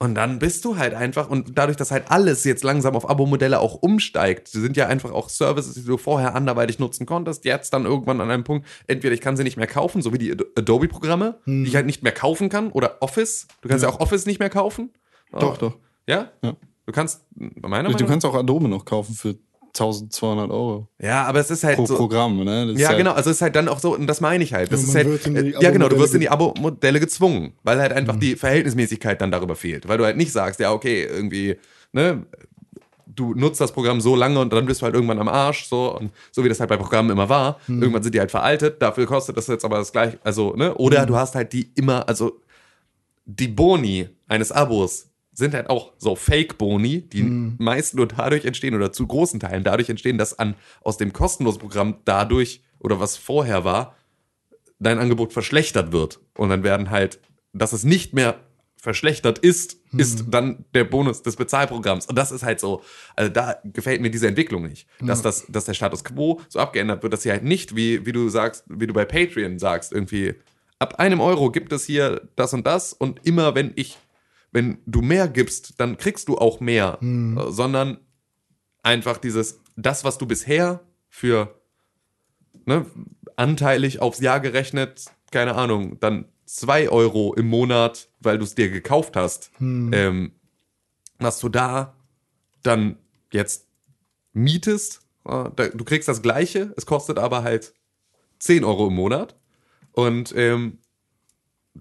Und dann bist du halt einfach, und dadurch, dass halt alles jetzt langsam auf Abo-Modelle auch umsteigt, sie sind ja einfach auch Services, die du vorher anderweitig nutzen konntest, jetzt dann irgendwann an einem Punkt, entweder ich kann sie nicht mehr kaufen, so wie die Ad- Adobe-Programme, die ich halt nicht mehr kaufen kann, oder Office. Du kannst ja, auch Office nicht mehr kaufen. Doch, doch. Ja? Ja. Du kannst, meiner Du Meinung kannst auch Adobe noch kaufen für 1200 Euro Ja, aber es ist halt pro so. Programm, ne? Ja, halt- genau. Also es ist halt dann auch so, und das meine ich halt. Das Ja, ist man halt, wird in die äh, ja genau, du wirst in die Abo-Modelle gezwungen, weil halt einfach Mhm. die Verhältnismäßigkeit dann darüber fehlt. Weil du halt nicht sagst, ja, okay, irgendwie, ne, du nutzt das Programm so lange und dann bist du halt irgendwann am Arsch, so, und so wie das halt bei Programmen immer war. Mhm. Irgendwann sind die halt veraltet, dafür kostet das jetzt aber das gleiche, also, ne, oder Mhm. du hast halt die immer, also, die Boni eines Abos sind halt auch so Fake-Boni, die meist nur dadurch entstehen oder zu großen Teilen dadurch entstehen, dass an aus dem kostenlosen Programm dadurch oder was vorher war, dein Angebot verschlechtert wird. Und dann werden halt, dass es nicht mehr verschlechtert ist, ist dann der Bonus des Bezahlprogramms. Und das ist halt so, also da gefällt mir diese Entwicklung nicht. Dass, das, dass der Status quo so abgeändert wird, dass sie halt nicht, wie, wie du sagst, wie du bei Patreon sagst, irgendwie, ab einem Euro gibt es hier das und das und immer wenn ich, wenn du mehr gibst, dann kriegst du auch mehr, Äh, sondern einfach dieses, das, was du bisher für ne, anteilig aufs Jahr gerechnet, keine Ahnung, dann zwei Euro im Monat, weil du es dir gekauft hast, ähm, was du da dann jetzt mietest, äh, da, du kriegst das gleiche, es kostet aber halt 10 Euro im Monat. Und ähm,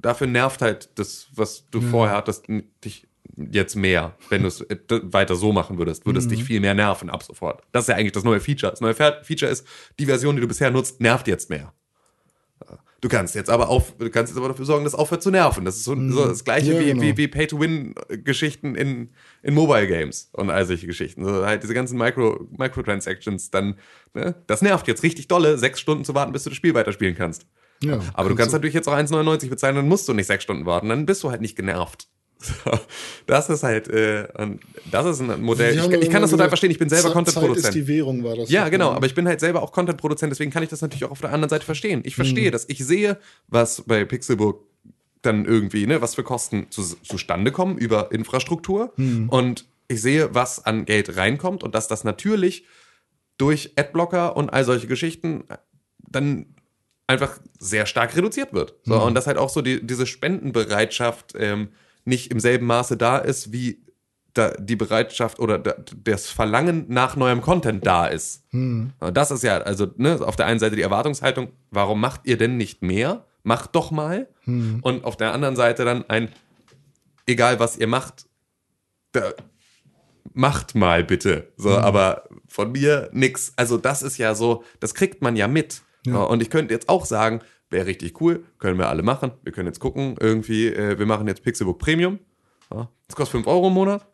dafür nervt halt das, was du vorher hattest, dich jetzt mehr, wenn du es äh, weiter so machen würdest, würde es dich viel mehr nerven ab sofort. Das ist ja eigentlich das neue Feature. Das neue Fe- Feature ist, die Version, die du bisher nutzt, nervt jetzt mehr. Du kannst jetzt aber auf, du kannst jetzt aber dafür sorgen, dass es aufhört zu nerven. Das ist so, so das gleiche Ja, wie, genau. wie, wie Pay-to-Win-Geschichten in, in Mobile Games und all solche Geschichten. So halt diese ganzen Micro, Microtransactions, dann, ne, das nervt jetzt richtig dolle, sechs Stunden zu warten, bis du das Spiel weiterspielen kannst. Ja, aber du kannst natürlich jetzt auch 1,99 bezahlen, dann musst du nicht sechs Stunden warten, dann bist du halt nicht genervt. <laughs> Das ist halt, äh, das ist ein Modell. Ich, ich kann das total verstehen, ich bin selber Content-Produzent. die Währung, war das. Ja, genau, aber ich bin halt selber auch Content-Produzent, deswegen kann ich das natürlich auch auf der anderen Seite verstehen. Ich verstehe das. Ich sehe, was bei Pixelburg dann irgendwie, ne, was für Kosten zu, zustande kommen über Infrastruktur. Mhm. Und ich sehe, was an Geld reinkommt und dass das natürlich durch Adblocker und all solche Geschichten dann einfach sehr stark reduziert wird. So, Mhm. Und dass halt auch so die, diese Spendenbereitschaft ähm, nicht im selben Maße da ist, wie da die Bereitschaft oder da, das Verlangen nach neuem Content da ist. Mhm. Das ist ja, also ne, auf der einen Seite die Erwartungshaltung, warum macht ihr denn nicht mehr? Macht doch mal. Mhm. Und auf der anderen Seite dann ein, egal was ihr macht, da, macht mal bitte. So, aber von mir nix. Also das ist ja so, das kriegt man ja mit. Ja. Und ich könnte jetzt auch sagen, wäre richtig cool, können wir alle machen. Wir können jetzt gucken, irgendwie, äh, wir machen jetzt Pixelbook Premium. Ja, das kostet 5 Euro im Monat.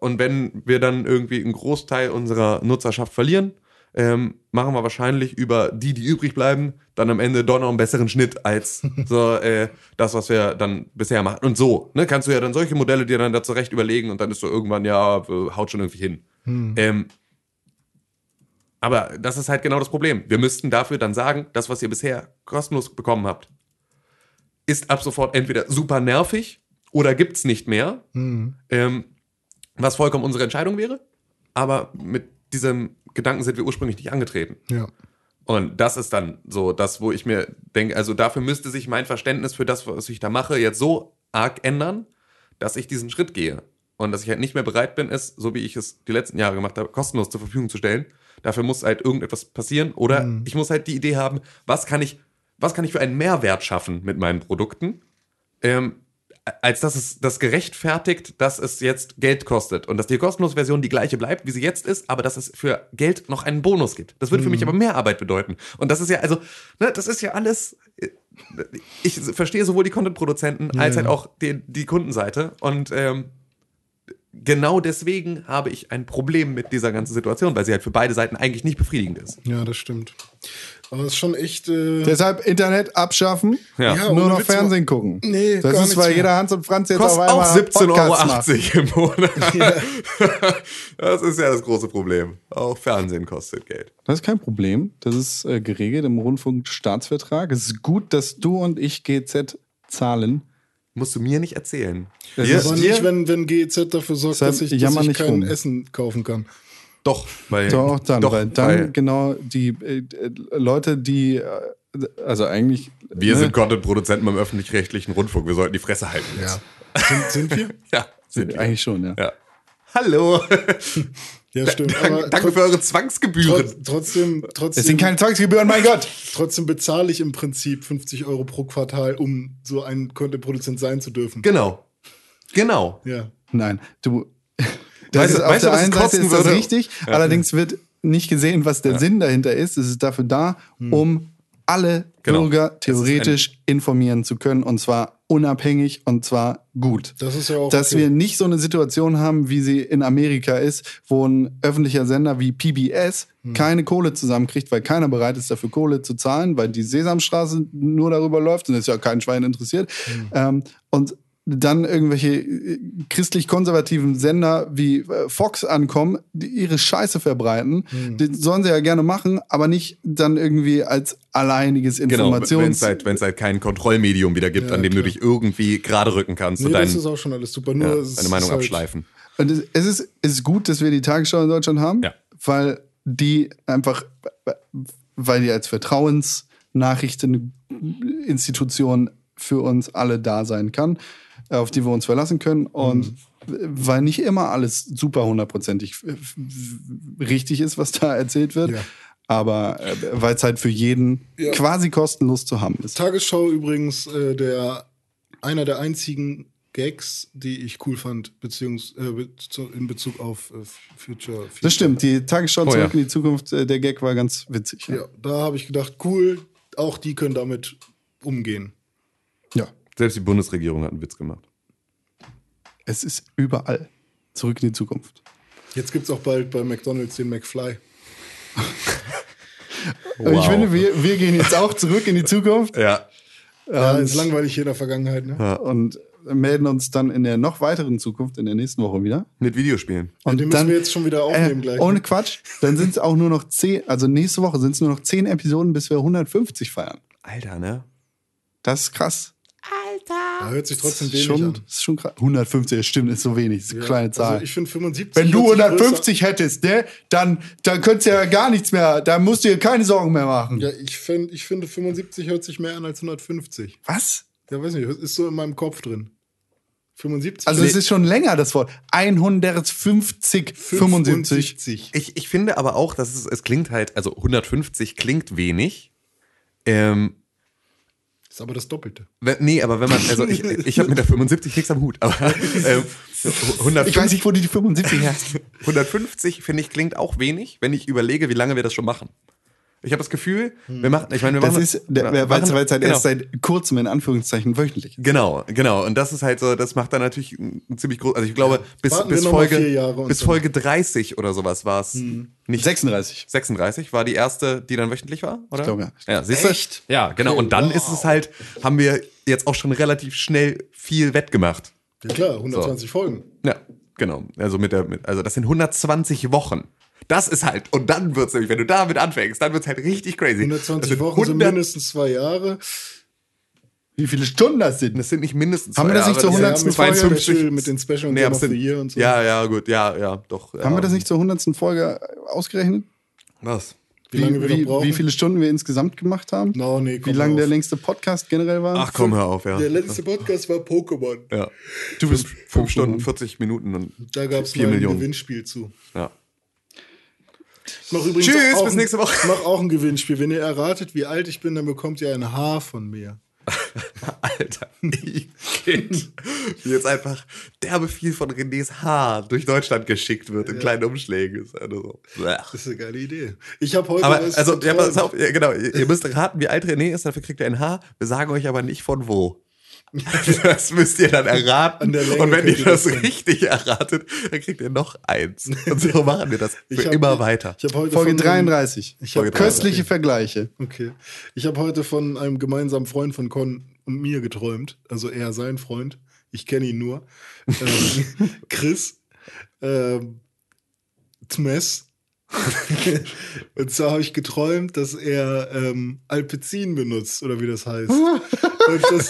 Und wenn wir dann irgendwie einen Großteil unserer Nutzerschaft verlieren, ähm, machen wir wahrscheinlich über die, die übrig bleiben, dann am Ende doch noch einen besseren Schnitt als <laughs> so äh, das, was wir dann bisher machen. Und so, ne, kannst du ja dann solche Modelle dir dann da zurecht überlegen und dann ist so irgendwann, ja, äh, haut schon irgendwie hin. Ähm, aber das ist halt genau das Problem. Wir müssten dafür dann sagen, das, was ihr bisher kostenlos bekommen habt, ist ab sofort entweder super nervig oder gibt's nicht mehr. Ähm, was vollkommen unsere Entscheidung wäre. Aber mit diesem Gedanken sind wir ursprünglich nicht angetreten. Ja. Und das ist dann so das, wo ich mir denke, also dafür müsste sich mein Verständnis für das, was ich da mache, jetzt so arg ändern, dass ich diesen Schritt gehe. Und dass ich halt nicht mehr bereit bin, es, so wie ich es die letzten Jahre gemacht habe, kostenlos zur Verfügung zu stellen. Dafür muss halt irgendetwas passieren. Oder ich muss halt die Idee haben, was kann ich, was kann ich für einen Mehrwert schaffen mit meinen Produkten? Ähm, als dass es das gerechtfertigt, dass es jetzt Geld kostet und dass die kostenlose Version die gleiche bleibt, wie sie jetzt ist, aber dass es für Geld noch einen Bonus gibt. Das würde für mich aber mehr Arbeit bedeuten. Und das ist ja, also, ne, das ist ja alles. äh, Ich verstehe sowohl die Content-Produzenten als halt auch die, die Kundenseite. Und ähm, genau deswegen habe ich ein Problem mit dieser ganzen Situation, weil sie halt für beide Seiten eigentlich nicht befriedigend ist. ja, das stimmt. Aber es ist schon echt. Äh, Deshalb Internet abschaffen, Ja. Ja, nur noch Witz Fernsehen gucken. Nee, das gar ist, weil mehr. jeder Hans und Franz jetzt Kostet auf einmal auch 17,80 Podcasts macht. Euro im Monat. <laughs> Das ist ja das große Problem. Auch Fernsehen kostet Geld. Das ist kein Problem. Das ist äh, geregelt im Rundfunkstaatsvertrag. Es ist gut, dass du und ich GZ zahlen Musst du mir nicht erzählen. Das ist- Aber nicht, wenn, wenn GEZ dafür sorgt, Deshalb dass ich, dass ich nicht kein rum. Essen kaufen kann. doch, weil. Doch, dann, doch, weil dann weil genau die äh, äh, Leute, die, äh, also eigentlich. wir ne, sind Content-Produzenten beim öffentlich-rechtlichen Rundfunk. Wir sollten die Fresse halten. Ja. Sind, sind wir? <laughs> Ja, sind wir. Eigentlich schon, ja. Ja. Hallo. <laughs> Ja, stimmt. Danke, <laughs> Aber danke für eure Zwangsgebühren. trotz, trotzdem, Es trotzdem, sind keine Zwangsgebühren, mein Gott! trotzdem bezahle ich im Prinzip 50 Euro pro Quartal, um so ein Content-Produzent sein zu dürfen. Genau. Genau. Ja. Nein, du. Weißt Das du- ist, auf weißt du, der was es einen Seite ist das würde? richtig, allerdings wird nicht gesehen, was der Sinn dahinter ist. Es ist dafür da, um alle Genau. Bürger Es theoretisch informieren zu können und zwar unabhängig und zwar gut. Das ist ja auch Dass okay. wir nicht so eine Situation haben, wie sie in Amerika ist, wo ein öffentlicher Sender wie PBS Hm. keine Kohle zusammenkriegt, weil keiner bereit ist, dafür Kohle zu zahlen, weil die Sesamstraße nur darüber läuft und ist ja kein Schwein interessiert. Hm. Ähm, und dann irgendwelche äh, christlich-konservativen Sender wie äh, Fox ankommen, die ihre Scheiße verbreiten. Hm. Das sollen sie ja gerne machen, aber nicht dann irgendwie als alleiniges Genau, wenn Informations... es halt, wenn's halt kein Kontrollmedium wieder gibt, Ja, an dem du klar. dich irgendwie gerade rücken kannst Nee, und das dein, ist auch schon alles super. Nur ja, es deine Meinung ist halt, abschleifen. Und es es ist, es ist gut, dass wir die Tagesschau in Deutschland haben, Ja. weil die einfach, weil die als Vertrauensnachrichteninstitution für uns alle da sein kann, auf die wir uns verlassen können und weil nicht immer alles super hundertprozentig f- richtig ist, was da erzählt wird, Ja. aber äh, weil es halt für jeden Ja. quasi kostenlos zu haben ist. Tagesschau übrigens äh, der einer der einzigen Gags, die ich cool fand, beziehungs äh, in Bezug auf äh, Future, Future. Das stimmt, die Tagesschau Oh, zurück ja. in die Zukunft, äh, der Gag war ganz witzig. Ja, da habe ich gedacht, cool, auch die können damit umgehen. Ja. Selbst die Bundesregierung hat einen Witz gemacht. Es ist überall. Zurück in die Zukunft. Jetzt gibt es auch bald bei McDonalds den McFly. Und <laughs> ich finde, wir, wir gehen jetzt auch zurück in die Zukunft Ja. Ja, ist langweilig hier in der Vergangenheit, ne? und melden uns dann in der noch weiteren Zukunft, in der nächsten Woche wieder. Mit Videospielen. Und den müssen wir jetzt schon wieder aufnehmen äh, gleich, Ohne ne? Quatsch. Dann sind es auch nur noch zehn, also nächste Woche sind es nur noch zehn Episoden, bis wir 150 feiern. Alter, ne? Das ist krass. Da hört sich trotzdem wenig schon, an. das ist schon krass. 150, das stimmt, ist so wenig. Das ist eine Ja, kleine Zahl. Also ich finde 75. Wenn du hört sich 150 hättest, ne, dann, dann könntest du ja gar nichts mehr, da musst du dir keine Sorgen mehr machen. Ja, ich, find, ich finde 75 hört sich mehr an als 150. Was? Ja, weiß nicht, ist so in meinem Kopf drin. 75. Also es ist schon länger das Wort. 150, 75. 75. Ich, ich finde aber auch, dass es, es klingt halt, also 150 klingt wenig. Ähm, Ist aber das Doppelte. wenn, nee, aber wenn man, also ich, <laughs> ich habe mit der 75 nichts am Hut, aber <laughs> ähm, 150, Ich weiß nicht, wo du die 75 <laughs> hast. 150 finde ich klingt auch wenig, wenn ich überlege, wie lange wir das schon machen. Ich habe das Gefühl, wir machen, ich meine, wir Das machen ist, der, wir weil es machen- halt genau. erst seit kurzem in Anführungszeichen wöchentlich ist. Genau, genau. Und das ist halt so, das macht dann natürlich ein ziemlich groß. Also ich glaube, bis, Warten bis Folge, bis Folge 30 oder sowas war es nicht. 36. 36 war die erste, die dann wöchentlich war, oder? Ich glaube, ja. ja siehst du? Echt? Ja, genau. Okay, und dann wow. ist es halt, haben wir jetzt auch schon relativ schnell viel wettgemacht. Ja klar, 120 Folgen. Ja, genau. Also mit der, mit, also das sind 120 Wochen. Das ist halt, und dann wird's nämlich, wenn du damit anfängst, dann wird's halt richtig crazy. 120 das Wochen sind 100 mindestens zwei Jahre. Wie viele Stunden das sind? Das sind nicht mindestens Haben wir das zwei nicht zur Jahre, 100. das mit, sind 52 Special, mit den Special und Nee, Game aber of es the sind, Year und so. Ja, ja, gut, ja, ja, doch. Haben wir das nicht zur 100. Folge ausgerechnet? Was? Wie lange wie, brauchen? wie viele Stunden wir insgesamt gemacht haben? No, nee, wie komm lang auf. der längste Podcast generell war? Ach komm, hör auf, ja. Der letzte Podcast war Pokémon. ja. du bist Fünf Stunden, 40 Minuten und Da gab es Vier ein Millionen. Gewinnspiel zu. ja. Ich mach übrigens Tschüss, auch bis ein- nächste Woche. Ich mach auch ein Gewinnspiel. Wenn ihr erratet, wie alt ich bin, dann bekommt ihr ein Haar von mir. <laughs> Alter, ich Kind. Wie jetzt einfach derbe viel von Renés Haar durch Deutschland geschickt wird in kleinen Umschlägen. Ist also so. Das ist eine geile Idee. Ich habe heute Aber also, ja, pass auf, ja, genau, ihr, ihr müsst raten, wie alt René ist, dafür kriegt er ein Haar. Wir sagen euch aber nicht von wo. <laughs> Das müsst ihr dann erraten. Und wenn ihr das das richtig erratet, dann kriegt ihr noch eins. Und so machen wir das für Ich hab- immer weiter. Ich habe heute Folge von 33. Ich hab- Folge Köstliche Vergleiche. Okay. Ich habe heute von einem gemeinsamen Freund von Con und mir geträumt. Also er sein Freund. Ich kenne ihn nur. ähm, <laughs> Chris. Ähm, Tmes. <laughs> Und zwar habe ich geträumt, dass er ähm, Alpezin benutzt, oder wie das heißt. <laughs> Und <laughs> das,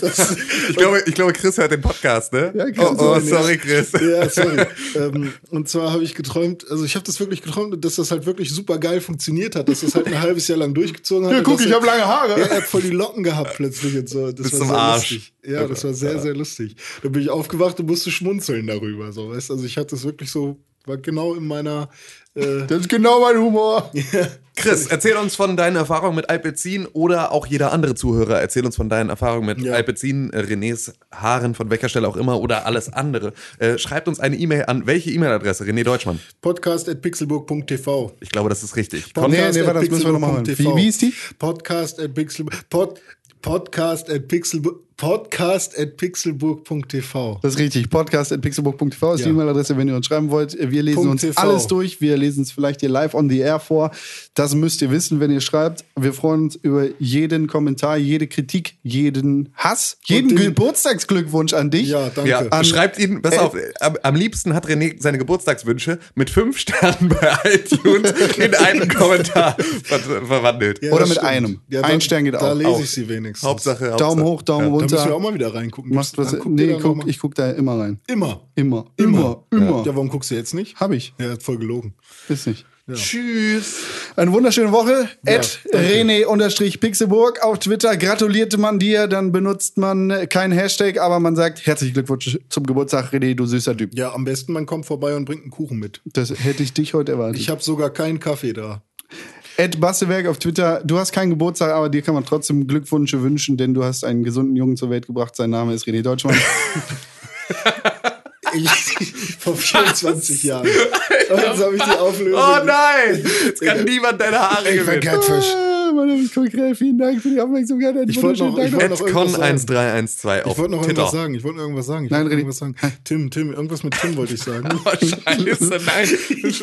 das, Ich glaube, ich glaube, Chris hört den Podcast, ne? Ja, oh, oh sorry. Chris. Ja, sorry. ähm, und zwar habe ich geträumt, also ich habe das wirklich geträumt, dass das halt wirklich super geil funktioniert hat, dass das halt ein halbes Jahr lang durchgezogen hat. Ja, guck, ich habe lange Haare. Ja, er hat voll die Locken gehabt plötzlich und so. Das Bis war zum sehr Arsch. lustig. Ja, das war sehr, sehr lustig. Da bin ich aufgewacht und musste schmunzeln darüber. So, weißt? Also ich hatte das wirklich so, war genau in meiner äh, Das ist genau mein Humor. <laughs> Chris, erzähl uns von deinen Erfahrungen mit Alpezin oder auch jeder andere Zuhörer. Erzähl uns von deinen Erfahrungen mit Ja. Alpezin, Renés Haaren, von welcher Stelle auch immer oder alles andere. Äh, schreibt uns eine E-Mail an. Welche E-Mail-Adresse? René Deutschmann. Podcast at pixelburg.tv. Ich glaube, das ist richtig. Nee, nee, warte, das müssen wir noch mal hören. Wie- wie ist die? Podcast at pixel, pod, Podcast at pixelburg, Podcast at pixelburg.tv. Das ist richtig. Podcast.pixelbook.tv ist die Ja. E-Mail-Adresse, wenn ihr uns schreiben wollt. Wir lesen uns TV. alles durch. Wir lesen es vielleicht hier live on the air vor. Das müsst ihr wissen, wenn ihr schreibt. Wir freuen uns über jeden Kommentar, jede Kritik, jeden Hass, jeden den- Geburtstagsglückwunsch an dich. Ja, danke. Ja, An- schreibt ihn, pass Äh, auf, am, am liebsten hat René seine Geburtstagswünsche mit fünf Sternen bei <laughs> iTunes in einen Kommentar ver verwandelt. Ja, Oder mit stimmt. einem. Ja, Ein da, Stern geht Da auch. lese Auch. ich sie wenigstens. Hauptsache, Hauptsache. Daumen hoch, Daumen Da müssen wir auch mal wieder reingucken. Macht was, ihr nee, guck, ich guck da immer rein. Immer. Immer, immer, immer. Ja, warum guckst du jetzt nicht? Hab ich. Ja, hat voll gelogen. Ist nicht. Tschüss. Eine wunderschöne Woche. Ja, René-Pixelburg auf Twitter. Gratulierte man dir, dann benutzt man kein Hashtag, aber man sagt herzlichen Glückwunsch zum Geburtstag, René, du süßer Typ. Ja, am besten man kommt vorbei und bringt einen Kuchen mit. Das hätte ich dich heute erwartet. Ich habe sogar keinen Kaffee da. Ed Bassewerk auf Twitter. Du hast keinen Geburtstag, aber dir kann man trotzdem Glückwünsche wünschen, denn du hast einen gesunden Jungen zur Welt gebracht. Sein Name ist René Deutschmann. <laughs> Ich, vor 24 Jahren. Und jetzt habe ich die Auflösung. Oh nein! Jetzt kann niemand deine Haare Ich gewinnen. Catfish. Mein Name ist Konkret. Vielen Dank für die Aufmerksamkeit. Einen Ich wollte noch- ich Tag wollte noch. irgendwas sagen. Edcon1312 Ich auf wollte noch Twitter. irgendwas sagen. Ich wollte noch irgendwas sagen. Ich Nein, irgendwas sagen. Tim, Tim, irgendwas mit Tim wollte ich sagen. Oh, <laughs> scheiße, nein.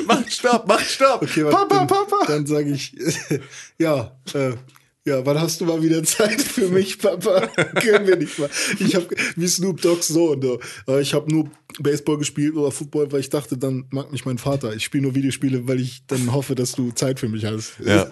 <laughs> Mach Stopp, mach Stopp. Okay, Papa, dann, Papa. Dann sage ich, <laughs> ja, äh, ja, wann hast du mal wieder Zeit für mich, Papa? Können wir nicht mal. Ich habe wie Snoop Dogg's Sohn. So. Äh, Ich habe nur Baseball gespielt oder Football, weil ich dachte, dann mag mich mein Vater. Ich spiele nur Videospiele, weil ich dann hoffe, dass du Zeit für mich hast. Ja,